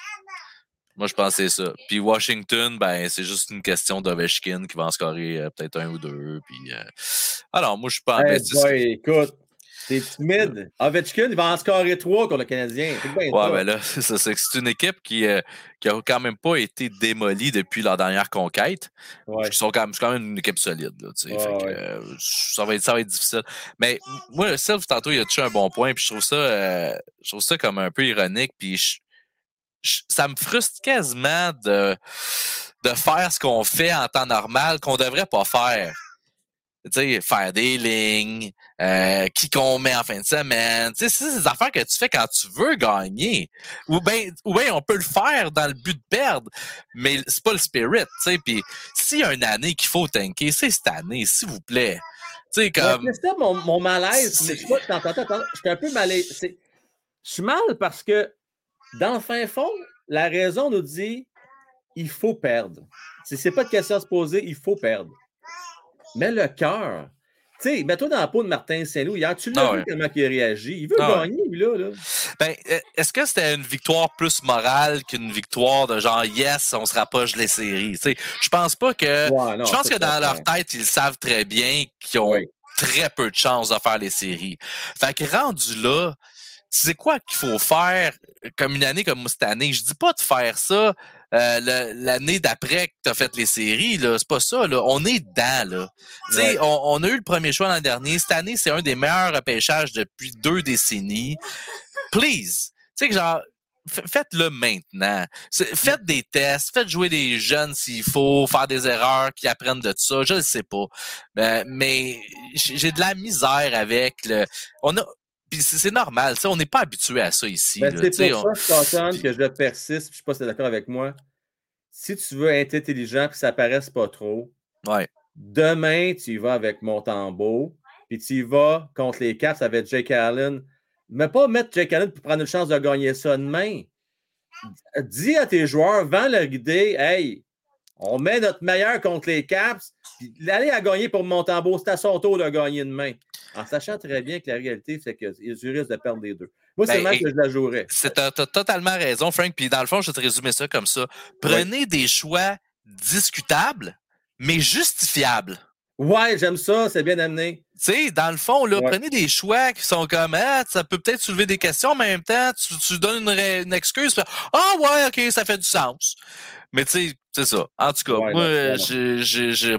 Moi, je pense c'est ça. Puis Washington, ben, c'est juste une question d'Ovechkin qui va en scorer euh, peut-être un ou deux. Puis, euh... Alors, moi, je suis pas Hey boy, écoute, t'es timide. Ovechkin, il va en scorer trois contre le Canadien. Bien Ouais, ben là, c'est ça. C'est une équipe qui, euh, qui a quand même pas été démolie depuis leur dernière conquête. Ouais. Ils sont quand même, c'est quand même une équipe solide. Là, tu sais. Ouais, Fait que, ouais. euh, ça, va être, ça va être difficile. Mais moi, Sylve, tantôt, il a touché un bon point? Puis je trouve ça, euh, je trouve ça comme un peu ironique. Puis je- je- ça me frustre quasiment de, de faire ce qu'on fait en temps normal qu'on devrait pas faire. Tu sais, faire des lignes, euh, qui qu'on met en fin de semaine. Tu sais, c'est des affaires que tu fais quand tu veux gagner. Ou bien, ou ben on peut le faire dans le but de perdre, mais c'est pas le spirit, tu sais. Puis s'il y a une année qu'il faut tanker, c'est cette année, s'il vous plaît. Tu sais, Ouais, comme... C'est ça mon, mon malaise. Je sais pas, t'entends, t'entends, je suis un peu malaise. C'est- Je suis mal parce que dans le fin fond, la raison nous dit il faut perdre. Si c'est pas de question à se poser, il faut perdre. Mais le cœur, tu sais, mets-toi dans la peau de Martin Saint-Loup hier. Tu l'as Ah vu ouais. comment il a réagi. Il veut Ah ouais. gagner, lui, là. là. Ben, euh, est-ce que c'était une victoire plus morale qu'une victoire de genre yes, on se rapproche des séries? Je pense pas que. Ouais, je pense que dans leur tête, ils savent très bien qu'ils ont Oui. très peu de chances de faire les séries. Fait que rendu là, c'est quoi qu'il faut faire comme une année comme cette année? Je dis pas de faire ça euh, l'année d'après que tu as fait les séries, là. C'est pas ça, là. On est dedans, là. Tu sais, on, on, a eu le premier choix l'an dernier. Cette année, c'est un des meilleurs repêchages depuis deux décennies. Please. Tu sais, genre, faites-le maintenant. Faites des tests, faites jouer des jeunes s'il faut, faire des erreurs, qui apprennent de ça. Je ne sais pas. Euh, mais j'ai de la misère avec le. On a. c'est normal, on n'est pas habitué à ça ici. Ben, c'est pour ça, je que je persiste, je ne sais pas si tu es d'accord avec moi. Si tu veux être intelligent et que ça paraisse pas trop, ouais. demain, tu y vas avec Montembeau, puis tu y vas contre les Caps avec Jake Allen mais pas mettre Jake Allen pour prendre une chance de gagner ça demain. Dis à tes joueurs, vends leur idée, hey, on met notre meilleur contre les Caps, puis l'aller à gagner pour Montembeau, c'est à son tour de gagner demain. En sachant très bien que la réalité, c'est qu'ils risquent de perdre les deux. Moi, c'est ben, même que je la jouerais. Tu as, totalement raison, Frank. Puis dans le fond, je vais te résumer ça comme ça. Prenez des choix discutables, mais justifiables. Ouais, j'aime ça, c'est bien amené. Tu sais, dans le fond, là, prenez des choix qui sont comme ah, ça peut peut-être soulever des questions, mais en même temps, tu, tu donnes une, excuse. Ah ouais, ok, ça fait du sens. Mais tu sais, c'est ça. En tout cas, moi, je,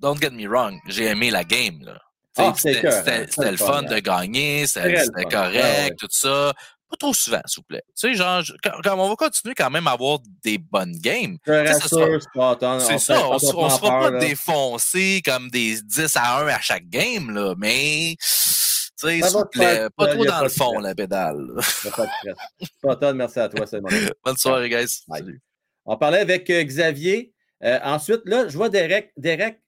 don't get me wrong, j'ai aimé la game. Là. Ah, c'était le fun de gagner, c'était correct, tout ça pas trop souvent, s'il vous plaît. Tu sais, genre, quand, on va continuer quand même à avoir des bonnes games. C'est ça, on, ne se fera pas défoncer comme des 10 à 1 à chaque game, là, mais. Tu sais, s'il vous plaît, pas trop dans le fond, la pédale. Pas merci à toi, Simon. Bonne soirée, guys. Salut. On parlait avec euh, Xavier. Euh, ensuite, là, je vois Derek. Derek,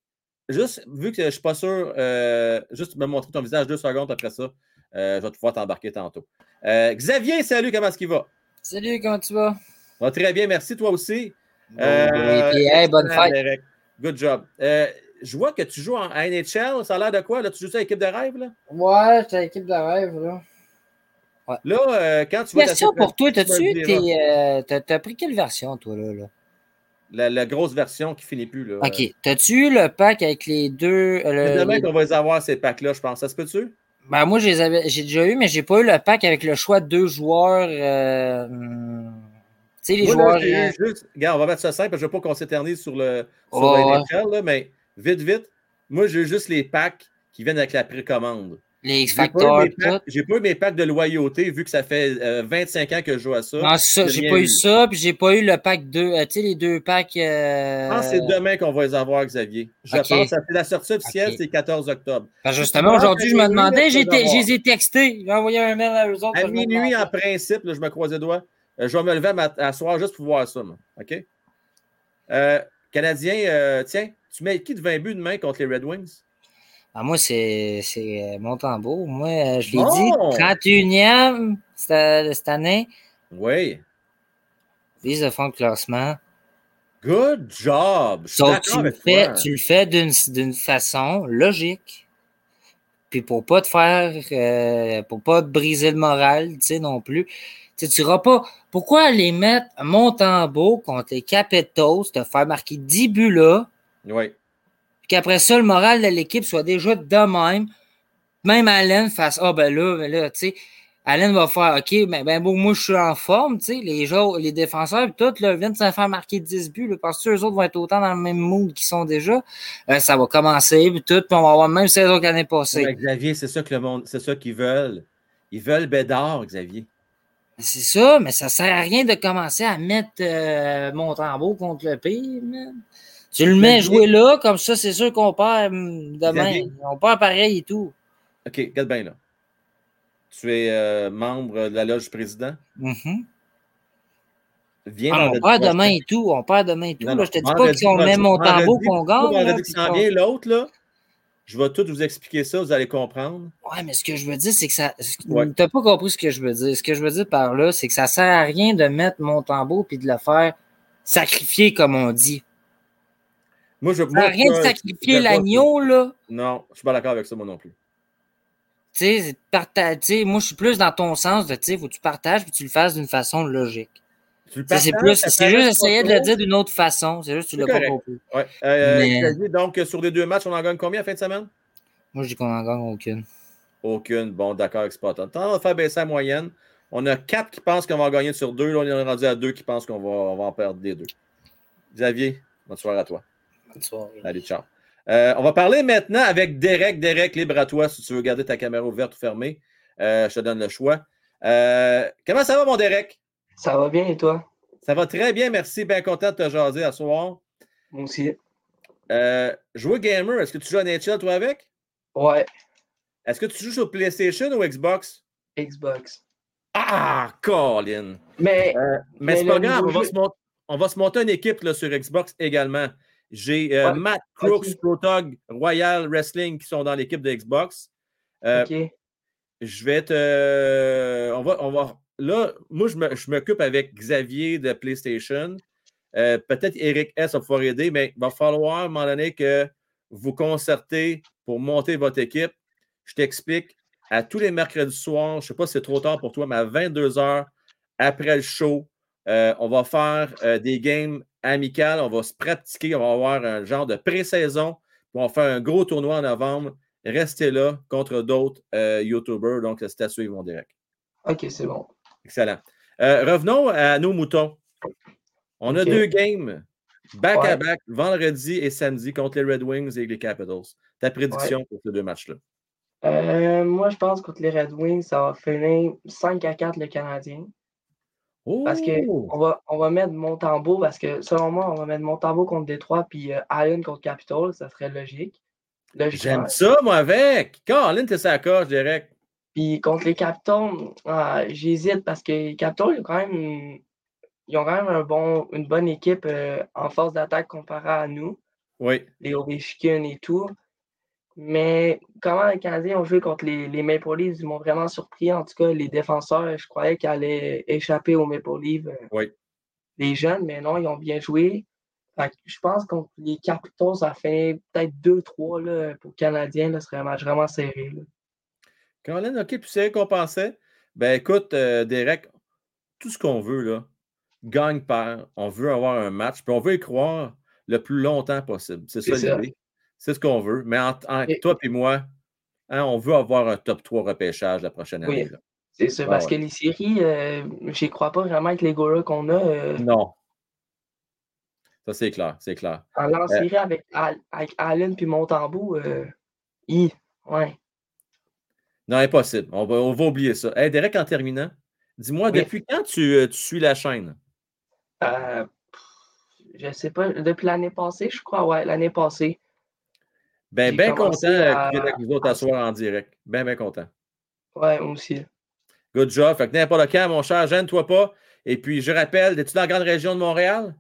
juste vu que je ne suis pas sûr, euh, juste me montrer ton visage deux secondes après ça. Je vais pouvoir t'embarquer tantôt. Euh, Xavier, salut, comment est-ce qu'il va? Salut, comment tu vas? Va très bien, merci, toi aussi. Euh, bonne fête. Good job. Euh, je vois que tu joues en NHL, ça a l'air de quoi? Là? Tu joues à l'équipe de rêve? Là? Ouais, c'est l'équipe de rêve. Là, ouais. là quand tu vois. Question pour toi, t'as-tu as, pris quelle version, toi, là? La, la, grosse version qui finit plus. Là. OK. T'as-tu eu le pack avec les deux. Demain qu'on va les avoir, ces packs-là, je pense. Ça se peut-tu? Ben, moi, j'ai déjà eu, mais j'ai pas eu le pack avec le choix de deux joueurs. Euh, tu sais, les joueurs. Euh, juste, regarde, on va mettre ça simple, je ne veux pas qu'on s'éternise sur le, sur là, mais vite, vite. Moi, j'ai juste les packs qui viennent avec la précommande. Les X-Factor. J'ai pas eu mes packs de loyauté vu que ça fait 25 euh, que je joue à ça. Non, ça, j'ai pas eu ça, puis j'ai pas eu le pack 2. Euh, tu sais, les deux packs. Euh... Je pense que c'est demain qu'on va les avoir, Xavier. Je pense que la sortie officielle, c'est le 14 octobre. Ben, justement, aujourd'hui, je me demandais, j'ai les ai textés. J'ai envoyé un mail à eux autres. À minuit, en principe, je me croise les doigts. Euh, je vais me lever à, soir juste pour voir ça. OK? Canadien, tiens, tu mets qui de 20 buts demain contre les Red Wings? Ah, moi, c'est euh, Montembeau. Moi, euh, je l'ai dit, 31e cette, année. Oui. Vise de fond de classement. Good job! Sauf tu le, fais, tu le fais d'une façon logique. Puis pour pas te faire, euh, pour pas te briser le moral, tu sais, non plus. Tu tu pas. Pourquoi aller mettre Montembeau contre les Capitals, te faire marquer 10 buts là? Oui qu'après ça, le moral de l'équipe soit déjà de même. Même Allen fasse Ah, ben là, ben là, tu sais, Allen va faire OK, ben, ben bon, moi, je suis en forme, tu sais, les, joueurs, les défenseurs, tout, là, viennent de se faire marquer 10 buts, là, parce que eux autres vont être autant dans le même mood qu'ils sont déjà. Euh, ça va commencer, puis tout, puis on va avoir même saison l'année passée. Xavier, c'est ça que le monde, c'est ça qu'ils veulent. Ils veulent Bédard, Xavier. C'est ça, mais ça sert à rien de commencer à mettre euh, Montembeau contre le pire, tu le mets jouer là, comme ça, c'est sûr qu'on perd hum, demain. On perd pareil et tout. OK, regarde bien là. Tu es euh, membre de la loge du président? Mm Viens ah, on perd demain et tout. On perd demain et tout. là, je te dis pas que si on met mon tambour qu'on gagne. vient l'autre, là. Je vais tout vous expliquer ça, vous allez comprendre. Ouais, mais ce que je veux dire, c'est que ça. Tu n'as pas compris ce que je veux dire. Ce que je veux dire par là, c'est que ça sert à rien de mettre mon tambour puis de le faire sacrifier, comme on dit. Moi, je rien de sacrifier l'agneau, là. Non, je suis pas d'accord avec ça, moi non plus. Tu sais, moi, je suis plus dans ton sens de, tu sais, faut que tu partages puis tu le fasses d'une façon logique. C'est plus, c'est juste essayer de le dire d'une autre façon. C'est juste que tu l'as pas compris. Ouais. Euh, donc, sur les deux matchs, on en gagne combien à fin de semaine? Moi, je dis qu'on en gagne aucune. Aucune. Bon, d'accord, avec Spot On va faire baisser la moyenne. On a quatre qui pensent qu'on va gagner sur deux. Là, on est rendu à deux qui pensent qu'on va, on va en perdre des deux. Xavier, bonne soirée à toi. Bonne soirée. Allez, ciao. Euh, on va parler maintenant avec Derek. Derek, libre à toi si tu veux garder ta caméra ouverte ou fermée. Euh, je te donne le choix. Euh, comment ça va, mon Derek? Ça va bien et toi? Ça va très bien, merci. Bien content de te jaser à soir. Moi aussi. jouer gamer, est-ce que tu joues à NHL toi avec? Ouais. Est-ce que tu joues sur PlayStation ou Xbox? Xbox. Ah, Colin! Mais, mais, c'est pas grave, on va, se monter, une équipe là, sur Xbox également. J'ai Matt Crooks, Protog, Royal Wrestling qui sont dans l'équipe de Xbox. OK. Je vais te. on va, on va, là, moi, je m'occupe avec Xavier de PlayStation. Peut-être Eric S. va pouvoir aider, mais il va falloir à un moment donné que vous concertez pour monter votre équipe. Je t'explique. À tous les mercredis soirs, je ne sais pas si c'est trop tard pour toi, mais à 22 h après le show, on va faire des games amicales. On va se pratiquer. On va avoir un genre de pré-saison. On va faire un gros tournoi en novembre. Restez là contre d'autres YouTubers. Donc, c'est à suivre, mon direct. OK, c'est bon. Excellent. revenons à nos moutons. On a deux games back-à-back, vendredi et samedi, contre les Red Wings et les Capitals. Ta prédiction pour ces deux matchs-là? Euh, moi, je pense contre les Red Wings, ça va finir 5 à 4 le Canadien. Parce qu'on Oh! va, on va mettre Montembeau, parce que selon moi, on va mettre Montembeau contre Détroit, puis euh, Allen contre Capitol, ça serait logique. J'aime ça, moi, avec. Colin, t'es sa coche, direct. Puis contre les Capitals, ah, j'hésite parce que les Capitals, ils ont quand même, ils ont quand même un bon, une bonne équipe euh, en force d'attaque comparée à nous, Oui. les Ovechkin et tout. Mais comment les Canadiens ont joué contre les, les Maple Leafs, ils m'ont vraiment surpris. En tout cas, les défenseurs, je croyais qu'ils allaient échapper aux Maple Leafs, euh, Oui. les jeunes, mais non, ils ont bien joué. Que je pense contre les Capitals, ça fait peut-être 2-3 là, pour les Canadiens. Là, ce serait un match vraiment serré. là. Colin, OK, puis c'est récompensé. Ben écoute, euh, Derek, tout ce qu'on veut, là, gagne perd. On veut avoir un match, puis on veut y croire le plus longtemps possible. C'est ça C'est ça. l'idée. C'est ce qu'on veut. Mais Et- toi et moi, hein, on veut avoir un top 3 repêchage la prochaine Oui. année. là. C'est ça, Ah parce ouais. que les séries, euh, j'y crois pas vraiment avec les gars qu'on a. euh, Non. Ça, c'est clair, c'est clair. en en série avec, avec Allen puis Montembeau, euh, hi, ouais. Non, impossible. On va, on va oublier ça. Hey, Derek, en terminant, dis-moi, Oui. depuis quand tu, euh, tu suis la chaîne? Euh, pff, je sais pas, depuis l'année passée, je crois, ouais, l'année passée. Ben, bien content à- viennes avec nous autres à soir en direct. Ben, bien content. Ouais, moi aussi. Good job. Fait que n'importe quand, mon cher, gêne-toi pas. Et puis, je rappelle, es-tu dans la grande région de Montréal?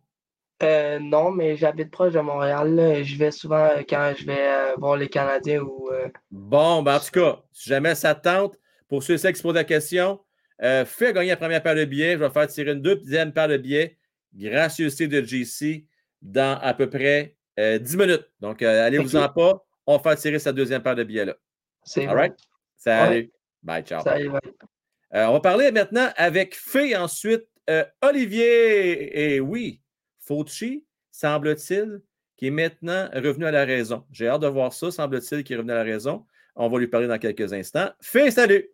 Euh, non, mais j'habite proche de Montréal. là. Je vais souvent euh, quand je vais euh, voir les Canadiens ou. Bon, ben, en tout cas, si jamais ça te tente, pour ceux et celles qui se posent la question, fais gagner la première paire de billets. Je vais faire tirer une deuxième paire de billets. Gracieuseté de GC dans à peu près euh, 10 minutes. Donc, euh, allez-vous-en pas. On va faire tirer cette deuxième paire de billets-là. c'est All bon. right? Salut. Bye, ciao. Euh, on va parler maintenant avec Fé ensuite. euh, Olivier, et oui, Fauci, semble-t-il, qui est maintenant revenu à la raison. J'ai hâte de voir ça, semble-t-il, qui est revenu à la raison. On va lui parler dans quelques instants. Fé, salut!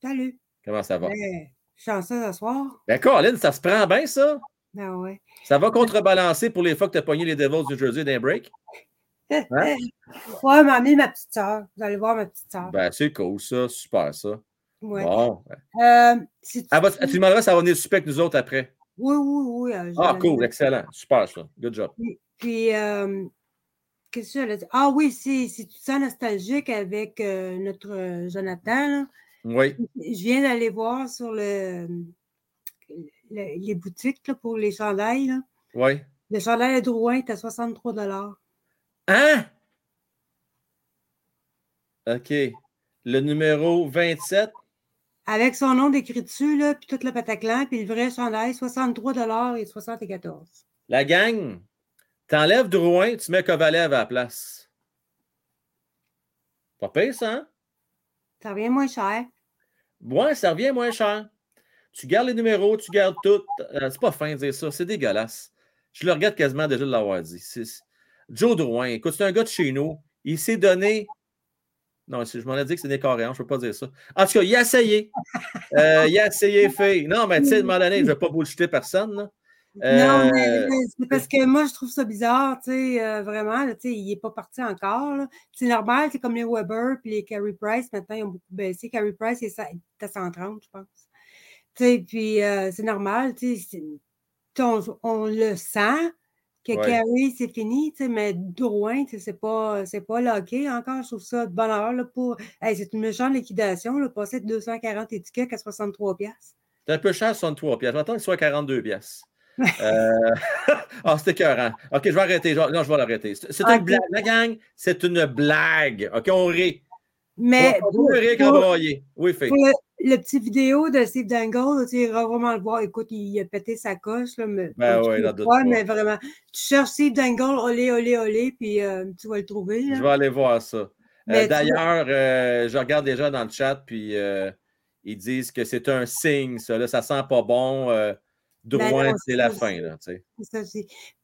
Salut. Comment ça va? Ben, chanceux ce soir. Ben, Colin, ça se prend bien, ça? Ben ouais. Ça va contrebalancer pour les fois que tu as pogné les Devils du Jersey d'un break? Hein? Ouais, m'a amené ma petite soeur. Vous allez voir ma petite soeur. Ben, c'est cool, ça. Super, ça. ouais. Bon. Euh, si tu- Elle va- tu demanderas si ça va venir avec nous autres après. Oui, oui, oui. euh, Ah, cool, excellent. Super, ça. Good job. Puis, euh, qu'est-ce que? Ah oui, si, si tu te sens nostalgique avec euh, notre euh, Jonathan, là, Oui. je viens d'aller voir sur le, le- les boutiques là, pour les chandails. là. Oui. Le chandail à Drouin est à 63 Hein? OK. Le numéro 27. Avec son nom décrit dessus, là, puis tout le pataclan, puis le vrai chandail, 63 et 74 La gang, t'enlèves Drouin, tu mets Kovalev à la place. Pas pire, ça, hein? Ça revient moins cher. Ouais, ça revient moins cher. Tu gardes les numéros, tu gardes tout. Euh, c'est pas fin de dire ça, c'est dégueulasse. Je le regarde quasiment déjà de l'avoir dit. Joe Drouin, écoute, c'est un gars de chez nous. Il s'est donné Non, je m'en ai dit que c'est des coréens, je ne peux pas dire ça. En tout cas, il a essayé. Euh, il a essayé, fait. Non, mais tu sais, un moment donné, ne vais pas bullshiter personne. Là. Non, mais, euh, c'est parce que moi, je trouve ça bizarre, tu sais, euh, vraiment, tu sais, il n'est pas parti encore. C'est normal, c'est comme les Weber puis les Carey Price, maintenant, ils ont beaucoup baissé. Carey Price, il est à 130, je pense. Sais, puis c'est normal, tu sais, on, on, le sent, que Carrie, c'est fini, mais Drouin, c'est pas, c'est pas locké encore. Je trouve ça de bonheur là, pour. c'est une méchante liquidation, là, passer de 240 étiquettes à 63 pièces. C'est un peu cher, 63 pièces. J'attends qu'il soit 42 pièces. euh... ah, c'était écœurant. OK, je vais arrêter. Non, je vais l'arrêter. C'est une blague. La gang, c'est une blague. OK, on rit. Mais. On Oui, fait le petit vidéo de Steve Dangle, tu iras vraiment le voir. Écoute, il a pété sa coche, là, mais, ben ouais, pas, mais vraiment. Tu cherches Steve Dangle, olé, olé, olé, puis euh, tu vas le trouver. Je vais aller voir ça. Euh, d'ailleurs, euh, je regarde déjà dans le chat, puis ils disent que c'est un signe, ça. Là, ça sent pas bon. Ben c'est la fin. Là, ça,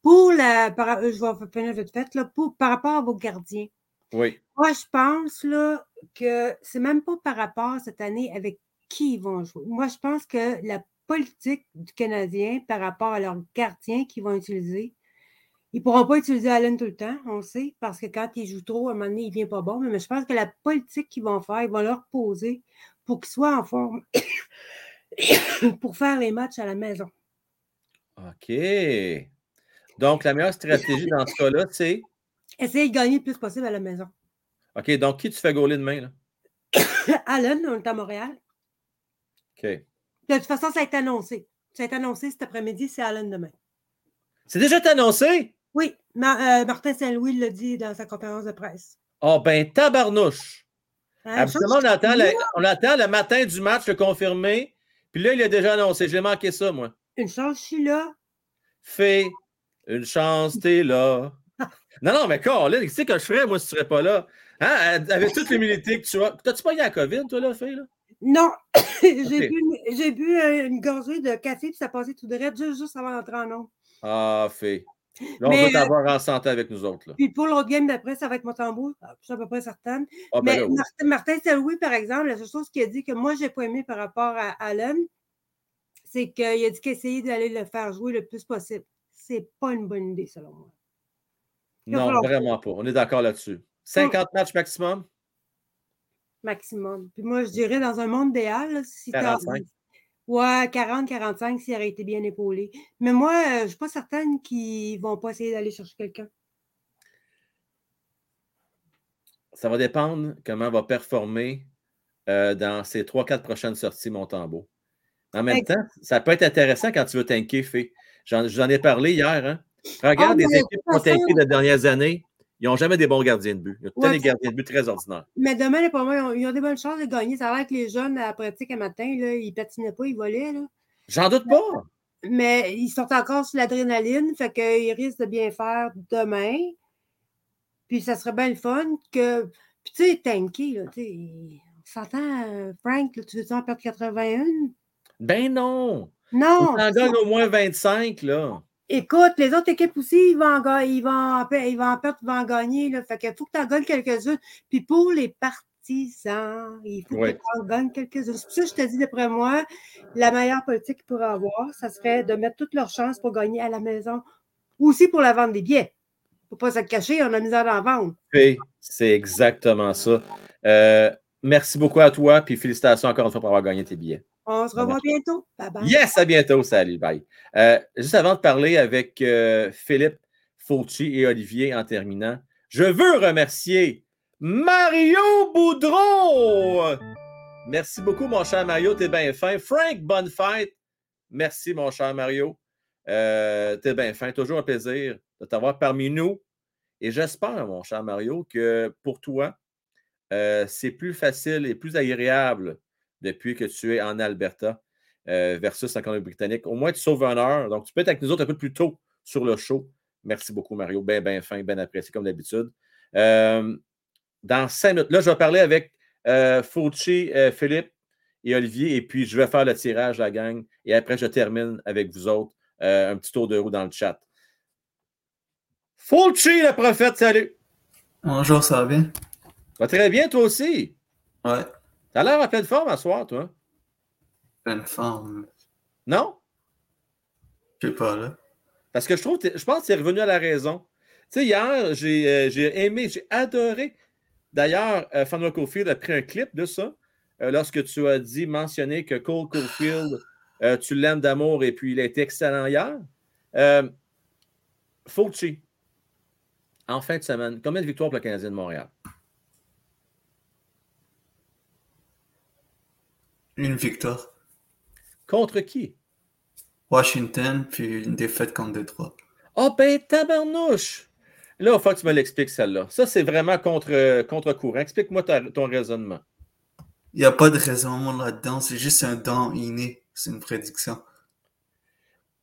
pour la. Par, je vais finir vite fait, là, pour, par rapport à vos gardiens. Oui. Moi, je pense là, que c'est même pas par rapport cette année avec qui ils vont jouer. Moi, je pense que la politique du Canadien par rapport à leurs gardiens qu'ils vont utiliser, ils ne pourront pas utiliser Allen tout le temps, on sait, parce que quand ils jouent trop, à un moment donné, il ne vient pas bon. Mais je pense que la politique qu'ils vont faire, ils vont leur poser pour qu'ils soient en forme pour faire les matchs à la maison. OK. Donc, la meilleure stratégie dans ce cas-là, c'est? Essayer de gagner le plus possible à la maison. OK, donc qui tu fais gauler demain? Là? Allen, on est à Montréal. OK. De toute façon, ça a été annoncé. Ça a été annoncé cet après-midi, c'est Allen demain. C'est déjà annoncé? Oui. Euh, Martin Saint-Louis l'a dit dans sa conférence de presse. Oh, ben, tabarnouche. Hein, Absolument, on attend, le, on attend le matin du match le confirmer. Puis là, il a déjà annoncé. J'ai manqué ça, moi. Une chance, je suis là. Fais une chance, t'es là. Non, non, mais Colin, tu sais que je ferais, moi, si tu serais pas là? Hein? Avec toutes les que tu as. T'as-tu pas eu la COVID, toi, là, Fée, là? Non. j'ai bu, euh, une gorgée de café, puis ça passait tout de suite, juste, juste avant d'entrer en nom. Ah, Fée. Là, on va t'avoir en santé avec nous autres. Là. Puis pour l'autre game d'après, ça va être mon tambour. Ah, je suis à peu près certaine. Ah, ben mais Martin, Martin par exemple, la seule chose qu'il a dit que moi, je n'ai pas aimé par rapport à Allen, c'est qu'il a dit qu'il essayait d'aller le faire jouer le plus possible. C'est pas une bonne idée, selon moi. Non, vraiment pas. On est d'accord là-dessus. 50 matchs maximum? Maximum. Puis moi, je dirais dans un monde idéal, si 45. Ouais, 40-45 s'il aurait été bien épaulé. Mais moi, euh, je ne suis pas certaine qu'ils ne vont pas essayer d'aller chercher quelqu'un. Ça va dépendre comment va performer euh, dans ces 3-4 prochaines sorties Montembeau. En même temps, ça peut être intéressant quand tu veux tanker, Fait. J'en ai parlé hier. Hein? Regarde ah, les équipes qui ont été les dernières années. Ils n'ont jamais des bons gardiens de but. Ils ont des gardiens de but très ordinaires. Mais demain, pour moi, ils ont, des bonnes chances de gagner. Ça a l'air que les jeunes, à la pratique un matin, là, ils patinaient pas, ils volaient. J'en doute pas. Mais ils sont encore sur l'adrénaline, fait qu'ils risquent de bien faire demain. Puis ça serait bien le fun que. Puis tu sais, Tanky, là, on s'entend, Frank, tu veux en perdre 81? Ben non! Non! On en gagne au moins 25, là. Écoute, les autres équipes aussi, ils vont en, ils vont ils vont en perdre, ils vont en gagner. Là. Fait qu'il faut que tu en gagnes quelques-unes. Puis pour les partisans, il faut que tu en gagnes quelques-unes. C'est pour ça que je te dis, d'après moi, la meilleure politique qu'ils pourraient avoir, ça serait de mettre toutes leurs chances pour gagner à la maison. Aussi pour la vente des billets. Il ne faut pas se cacher, on a mis en vente. Oui, c'est exactement ça. Euh, merci beaucoup à toi, puis félicitations encore une fois pour avoir gagné tes billets. On se revoit bientôt. Bye bye. Yes, à bientôt. Salut. Bye. Euh, juste avant de parler avec euh, Philippe Fauci et Olivier en terminant, je veux remercier Mario Boudreau. Merci beaucoup, mon cher Mario. T'es bien fin. Frank, bonne fête. Merci, mon cher Mario. Euh, T'es bien fin. Toujours un plaisir de t'avoir parmi nous. Et j'espère, mon cher Mario, que pour toi, c'est plus facile et plus agréable depuis que tu es en Alberta euh, versus en Colombie-Britannique. Au moins, tu sauves une heure. Donc, tu peux être avec nous autres un peu plus tôt sur le show. Merci beaucoup, Mario. Bien, bien fin, bien apprécié, comme d'habitude. Euh, dans cinq minutes, là, je vais parler avec euh, Fauci, euh, Philippe et Olivier, et puis je vais faire le tirage la gang. Et après, je termine avec vous autres. un petit tour de roue dans le chat. Fauci, le prophète, salut! Bonjour, ça va bien? Va très bien, toi aussi? Ouais. T'as l'air en pleine forme à soir, toi. Pleine forme. Non? Je sais pas, là. Parce que je trouve, je pense que tu es revenu à la raison. Tu sais, hier, j'ai aimé, j'ai adoré. D'ailleurs, euh, Fanwa Cofield a pris un clip de ça euh, lorsque tu as dit, mentionné que Cole Cofield, euh, tu l'aimes d'amour et puis il a été excellent hier. Euh, Fauci, en fin de semaine, combien de victoires pour le Canadien de Montréal? Une victoire. Contre qui? Washington, puis une défaite contre Detroit. Oh ben tabarnouche! Là, il faut que tu me l'expliques, celle-là. Ça, c'est vraiment contre, contre courant. Explique-moi ton raisonnement. Il n'y a pas de raisonnement là-dedans, c'est juste un don inné. C'est une prédiction.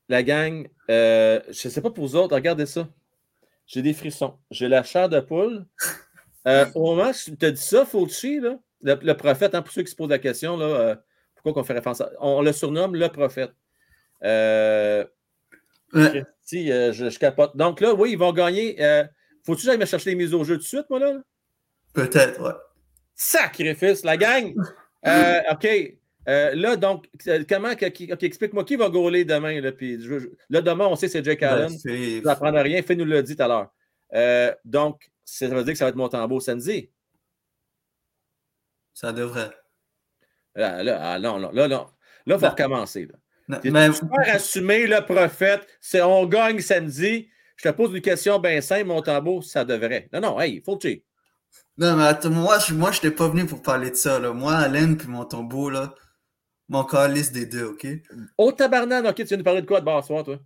La gang, euh, je ne sais pas pour vous autres, regardez ça. J'ai des frissons. J'ai la chair de poule. Euh, au moment où tu te dis ça, Fauci, là, le, prophète, hein, pour ceux qui se posent la question, là, euh, pourquoi on fait référence à... On le surnomme le prophète. Euh, ouais. je, je, capote. Donc là, oui, ils vont gagner. Faut-tu que j'aille me chercher les mises au jeu tout de suite, moi, là? Peut-être, ouais. Sacrifice, la gang! OK. là, donc, comment, explique-moi qui va gauler demain. Là, puis, là, demain, on sait que c'est Jake Allen. Ben, ça n'apprend rien. Fait nous l'a dit tout à l'heure. donc, ça veut dire que ça va être mon tambour samedi. Ça devrait. Là, là, ah, non, non, là, non. Là, il faut recommencer. Là. Tu mais... assumer le prophète, c'est on gagne samedi. Je te pose une question bien simple, mon tambour, ça devrait. Non, non, hey, faut le check. Non, mais attends, moi, je, moi, n'étais pas venu pour parler de ça. Là. Moi, Alain puis mon tombeau, là, mon calice des deux, OK? Oh, tabarnak, OK, tu viens de parler de quoi de bas soir, toi?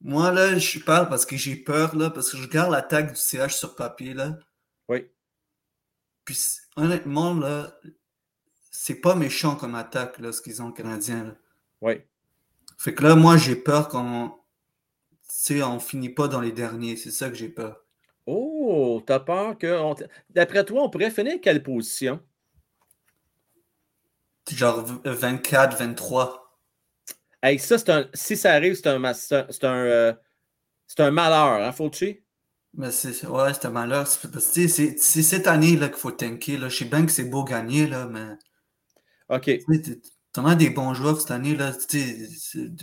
Moi, là, je parle parce que j'ai peur, là, parce que je regarde l'attaque du CH sur papier, là. Oui. Puis, honnêtement, là, c'est pas méchant comme attaque, là, ce qu'ils ont, le Canadien, là. Oui. Fait que là, moi, j'ai peur qu'on. Tu sais, on finit pas dans les derniers. C'est ça que j'ai peur. Oh, t'as peur que. On... D'après toi, on pourrait finir quelle position? Genre 24, 23. Hey, ça, c'est un. Si ça arrive, c'est un. C'est un, c'est un, euh... un, malheur, hein, Fauci? Mais c'est, ouais, c'est un malheur. C'est cette année là, qu'il faut tanker. Là. Je sais bien que c'est beau gagner, là, mais. OK. T'en as des bons joueurs cette année. Là.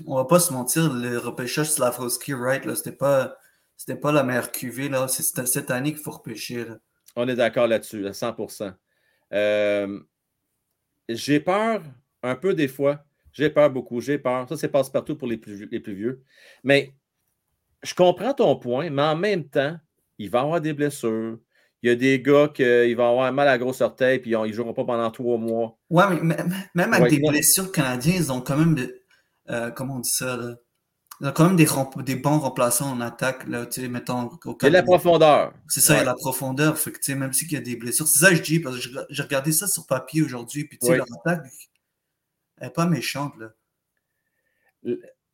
On va pas se mentir, le repêchage Slavkovski, right, là, c'était pas c'était pas la meilleure. Là. C'est cette année qu'il faut repêcher. Là. On est d'accord là-dessus, à 100% euh, J'ai peur un peu des fois. J'ai peur beaucoup. J'ai peur. Ça, c'est passe-partout pour les plus, les plus vieux. Mais je comprends ton point, mais en même temps, il va y avoir des blessures. Il y a des gars qui vont avoir mal à grosse orteil puis ils ne joueront pas pendant trois mois. Ouais, mais même avec des blessures canadiennes, ils ont quand même. Euh, comment on dit ça? Là? Il y a quand même des, des bons remplaçants en attaque, là, tu sais, mettons. Au il y a la profondeur. C'est ça, il y a la profondeur. Fait que, même s'il y a des blessures. C'est ça que je dis, parce que j'ai regardé ça sur papier aujourd'hui, puis tu sais, leur attaque, elle n'est pas méchante, là.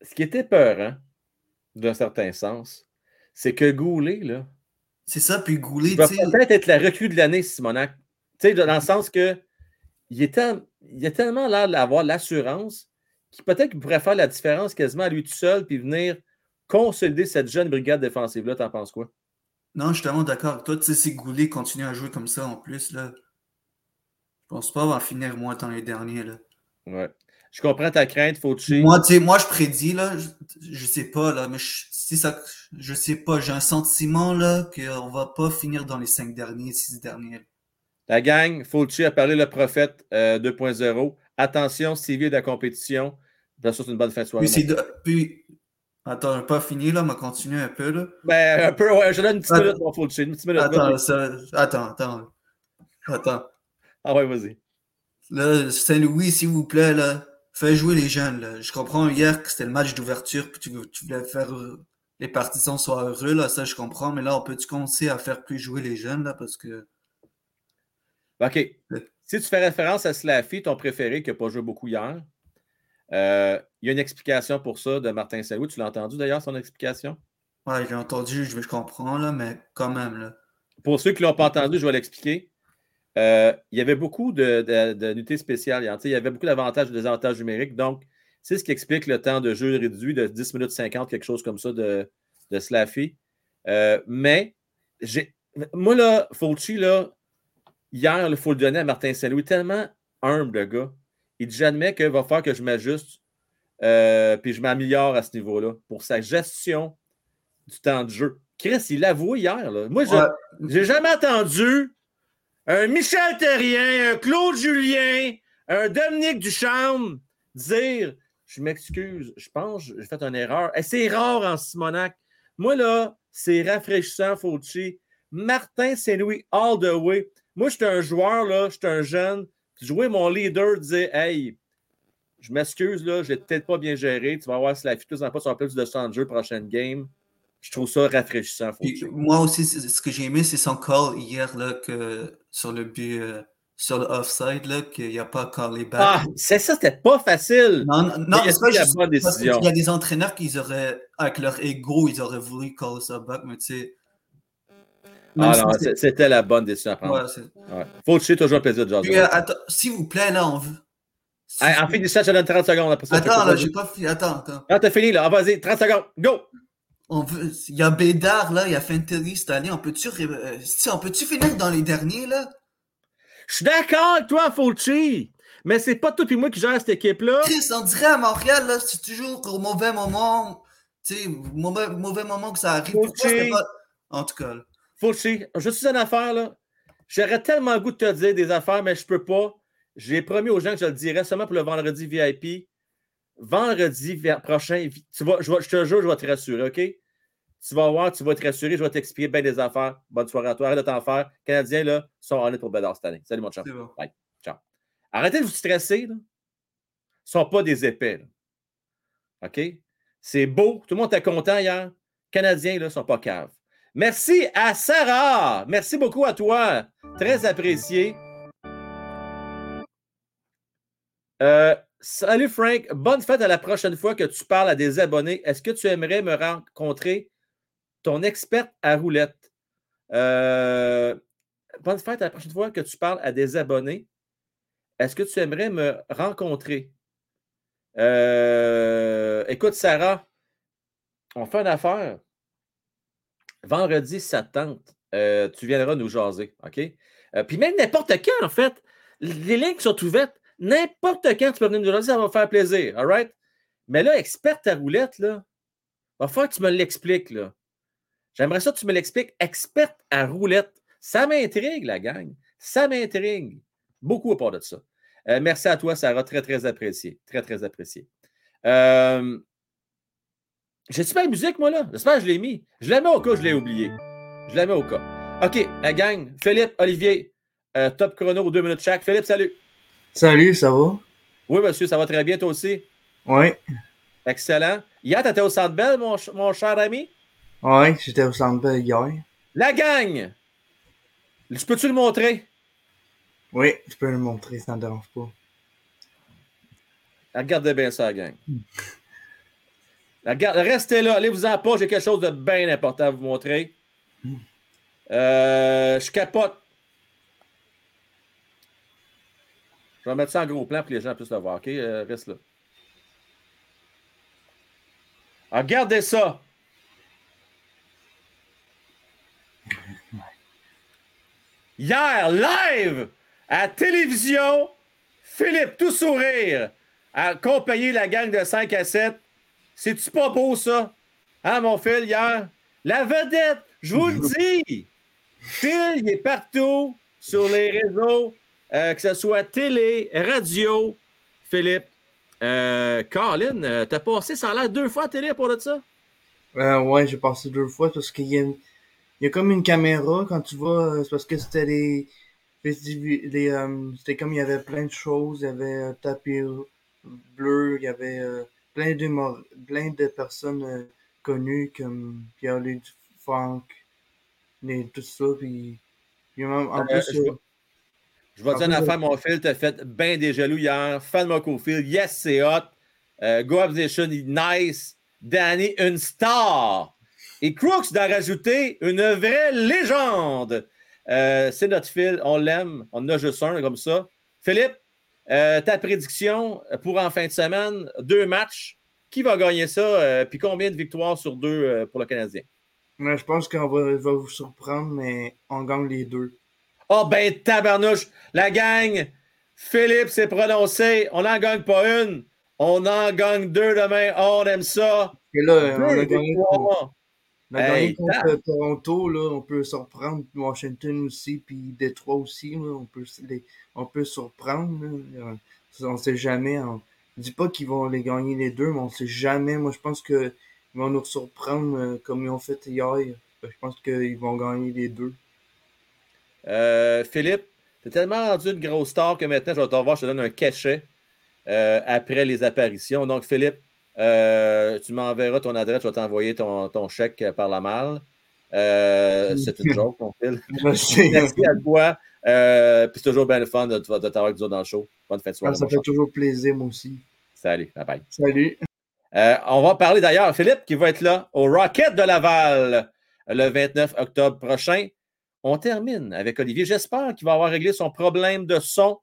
Ce qui était peur, hein, d'un certain sens, c'est que Goulet, là. C'est ça, puis Goulet, tu sais. peut-être être la recrue de l'année, Simonac. Tu sais, dans le sens que il, est il a tellement l'air d'avoir l'assurance qui peut-être qu'il pourrait faire la différence quasiment à lui tout seul puis venir consolider cette jeune brigade défensive-là. T'en penses quoi? Non, je suis tellement d'accord avec toi. Tu sais, si Goulet continue à jouer comme ça en plus, là, je pense pas avoir finir moins dans les derniers. Là. Ouais. Je comprends ta crainte, faut Moi, tu sais, moi, je prédis, là, je, je sais pas, là, mais je, si ça, je sais pas, j'ai un sentiment, là, qu'on va pas finir dans les cinq derniers, six derniers. La gang, Fauci a parlé le prophète 2.0. Euh, Attention, civil de la compétition. Bien sûr, c'est une bonne fin de soirée. Puis, puis... Attends, pas fini là, on va continuer un peu là. Ben, un peu, ouais, je donne une petite minute, mon Fulci. Une petite minute. Attends, ça... attends, attends. Attends. Ah ouais, vas-y. Là, Saint-Louis, s'il vous plaît, là, fais jouer les jeunes. Là. Je comprends hier que c'était le match d'ouverture, puis tu, tu, voulais faire les partisans soient heureux, là, ça je comprends, mais là, on peut-tu commencer à faire plus jouer les jeunes, là, parce que. OK. Si tu fais référence à Slaffy, ton préféré qui n'a pas joué beaucoup hier, euh, il y a une explication pour ça de Martin Saint-Louis. Tu l'as entendu d'ailleurs, son explication? Oui, j'ai entendu, je, je comprends, là, mais quand même. Là. Pour ceux qui ne l'ont pas entendu, je vais l'expliquer. Euh, il y avait beaucoup d'unités spéciales. Il y avait beaucoup d'avantages et de désavantages numériques. Donc, c'est ce qui explique le temps de jeu réduit de 10 minutes 50, quelque chose comme ça de, de Slaffy. Euh, mais, moi, là, Fauci, là, hier, il faut le donner à Martin Saint-Louis, tellement humble, le gars. Il dit J'admets qu'il va falloir que je m'ajuste, euh, puis je m'améliore à ce niveau-là pour sa gestion du temps de jeu. Chris, il l'avoue hier. Là. Moi, je n'ai jamais entendu un Michel Terrien, un Claude Julien, un Dominique Duchamp dire Je m'excuse, je pense j'ai fait une erreur. Et c'est rare en Simonac. Moi, là, c'est rafraîchissant, Fauci. Martin Saint-Louis, all the way. Moi, j'étais un joueur, là, j'étais un jeune. Jouer mon leader, disait Hey, je m'excuse, là, j'ai peut-être pas bien géré. Tu vas voir si la fille n'a pas sur plus de 100 de jeu prochaine game. Je trouve ça rafraîchissant. moi aussi, ce que j'ai aimé, c'est son call hier là, que, sur le but, euh, sur le offside, qu'il n'y a pas callé back. Ah, c'est ça, c'était pas facile. Non, non, non c'est pas la décision. Il y a des entraîneurs qui auraient, avec leur ego, ils auraient voulu call ça back, mais tu sais. Ah non, c'était la bonne décision à prendre. Ouais, Faut tuer toujours un plaisir de jaser. Euh, s'il vous plaît, là, on veut. en du ça, donne 30 secondes. Après ça, attends, là, j'ai pas fini. Attends, attends. Ah, t'as fini, là. Ah, vas-y, 30 secondes. Go! On veut... Il y a Bédard, là, il y a Fantasy cette année. On peut-tu euh, on peut finir dans les derniers, là? Je suis d'accord avec toi, Fauci. Mais c'est pas toi et moi qui gère cette équipe-là. Chris, on dirait à Montréal, là, c'est toujours au mauvais moment. Tu sais, mauvais, mauvais moment que ça arrive. Pas... En tout cas. Fauci, je suis une affaire, là. J'aurais tellement le goût de te dire des affaires, mais je peux pas. J'ai promis aux gens que je le dirais seulement pour le vendredi VIP. Vendredi prochain, tu vas, je, te jure, je vais te rassurer, OK? Tu vas voir, tu vas te rassurer, je vais t'expliquer bien des affaires. Bonne soirée à toi, arrête de t'en faire. Canadiens, là, sont en pour Bédard cette année. Salut, mon chat. Bye. Ciao. Arrêtez de vous stresser, là. Ils ne sont pas des épais, là. OK? C'est beau. Tout le monde était content hier. Canadiens, là, ne sont pas caves. Merci à Sarah. Merci beaucoup à toi. Très apprécié. Euh, salut Frank. Bonne fête à la prochaine fois que tu parles à des abonnés. Est-ce que tu aimerais me rencontrer? Ton experte à roulette? Euh, bonne fête à la prochaine fois que tu parles à des abonnés. Est-ce que tu aimerais me rencontrer? Euh, écoute, Sarah, on fait une affaire. Vendredi, ça te tente. Euh, tu viendras nous jaser, OK? Euh, puis même n'importe quand, en fait. Les lignes sont ouvertes. N'importe quand, tu peux venir nous jaser, ça va me faire plaisir, all right? Mais là, experte à roulette, là, va falloir que tu me l'expliques, là. J'aimerais ça que tu me l'expliques. Experte à roulette. Ça m'intrigue, la gang. Ça m'intrigue. Beaucoup à part de ça. Euh, merci à toi, Sarah. Très, très apprécié. Très, très apprécié. Euh, j'ai-tu pas la musique, moi, là? J'espère que je l'ai mis. Je la mets au cas, je l'ai oublié. Je la mets au cas. OK, la gang. Philippe, Olivier, euh, top chrono, deux minutes chaque. Philippe, salut. Salut, ça va? Oui, monsieur, ça va très bien, toi aussi? Oui. Excellent. Hier, tu étais au Centre Bell, mon, mon, cher ami? Oui, j'étais au Centre hier. La gang! Tu peux-tu le montrer? Oui, tu peux le montrer, ça ne dérange pas. Regardez bien ça, la gang. restez là, allez-vous-en pas, j'ai quelque chose de bien important à vous montrer. Euh, je capote. Je vais mettre ça en gros plan pour que les gens puissent le voir. OK? Euh, reste là. Regardez ça. Hier, live, à la télévision, Philippe, tout sourire, a accompagné la gang de 5 à 7 c'est-tu pas beau, ça? Hein, mon Phil, hier? La vedette, je vous le dis! Phil, il est partout sur les réseaux, euh, que ce soit télé, radio. Philippe, euh, Colin, euh, t'as passé ça l'air deux fois à télé pour de ça? Euh, ouais, j'ai passé deux fois parce qu'il y, a il y a comme une caméra quand tu vas. Euh, c'est parce que c'était les. c'était comme il y avait plein de choses. Il y avait un tapis bleu, il y avait plein de, plein de personnes euh, connues comme Pierre-Luc Franck et tout ça. Puis, puis en euh, plus, je, euh, je vais dire une affaire, mon fil, t'as fait bien des jaloux hier. Fan Mocofield, yes, c'est hot. Uh, Go Nation, nice. Danny, une star. Et Crooks d'en rajouter une vraie légende. c'est notre fil, on l'aime. On en a juste un comme ça. Philippe, euh, ta prédiction pour en fin de semaine, deux matchs. Qui va gagner ça? Euh, puis combien de victoires sur deux euh, pour le Canadien? je pense qu'on va, vous surprendre, mais on gagne les deux. Oh, ben, tabarnouche. La gang, Philippe s'est prononcé. On n'en gagne pas une. On en gagne deux demain. Oh, on aime ça. Et là, on a gagné, Trois. On a gagné Hey, contre tape. Toronto, là, on peut surprendre Washington aussi, puis Détroit aussi, là, on, peut, les- on peut surprendre. là. On sait jamais. On ne dit pas qu'ils vont les gagner les deux, mais on sait jamais. Moi, je pense qu'ils vont nous surprendre euh, comme ils ont fait hier. Je pense qu'ils vont gagner les deux. Euh, Philippe, t'es tellement rendu une grosse star que maintenant, je vais te revoir, je te donne un cachet euh, après les apparitions. Donc, Philippe, euh, tu m'enverras ton adresse, je vais t'envoyer ton, ton chèque par la malle. Euh, c'est une joke, mon Phil. Merci. Merci à toi. Euh, Puis c'est toujours bien le fun de, de t'avoir avec nous dans le show. Bonne fin de soirée. Ah, ça fait toujours plaisir, moi aussi. Salut, bye bye. Salut. On va parler d'ailleurs, Philippe, qui va être là au Rocket de Laval le 29 octobre prochain. On termine avec Olivier. J'espère qu'il va avoir réglé son problème de son.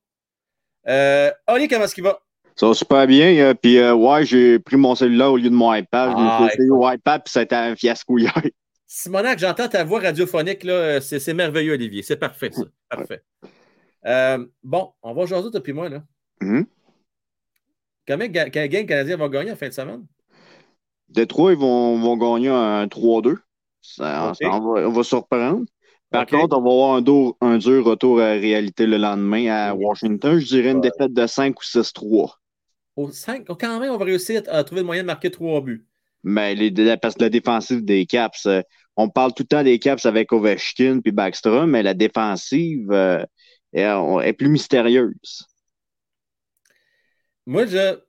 Euh, Oli, comment est-ce qu'il va? Ça va super bien. euh, puis, euh, ouais, j'ai pris mon cellulaire au lieu de mon iPad. Ah, je me suis au iPad, puis ça a été un fiasco hier. Simonac, j'entends ta voix radiophonique, là, euh, c'est, merveilleux, Olivier. C'est parfait, ça. Parfait. Euh, bon, on va jaser depuis moi, là. Combien de ga- quel game canadien va gagner en fin de semaine? Détroit, ils vont, vont gagner un 3-2. Ça, Ok. ça, on, va, surprendre. Par contre, on va avoir un, dur- un dur retour à la réalité le lendemain à Washington. Je dirais une défaite de 5 ou 6-3. Au 5, quand même, on va réussir à trouver le moyen de marquer trois buts. Mais les, la- parce que la défensive des Caps, euh, on parle tout le temps des Caps avec Ovechkin puis Backstrom, mais la défensive euh, est, est plus mystérieuse. Moi, je.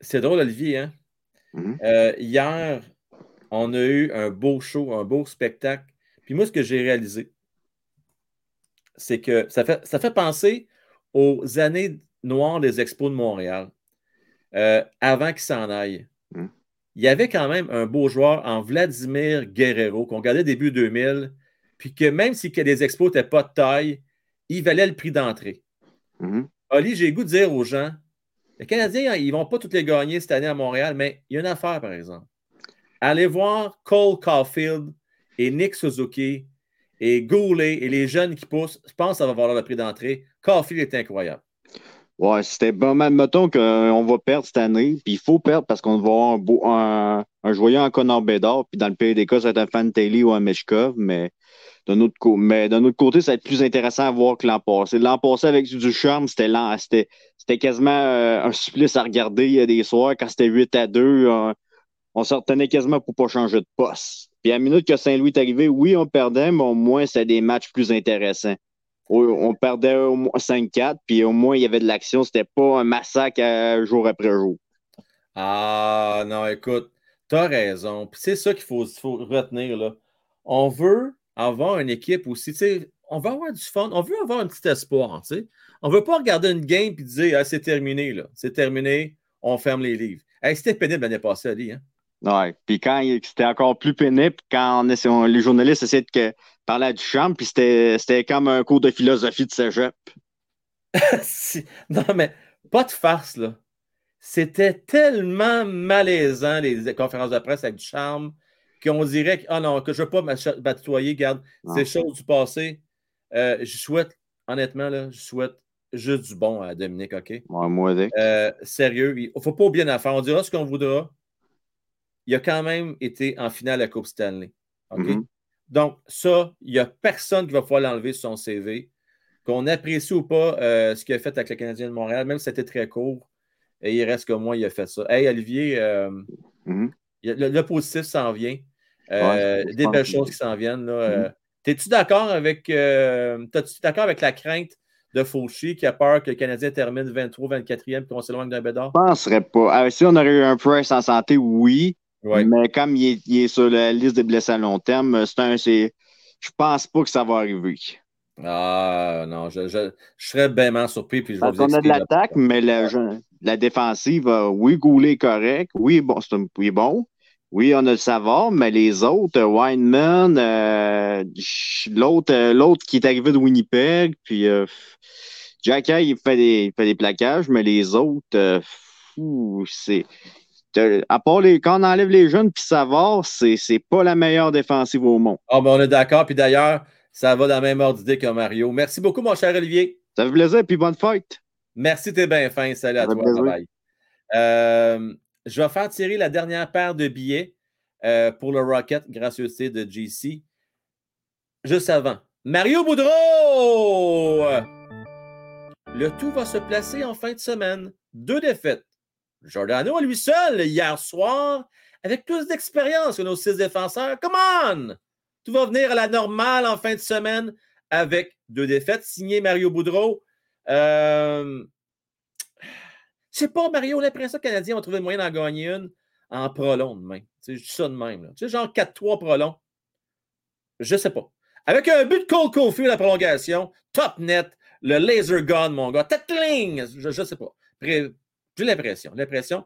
C'est drôle, Olivier, hein? Mhm. Euh, hier, on a eu un beau show, un beau spectacle. Puis moi, ce que j'ai réalisé, c'est que ça fait, ça fait penser aux années noires des Expos de Montréal, euh, avant qu'ils s'en aillent. Mhm. Il y avait quand même un beau joueur en Vladimir Guerrero qu'on regardait début 2000, puis que même si les Expos n'étaient pas de taille, il valait le prix d'entrée. Mhm. Oli, j'ai le goût de dire aux gens, les Canadiens, ils ne vont pas toutes les gagner cette année à Montréal, mais il y a une affaire, par exemple. Allez voir Cole Caulfield et Nick Suzuki et Goulet et les jeunes qui poussent. Je pense que ça va valoir le prix d'entrée. Caulfield est incroyable. Ouais, c'était bon. mais Mettons qu'on va perdre cette année, puis il faut perdre parce qu'on va avoir un, beau, un, un joyeux en Connor Bédard, puis dans le pire des cas, ça va être un Fantelli ou un Meshkov, mais d'un autre, co- autre côté, ça va être plus intéressant à voir que l'an passé. L'an passé, avec du charme, c'était lent, c'était, quasiment euh, un supplice à regarder il y a des soirs. Quand c'était 8 à 2, euh, on se retenait quasiment pour pas changer de poste. Puis à la minute que Saint-Louis est arrivé, oui, on perdait, mais au moins, c'était des matchs plus intéressants. On perdait au moins 5-4, puis au moins, il y avait de l'action. C'était pas un massacre euh, jour après jour. Ah, non, écoute, tu as raison. Puis c'est ça qu'il faut, faut retenir, là. On veut avoir une équipe aussi, on veut avoir du fun, on veut avoir un petit espoir. On veut pas regarder une game et dire, ah, c'est terminé. C'est terminé, on ferme les livres. C'était pénible l'année passée, Ali, hein? Ouais. Puis quand c'était encore plus pénible, quand on essa- on- les journalistes essayaient de que- parler à Duchamp, puis c'était comme un cours de philosophie de cégep. Si- Non, mais pas de farce, là. C'était tellement malaisant, les conférences de presse avec du charme, qu'on dirait que, ah non, que je ne veux pas batoyer, garde, ces choses du passé. Euh, je souhaite, honnêtement, là, je souhaite juste du bon à Dominique, OK? Ouais, moi avec. Euh, sérieux, il ne faut pas oublier une affaire. On dira ce qu'on voudra. Il a quand même été en finale à la Coupe Stanley. Mhm. Donc, ça, il n'y a personne qui va pouvoir l'enlever sur son CV. Qu'on apprécie ou pas euh, ce qu'il a fait avec le Canadien de Montréal, même si c'était très court, et il reste que moi, il a fait ça. Hey, Olivier, euh, Mhm. a- le, le positif s'en vient. Euh, Ouais, des belles que- choses qui s'en viennent. Mhm. Euh, T'es-tu d'accord avec, d'accord avec la crainte de Fauchi qui a peur que le Canadien termine 23, 24e et qu'on s'éloigne d'un bédard? Je penserais pas. Si on aurait eu un Price en santé, oui. Ouais. Mais comme il est, il est sur la liste des blessés à long terme, c'est un. c'est- Je pense pas que ça va arriver. Ah, non, je, je, je serais bien surpris. Puis je Parce qu'on a de l'attaque, mais la, la défensive, oui, Goulet est correct. Oui, bon, c'est un- oui, bon. Oui, on a le savoir, mais les autres, Weinman, euh, l'autre, euh, l'autre qui est arrivé de Winnipeg, puis euh, Jack il fait des, il fait des plaquages, mais les autres, euh, fou, c'est. À part les, quand on enlève les jeunes, puis Savard, c'est, c'est pas la meilleure défensive au monde. Ah, ben on est d'accord. Puis d'ailleurs, Ça va dans la même ordre d'idée que Mario. Merci beaucoup, mon cher Olivier. Ça fait plaisir, puis bonne fête. Merci, t'es bien fin. Salut à toi. Bye-bye. Euh, je vais faire tirer la dernière paire de billets euh, pour le Rocket, gracieuseté de GC. Juste avant. Mario Boudreau! Le tout va se placer en fin de semaine. Deux défaites. Giordano à lui seul hier soir, avec plus d'expérience que nos six défenseurs. Come on! Tout va venir à la normale en fin de semaine avec deux défaites. Signé Mario Boudreau. Euh, je sais pas, Mario, l'impression que les Canadiens ont trouvé le moyen d'en gagner une en prolong demain. Je dis ça de même. là. Tu sais, genre 4-3 prolong. Je sais pas. Avec un but de Cole à la prolongation, top net, le laser gun, mon gars, tackling, je, je sais pas. Pré- J'ai l'impression, l'impression.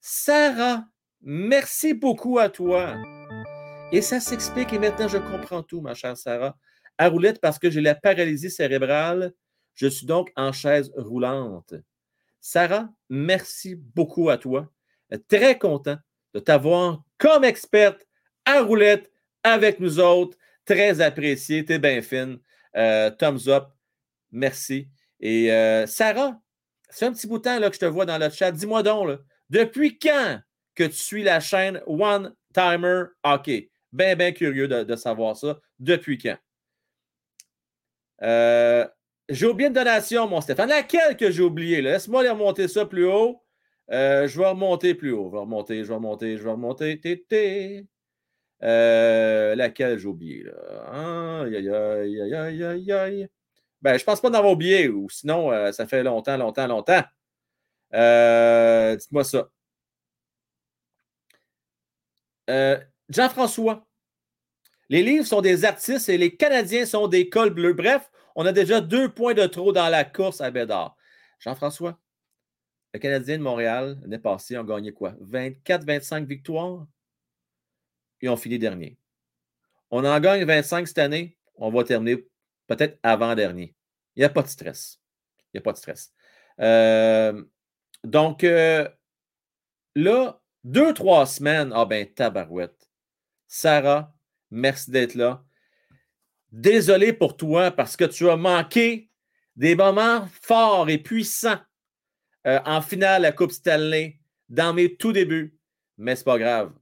Sarah, merci beaucoup à toi. Et ça s'explique et maintenant je comprends tout, ma chère Sarah. À roulette parce que j'ai la paralysie cérébrale. Je suis donc en chaise roulante. Sarah, merci beaucoup à toi. Très content de t'avoir comme experte à roulette avec nous autres. Très apprécié. T'es bien fine. Euh, thumbs up. Merci. Et euh, Sarah, c'est un petit bout de temps là, que je te vois dans le chat. Dis-moi donc, depuis quand que tu suis la chaîne One Timer Hockey? Bien, bien curieux de, de savoir ça. Depuis quand? Euh, j'ai oublié une donation, mon Stéphane. Laquelle que j'ai oublié? Laisse-moi aller remonter ça plus haut. Euh, je vais remonter plus haut. Je vais remonter, je vais remonter, je vais remonter. Té, té. Euh, laquelle j'ai oublié? Aïe, aïe, aïe, aïe, aïe, aïe. Ben, je pense pas d'en avoir oublié, ou sinon, euh, ça fait longtemps, longtemps, longtemps. Euh, Dites-moi ça. Euh, Jean-François, les livres sont des artistes et les Canadiens sont des cols bleus. Bref, on a déjà deux points de trop dans la course à Bédard. Jean-François, le Canadien de Montréal, l'année passée, ont gagné quoi? 24-25 victoires? Et ont fini dernier. On en gagne 25 cette année, on va terminer peut-être avant-dernier. Il n'y a pas de stress. Il n'y a pas de stress. Euh, donc, euh, là, deux, trois semaines, ah ben, tabarouette. Sarah, merci d'être là. Désolé pour toi parce que tu as manqué des moments forts et puissants euh, en finale à la Coupe Stanley dans mes tout débuts. Mais c'est pas grave.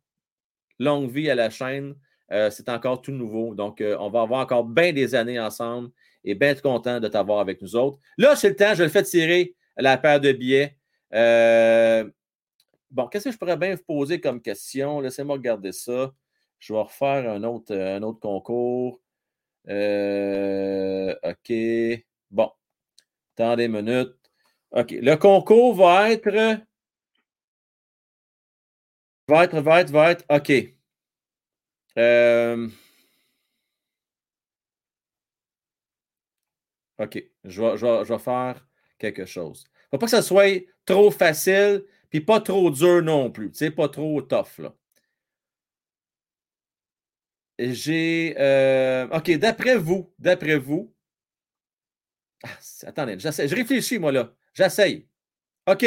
Longue vie à la chaîne. Euh, c'est encore tout nouveau. Donc, euh, on va avoir encore bien des années ensemble et bien être content de t'avoir avec nous autres. Là, c'est le temps, je le fais tirer la paire de billets. Euh, bon, qu'est-ce que je pourrais bien vous poser comme question? Laissez-moi regarder ça. Je vais refaire un autre, un autre concours. OK. Bon. Attendez une minute. OK. Le concours va être. Va être, va être, va être. OK. Euh, OK. Je vais, faire quelque chose. Il ne faut pas que ça soit trop facile, puis pas trop dur non plus. Tu sais, pas trop tough, là. J'ai. euh, OK, d'après vous, d'après vous. Ah, attendez, je réfléchis, moi, là. J'essaye. OK.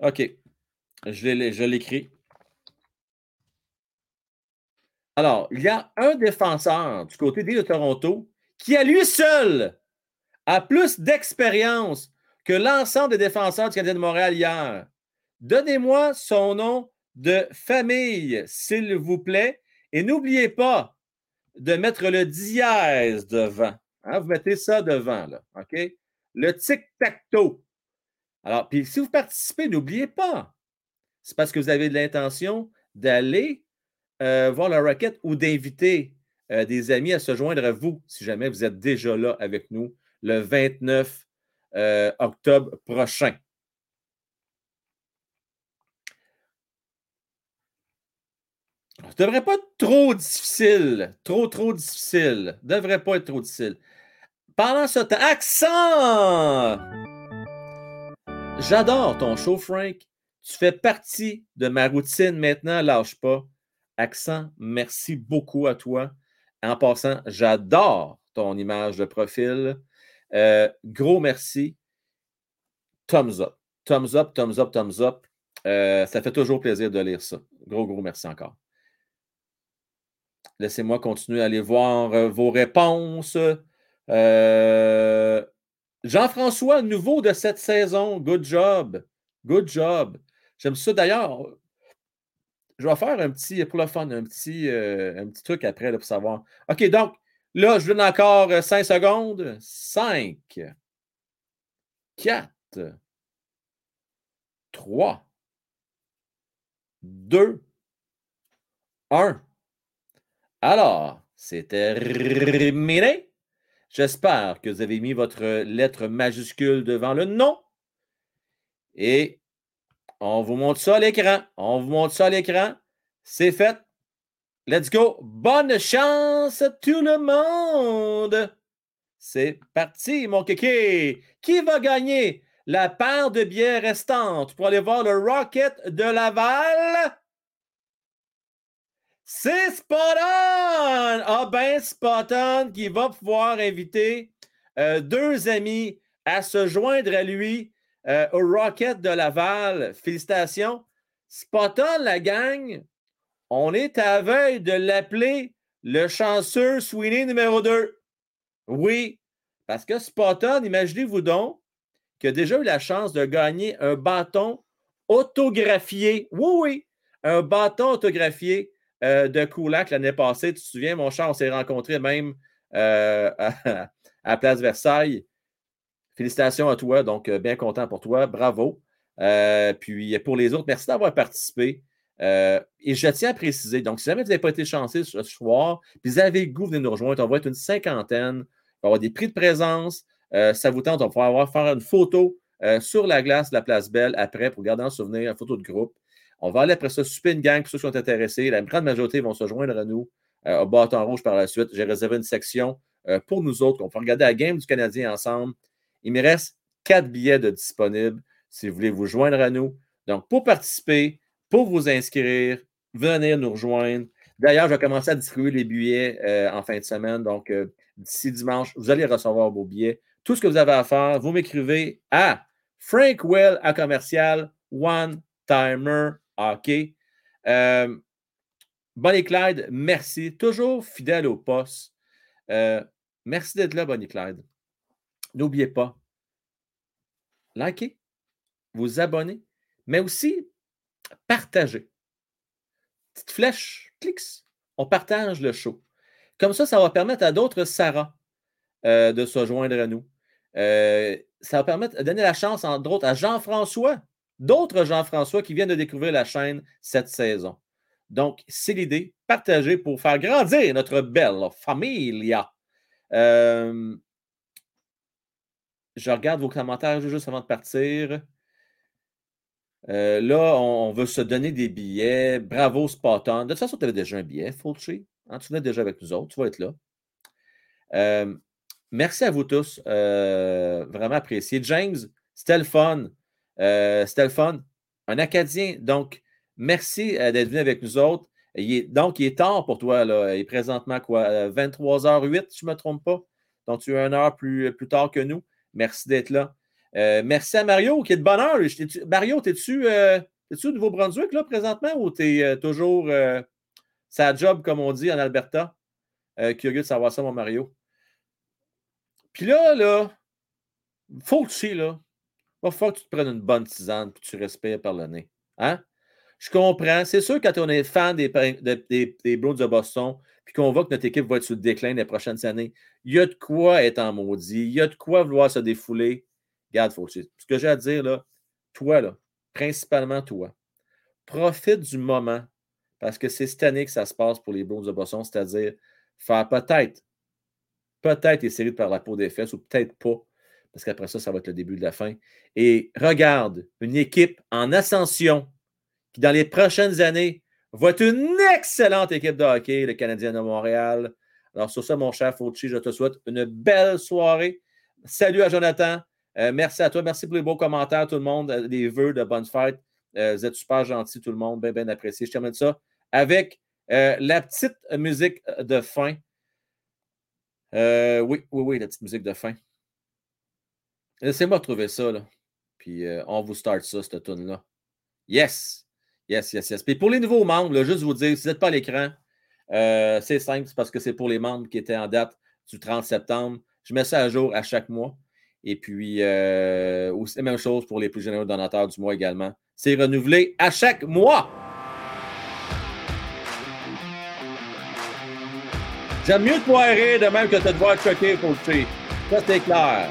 OK. Je l'écris. Alors, il y a un défenseur du côté des de Toronto qui, à lui seul, a plus d'expérience que l'ensemble des défenseurs du Canadien de Montréal hier. Donnez-moi son nom de famille, s'il vous plaît. Et n'oubliez pas de mettre le dièse devant. Hein, vous mettez ça devant, là. OK? Le tic-tac-toe. Alors, puis si vous participez, n'oubliez pas. C'est parce que vous avez de l'intention d'aller euh, voir le Rocket ou d'inviter euh, des amis à se joindre à vous, si jamais vous êtes déjà là avec nous le 29 euh, octobre prochain. Ça ne devrait pas être trop difficile. Trop, trop difficile. Ne devrait pas être trop difficile. Pendant ce temps, accent! J'adore ton show, Frank. Tu fais partie de ma routine maintenant, lâche pas. Accent, merci beaucoup à toi. En passant, j'adore ton image de profil. Euh, gros merci. Thumbs up. Thumbs up, thumbs up, thumbs up. Euh, ça fait toujours plaisir de lire ça. Gros, gros merci encore. Laissez-moi continuer à aller voir euh, vos réponses. Euh, Jean-François, nouveau de cette saison. Good job. Good job. J'aime ça. D'ailleurs, je vais faire un petit, pour le fun, un petit, un petit truc après là, pour savoir. OK, donc, là, je donne encore 5 secondes. 5, 4, 3, 2, 1. Alors, c'est terminé. J'espère que vous avez mis votre lettre majuscule devant le nom. Et on vous montre ça à l'écran. On vous montre ça à l'écran. C'est fait. Let's go. Bonne chance à tout le monde. C'est parti, mon kéké. Qui va gagner la paire de billets restantes pour aller voir le Rocket de Laval? C'est Spot Ah ben, Spot qui va pouvoir inviter euh, deux amis à se joindre à lui euh, au Rocket de Laval. Félicitations. Spot la gang. On est à veille de l'appeler le chanceux Sweeney numéro 2. Oui, parce que Spotton, imaginez-vous donc, qui a déjà eu la chance de gagner un bâton autographié. Oui, oui, un bâton autographié euh, de Koulak l'année passée. Tu te souviens, mon cher, on s'est rencontrés même euh, à, Place Versailles. Félicitations à toi, donc euh, bien content pour toi. Bravo. puis pour les autres, merci d'avoir participé. et je tiens à préciser, donc si jamais vous n'avez pas été chanceux ce soir, puis vous avez goût, venez nous rejoindre, on va être une cinquantaine, on va avoir des prix de présence, ça vous tente, on va pouvoir faire une photo sur la glace de la place Belle après pour garder en souvenir, une photo de groupe. On va aller après ça super gang pour ceux qui sont intéressés. La grande majorité vont se joindre à nous euh, au bâton rouge par la suite. J'ai réservé une section euh, pour nous autres. On peut regarder la game du Canadien ensemble. Il me reste quatre billets de disponibles si vous voulez vous joindre à nous. Donc, pour participer, pour vous inscrire, venez nous rejoindre. D'ailleurs, je vais commencer à distribuer les billets euh, en fin de semaine. Donc, d'ici dimanche, vous allez recevoir vos billets. Tout ce que vous avez à faire, vous m'écrivez à Frank Well à commercial One Timer OK. Euh, Bonnie Clyde, merci. Toujours fidèle au poste. Euh, merci d'être là, Bonnie Clyde. N'oubliez pas, likez, vous abonnez, mais aussi partagez. Petite flèche, clics, on partage le show. Comme ça, ça va permettre à d'autres Sarah euh, de se joindre à nous. ça va permettre de donner la chance, entre autres, à Jean-François d'autres Jean-François qui viennent de découvrir la chaîne cette saison. Donc, c'est l'idée, partager pour faire grandir notre belle famille. Euh, je regarde vos commentaires juste avant de partir. Euh, là, on, veut se donner des billets. Bravo, Spotton. De toute façon, tu avais déjà un billet, Fulci. Hein, tu venais déjà avec nous autres. Tu vas être là. Euh, merci à vous tous. vraiment apprécié. James, c'était. Euh, c'était le fun. Un Acadien. Donc, merci euh, d'être venu avec nous autres. donc, il est tard pour toi. Là. Il est présentement quoi? 23h08, euh, si je ne me trompe pas. Donc, tu es une heure plus, tard que nous. Merci d'être là. merci à Mario qui est de bonne heure. Mario, es-tu au Nouveau-Brunswick là, présentement ou tu es toujours sa job, comme on dit en Alberta? curieux de savoir ça, mon Mario. Puis là, là, faut que là, va falloir que tu te prennes une bonne tisane et que tu respires par le nez. Hein? Je comprends. C'est sûr, quand on est fan des, des, des de Boston, puis qu'on voit que notre équipe va être sur le déclin les prochaines années, il y a de quoi être en maudit. Il y a de quoi vouloir se défouler. Regarde, faut, ce que j'ai à dire, là, toi, là, principalement toi, profite du moment parce que c'est cette année que ça se passe pour les Browns de Boston, c'est-à-dire faire peut-être, peut-être essayer de par la peau des fesses ou peut-être pas parce qu'après ça, ça va être le début de la fin. Et regarde, une équipe en ascension qui, dans les prochaines années, va être une excellente équipe de hockey, le Canadien de Montréal. Alors, sur ça, mon cher Fauci, je te souhaite une belle soirée. Salut à Jonathan. Euh, merci à toi. Merci pour les beaux commentaires, tout le monde. Euh, les vœux de bonne fête. Euh, vous êtes super gentils, tout le monde. Bien, bien apprécié. Je termine ça avec la petite musique de fin. oui, oui, oui, la petite musique de fin. Laissez-moi trouver ça, là. Puis euh, on vous start ça, cette tune-là. Yes. Yes, yes, yes. Puis pour les nouveaux membres, juste vous dire, si vous n'êtes pas à l'écran, euh, c'est simple, c'est parce que c'est pour les membres qui étaient en date du 30 septembre. Je mets ça à jour à chaque mois. Et puis, euh, même chose pour les plus généreux donateurs du mois également. C'est renouvelé à chaque mois. J'aime mieux te voir rire de même que te devoir choquer pour le. Ça, c'est clair.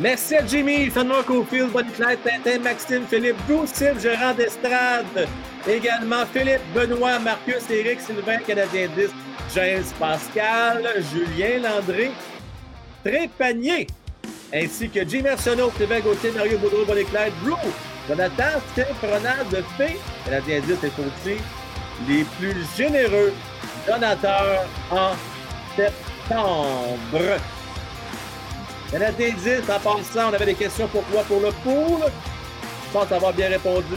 Merci à Jimmy, Fenmore Cofield, Bonnie Clyde, Tintin, Maxime, Philippe, Goussif, gérant d'estrade. Également Philippe, Benoît, Marcus, Éric, Sylvain, Canadien 10, James Pascal, Julien Landré, Trépanier, ainsi que Jimmy Arsenault, Sylvain Gauthier, Mario Boudreau, Bonnie Clyde, Blue, Jonathan, Steph, Ronald, Fé, Canadien 10 et aussi les plus généreux donateurs en septembre. Canadien 10, en passant, on avait des questions pour toi pour le pool. Je pense avoir bien répondu.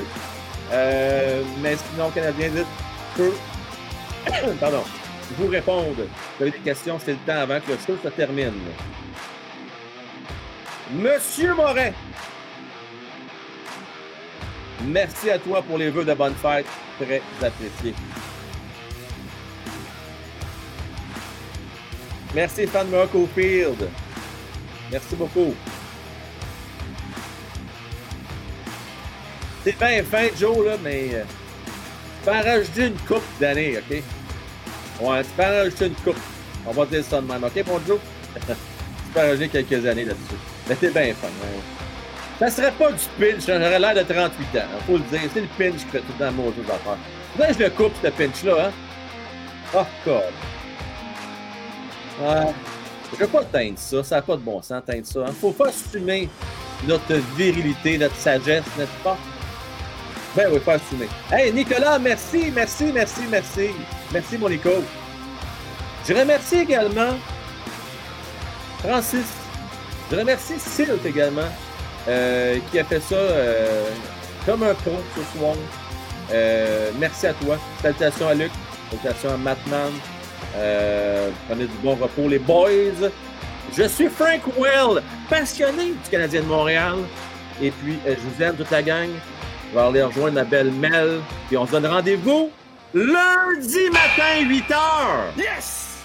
Euh, mais sinon, Canadien 10 peut, pardon, vous répondre. Vous avez des questions, c'est le temps avant que le show se termine. Monsieur Moret, merci à toi pour les vœux de bonne fête. Très apprécié. Merci, fan Field. Merci beaucoup. C'est bien fin, Joe, là, mais euh, tu peux en rajouter une coupe d'années, OK? Ouais, tu peux en rajouter une coupe. On va dire ça de même, OK, mon Joe? tu peux en rajouter quelques années là-dessus. Mais c'est bien fun. Hein. Ça serait pas du pinch, hein, j'aurais l'air de 38 ans. Il faut le dire, c'est le pinch fait tout temps mon jeu d'affaires. Là, je le coupe, ce pinch-là, hein? Oh, God. Ouais. Je ne veux pas teindre ça, ça n'a pas de bon sens, teindre ça. Il ne faut pas assumer notre virilité, notre sagesse, n'est-ce pas? Ben oui, pas assumer. Hey, Nicolas, merci, merci, merci, merci. Merci, mon Nico. Je remercie également Francis. Je remercie Silt également, euh, qui a fait ça euh, comme un pro ce soir. Euh, merci à toi. Salutations à Luc. Salutations à Matman. Euh, prenez du bon repos, les boys. Je suis Frank Well, passionné du Canadien de Montréal. Et puis, euh, je vous aime, toute la gang. Je vais aller rejoindre ma belle Mel. Puis on se donne rendez-vous lundi matin, 8 h. Yes!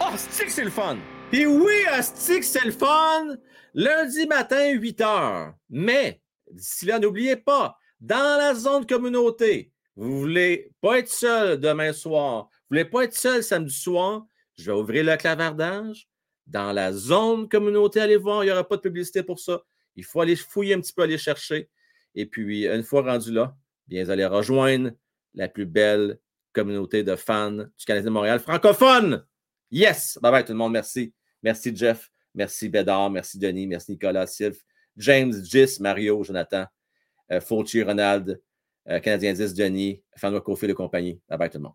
Oh, stick, c'est le fun! Puis oui, stick, c'est le fun! Lundi matin, 8 h. Mais, d'ici là, n'oubliez pas, dans la zone communauté, vous voulez pas être seul demain soir, vous voulez pas être seul samedi soir, je vais ouvrir le clavardage. Dans la zone communauté, allez voir, il n'y aura pas de publicité pour ça. Il faut aller fouiller un petit peu, aller chercher. Et puis, une fois rendu là, bien, vous allez rejoindre la plus belle communauté de fans du Canadien de Montréal francophone. Yes! Bye bye tout le monde, merci. Merci Jeff, merci Bédard, merci Denis, merci Nicolas, Sylve, James, Gis, Mario, Jonathan, euh, Fauci, Ronald, Canadien 10, Denis, Fanwa Kofi de compagnie. Bye bye tout le monde.